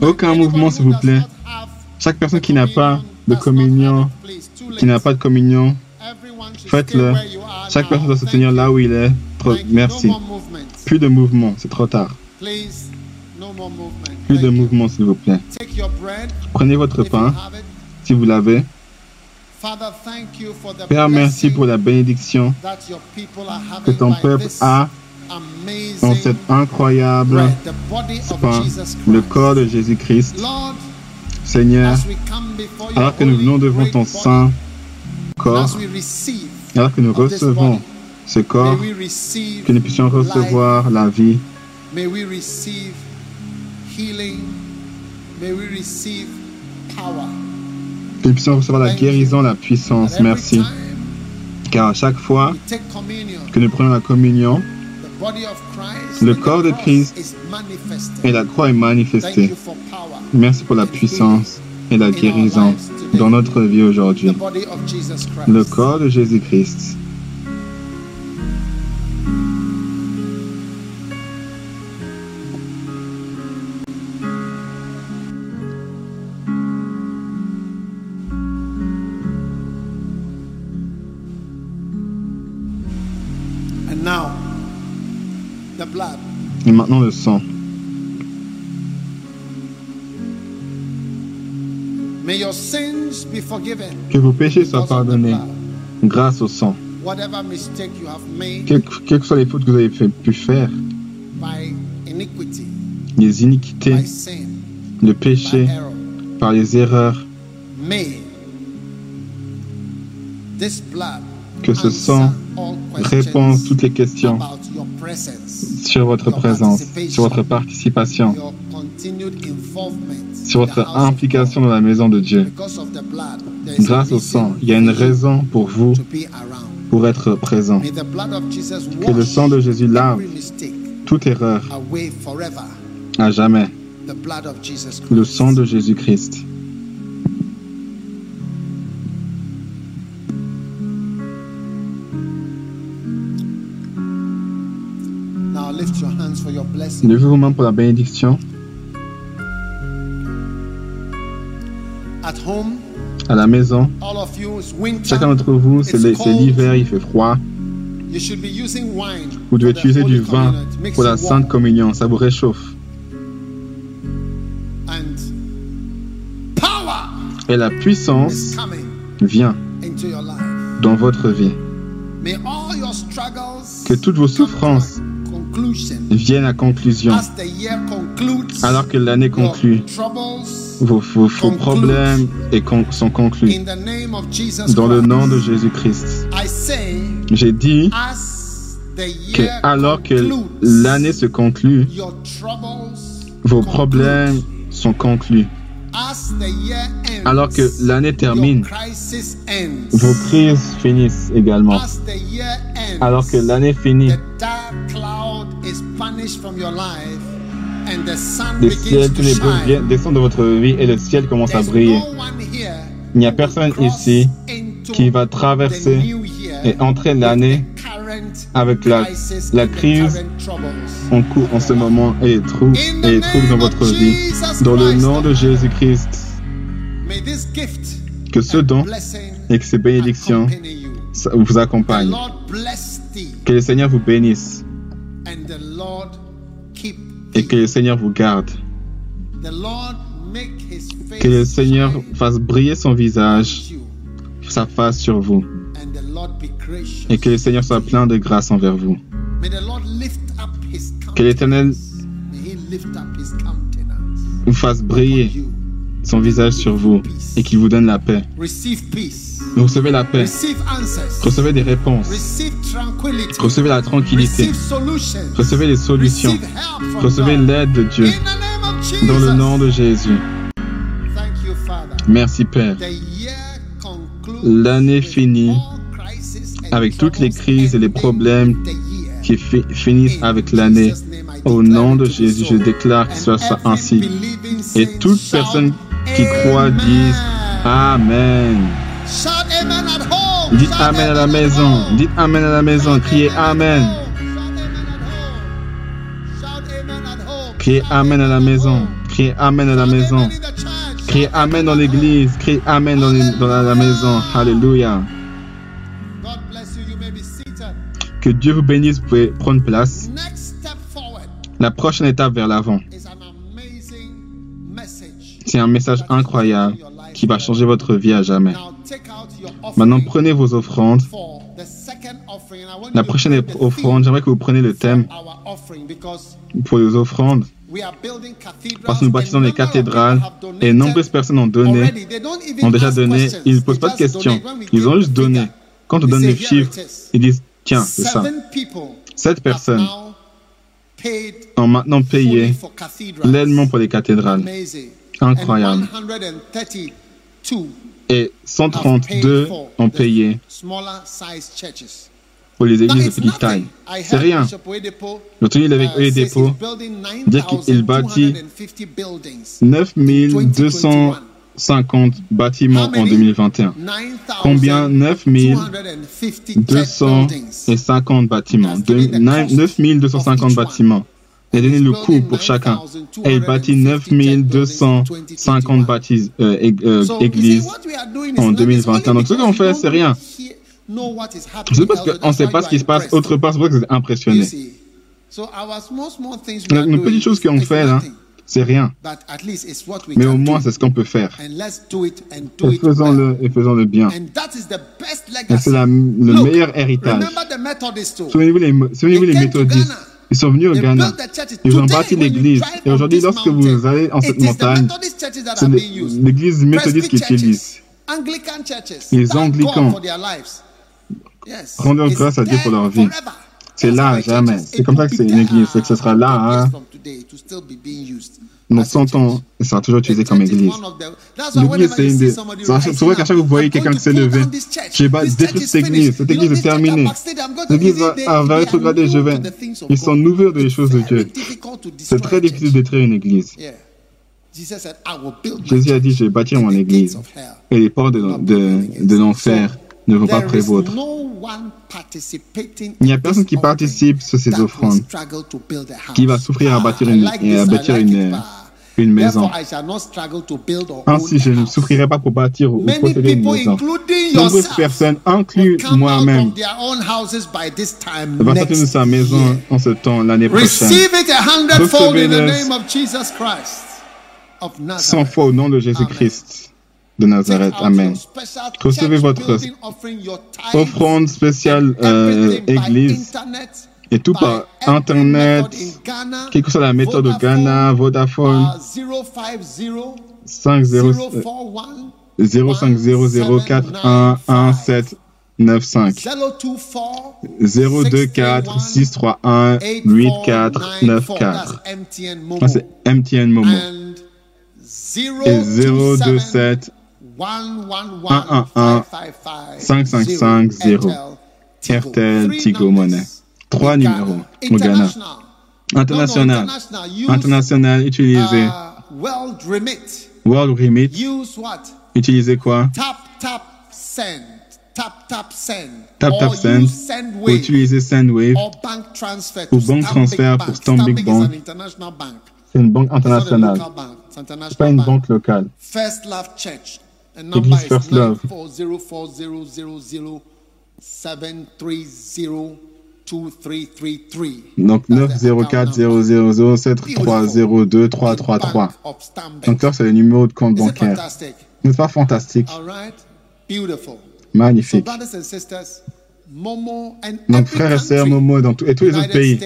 Aucun mouvement, s'il vous plaît. Chaque personne qui n'a pas de communion, qui n'a pas de communion, faites-le. Chaque personne doit se tenir là où il est. Trop-. Merci. Plus de mouvement, c'est trop tard. Plus de mouvement, s'il vous plaît. Take your bread. Prenez votre pain, si vous l'avez. Thank Thank you for the Père, merci pour la bénédiction que ton peuple a amazing cette incroyable pain, le corps de Jésus-Christ. Seigneur, alors que nous venons devant ton saint corps, alors que nous recevons ce may corps, we receive que nous puissions recevoir la vie, may we receive healing, may we receive power. que nous puissions recevoir la guérison, la puissance. Merci. Car à chaque fois que nous prenons la communion Le corps de Christ et la croix est manifestée. Merci pour la puissance et la guérison dans notre vie aujourd'hui. Le corps de Jésus-Christ. Et maintenant le sang. May your sins be forgiven. Que vos péchés soient pardonnés grâce au sang. Whatever mistake you have made Quelles que soient les fautes que vous avez fait- pu faire, by iniquity, les iniquités, by sin, le by péché, error, par les erreurs, may this blood que ce sang répond toutes les questions sur votre présence, sur votre participation, sur votre implication dans la maison de Dieu. Grâce au sang, il y a une raison pour vous pour être présent. Que le sang de Jésus lave toute erreur à jamais. Le sang de Jésus-Christ. Vos mains pour la bénédiction. À la maison, chacun d'entre vous, c'est l'hiver, il fait froid. Vous devez utiliser du vin pour la Sainte Communion, ça vous réchauffe. Et la puissance vient dans votre vie. Que toutes vos souffrances viennent à conclusion. Alors que l'année conclut, vos, problèmes sont conclus. Dans le nom de Jésus-Christ. J'ai dit que alors que l'année se conclut, vos problèmes sont conclus. Alors que l'année termine, vos crises finissent également. Alors que l'année finit, le ciel, tous les bruits descendent de votre vie et le ciel commence à briller. Il n'y a personne ici qui va traverser et entrer l'année avec la, la crise en cours en ce moment et trouble, et trouble dans votre vie. Dans le nom de Jésus-Christ, que ce don et que ces bénédictions vous accompagnent. Que le Seigneur vous bénisse et que le Seigneur vous garde. Que le Seigneur fasse briller son visage, sa face sur vous. Et que le Seigneur soit plein de grâce envers vous. Que l'Éternel vous fasse briller son visage sur vous et qu'il vous donne la paix. Recevez la paix. Recevez des réponses. Recevez la tranquillité. Recevez les solutions. Recevez l'aide de Dieu. Dans le nom de Jésus. Merci Père. L'année finit avec toutes les crises et les problèmes qui finissent avec l'année. Au nom de Jésus, je déclare que ce soit ainsi. Et toute personne qui croit disent Amen. Dites Amen à la maison. Dites Amen à la maison. Criez Amen. Criez Amen à la maison. Criez Amen à la maison. Criez Amen dans l'église. Criez Amen dans, la maison. Alléluia. Que Dieu vous bénisse. Vous pouvez prendre place. La prochaine étape vers l'avant. C'est un message incroyable qui va changer votre vie à jamais. Maintenant, prenez vos offrandes. La prochaine offrande, j'aimerais que vous preniez le thème pour les offrandes. Parce que nous bâtissons des cathédrales et nombreuses personnes ont donné, ont déjà donné. Ils ne posent pas de questions. Ils ont juste donné. Quand on donne les chiffres, ils disent Tiens, c'est ça. Sept personnes ont maintenant payé l'aidement pour les cathédrales. Incroyable. Et 132 ont payé pour les églises de petite taille. C'est rien. Le tenue avec Oyedepo dire qu'il bâtit 9250 bâtiments en 2021. Combien? 9250 bâtiments. 9250 bâtiments. A donné le coût pour chacun. Et il bâtit 9250 bâtis, euh, euh, églises en 2021. Donc ce qu'on fait, c'est rien. C'est parce qu'on ne sait pas ce qui se passe autre part, c'est pour ça que c'est impressionné. Une petite chose qu'on fait là, c'est rien. Mais au moins, c'est ce qu'on peut faire. Et faisons-le et faisons-le bien. Et c'est le meilleur héritage. Souvenez-vous les, souvenez les méthodistes. Ils sont venus au Ghana. Ils ont bâti l'église. Et aujourd'hui, lorsque vous allez en cette montagne, c'est l'église méthodiste qui utilise. Les anglicans rendent grâce à Dieu pour leur vie. C'est là, jamais. C'est comme ça que c'est une église. C'est que ce sera là. Hein. Dans 100 ans, ça sera toujours utilisé comme église. L'église, c'est une des. C'est vrai qu'à chaque fois que vous voyez quelqu'un qui s'est levé, je vais détruire cette église. Cette église est terminée. L'église va, va rétrograder, je vais. Ils sont nouveaux des choses de Dieu. C'est très difficile de détruire une église. Jésus a dit, je vais bâtir mon église. Et les portes de, de, de l'enfer ne vont pas prévaudre. Il n'y a personne qui participe sur ces offrandes qui va souffrir à bâtir une, à bâtir une, une maison. Ainsi, je ne souffrirai pas pour bâtir ou posséder une maison. Nombreuses personnes, inclus moi-même, va sortir de sa maison en ce temps l'année prochaine. Recevez-le 100 fois au nom de Jésus-Christ de Nazareth. Amen. Recevez votre offrande spéciale euh, Église et tout par Internet, quelle que soit la méthode de Ghana, Vodafone, 50 0500411795 024 631 8494 c'est MTN Momo et 027 111 5550 RTL Tigo Money Trois numéros au Ghana. International. International, utilisez. World Remit. Utilisez quoi? Tap, tap, send. Tap, tap, send. Tap, tap, send. Ou utilisez Sendwave. Ou banque transfert pour Stanbic Bank. C'est une banque internationale. C'est pas une banque locale. First Love Church. Église First Love. 730 donc 904 000 7302 333. Donc ça, c'est le numéro de compte bancaire. N'est-ce pas fantastique? Magnifique. Donc frères et sœurs, Momo dans et tous les autres pays.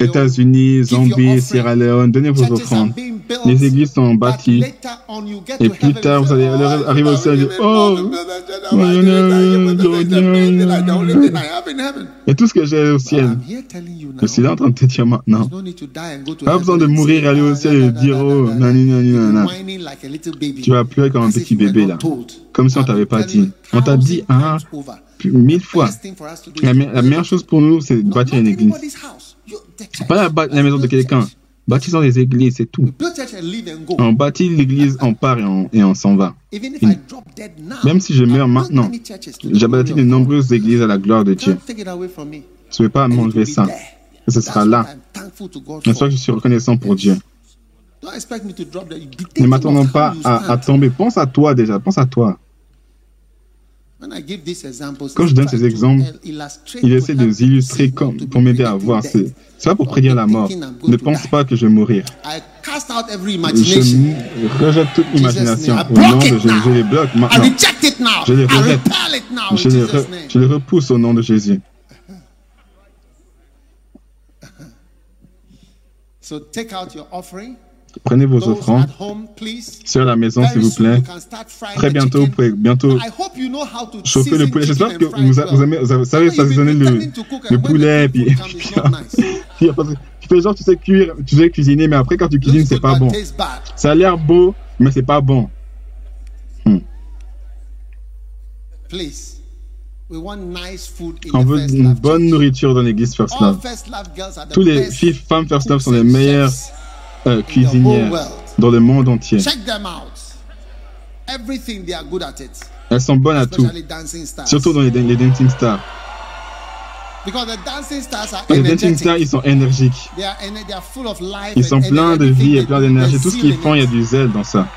États-Unis, Zambie, Sierra Leone, donnez vos offrandes. Les églises sont bâties. Et plus tard, vous allez arriver au ciel et dire, oh, et tout ce que j'ai au ciel. Je suis là en train de te dire maintenant. Pas besoin de mourir et aller au ciel et dire, oh, nani. Tu vas pleurer comme un petit bébé là. Comme si on t'avait pas dit. On t'a dit, ah, mille fois. La, meilleure chose pour nous, c'est de bâtir une église. Pas la, la maison de quelqu'un. Bâtissons des églises, c'est tout. On bâtit l'église, on part et on, s'en va. même si je meurs maintenant, j'ai bâti de nombreuses églises à la gloire de Dieu. Tu ne peux pas m'enlever ça. Et ce sera là. C'est ça que je suis reconnaissant pour Dieu. Ne m'attendons pas à, à tomber. Pense à toi déjà. Pense à toi. Quand je donne ces exemples, il essaie de les illustrer comme, pour m'aider à voir. C'est pas pour prédire la mort. Ne pense pas que je vais mourir. Je rejette toute imagination. Au nom de Jésus, je les bloque maintenant. Je les rejette. Je les, je les repousse au nom de Jésus. So take out your offering. Prenez vos offrandes sur la maison, s'il vous plaît. Très bientôt, vous pouvez bientôt chauffer le poulet. J'espère que vous, vous, aimez, vous savez saisonner le, le poulet. Puis, puis, <laughs> tu fais genre, tu sais cuire, tu sais cuisiner, mais après, quand tu cuisines, c'est pas bon. Ça a l'air beau, mais c'est pas bon. Hmm. On veut une bonne nourriture dans l'église First Love. Tous les filles, femmes First Love sont les meilleures euh, cuisinières dans le monde entier. Elles sont bonnes à tout, surtout dans les, les dancing stars. Les dancing stars, ils sont énergiques. Ils sont pleins de vie et pleins d'énergie. Tout ce qu'ils font, il y a du zèle dans ça.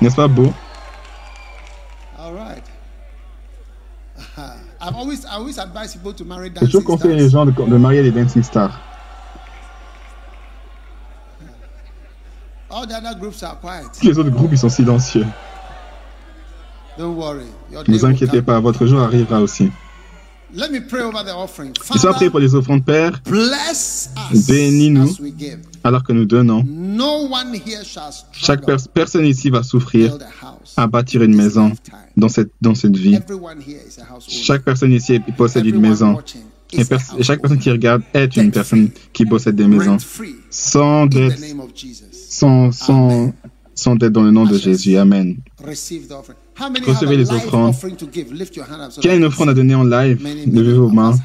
N'est-ce pas beau? <laughs> Toujours conseillé les gens de, de marier les dancing stars. Tous les autres groupes, ils sont silencieux. Ne vous inquiétez pas, votre jour arrivera aussi. Laissez-moi prier pour les offrandes, Père. Bénis-nous alors que nous donnons. Chaque personne ici va souffrir à bâtir une maison dans cette, dans cette vie. Chaque personne ici possède une maison. Et, chaque personne qui regarde est une personne qui possède des maisons. Sans dette, sans, sans, sans dette dans le nom de Jésus. Amen. Recevez les offrandes. Qui a une offrande à donner en live? Levez vos mains.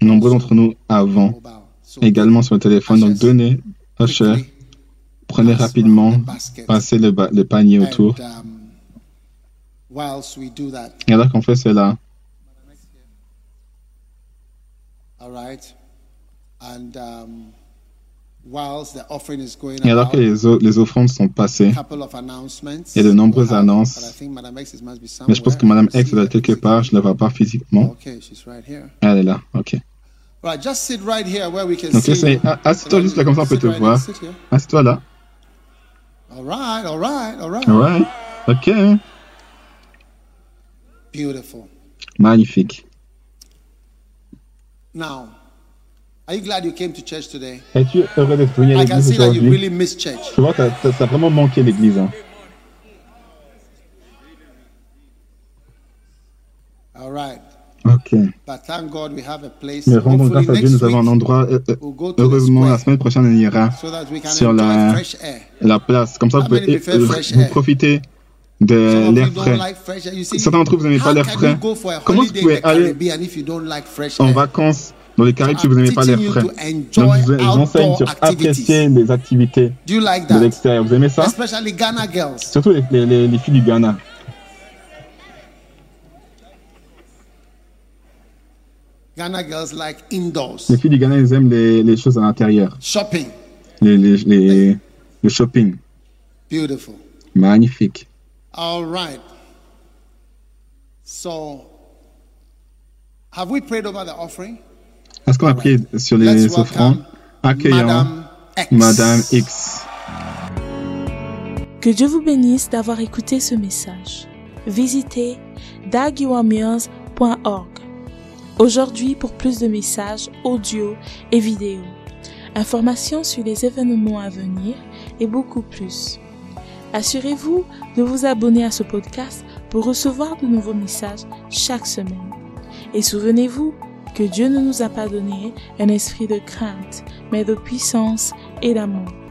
Nombreux d'entre nous avons également sur le téléphone. Donc donnez, cher. Prenez rapidement, passez le, le panier autour. Et alors qu'on fait cela, All right. And um, Et alors que les, les offrandes sont passées, il y a de nombreuses annonces. Mais je pense que Madame X doit être quelque part, je ne la vois pas physiquement. Elle est là, ok. Donc, assieds-toi juste là, comme ça on peut te voir. Assieds-toi là. Alright, ok. Beautiful. Magnifique. Now, Es-tu heureux d'être venu à l'église aujourd'hui? Really. Je vois que tu as, vraiment manqué l'église. Hein. All right. Ok. But thank God we have a place. Mais rendons grâce à Dieu, nous avons un endroit. Euh, heureusement, la semaine prochaine, on ira sur la, la place. Comme ça, vous pouvez euh, vous profiter de l'air frais. Certains d'entre vous n'aimez pas l'air frais. Comment vous pouvez aller en vacances dans les Caraïbes si vous n'aimez pas l'air frais Donc, je vous enseigne sur apprécier les activités de l'extérieur. Vous aimez ça? Surtout les, les, les filles du Ghana. Ghana girls like indoors. Les filles du Ghana, elles aiment les, choses à l'intérieur. Shopping. Les, le shopping. Beautiful. Magnifique. All right. So, have we prayed over the offering? Est-ce qu'on a prié sur les offrandes? Accueillons Madame X. Madame X. Que Dieu vous bénisse d'avoir écouté ce message. Visitez dagiwamirs.org. Aujourd'hui pour plus de messages audio et vidéo, informations sur les événements à venir et beaucoup plus. Assurez-vous de vous abonner à ce podcast pour recevoir de nouveaux messages chaque semaine. Et souvenez-vous que Dieu ne nous a pas donné un esprit de crainte, mais de puissance et d'amour.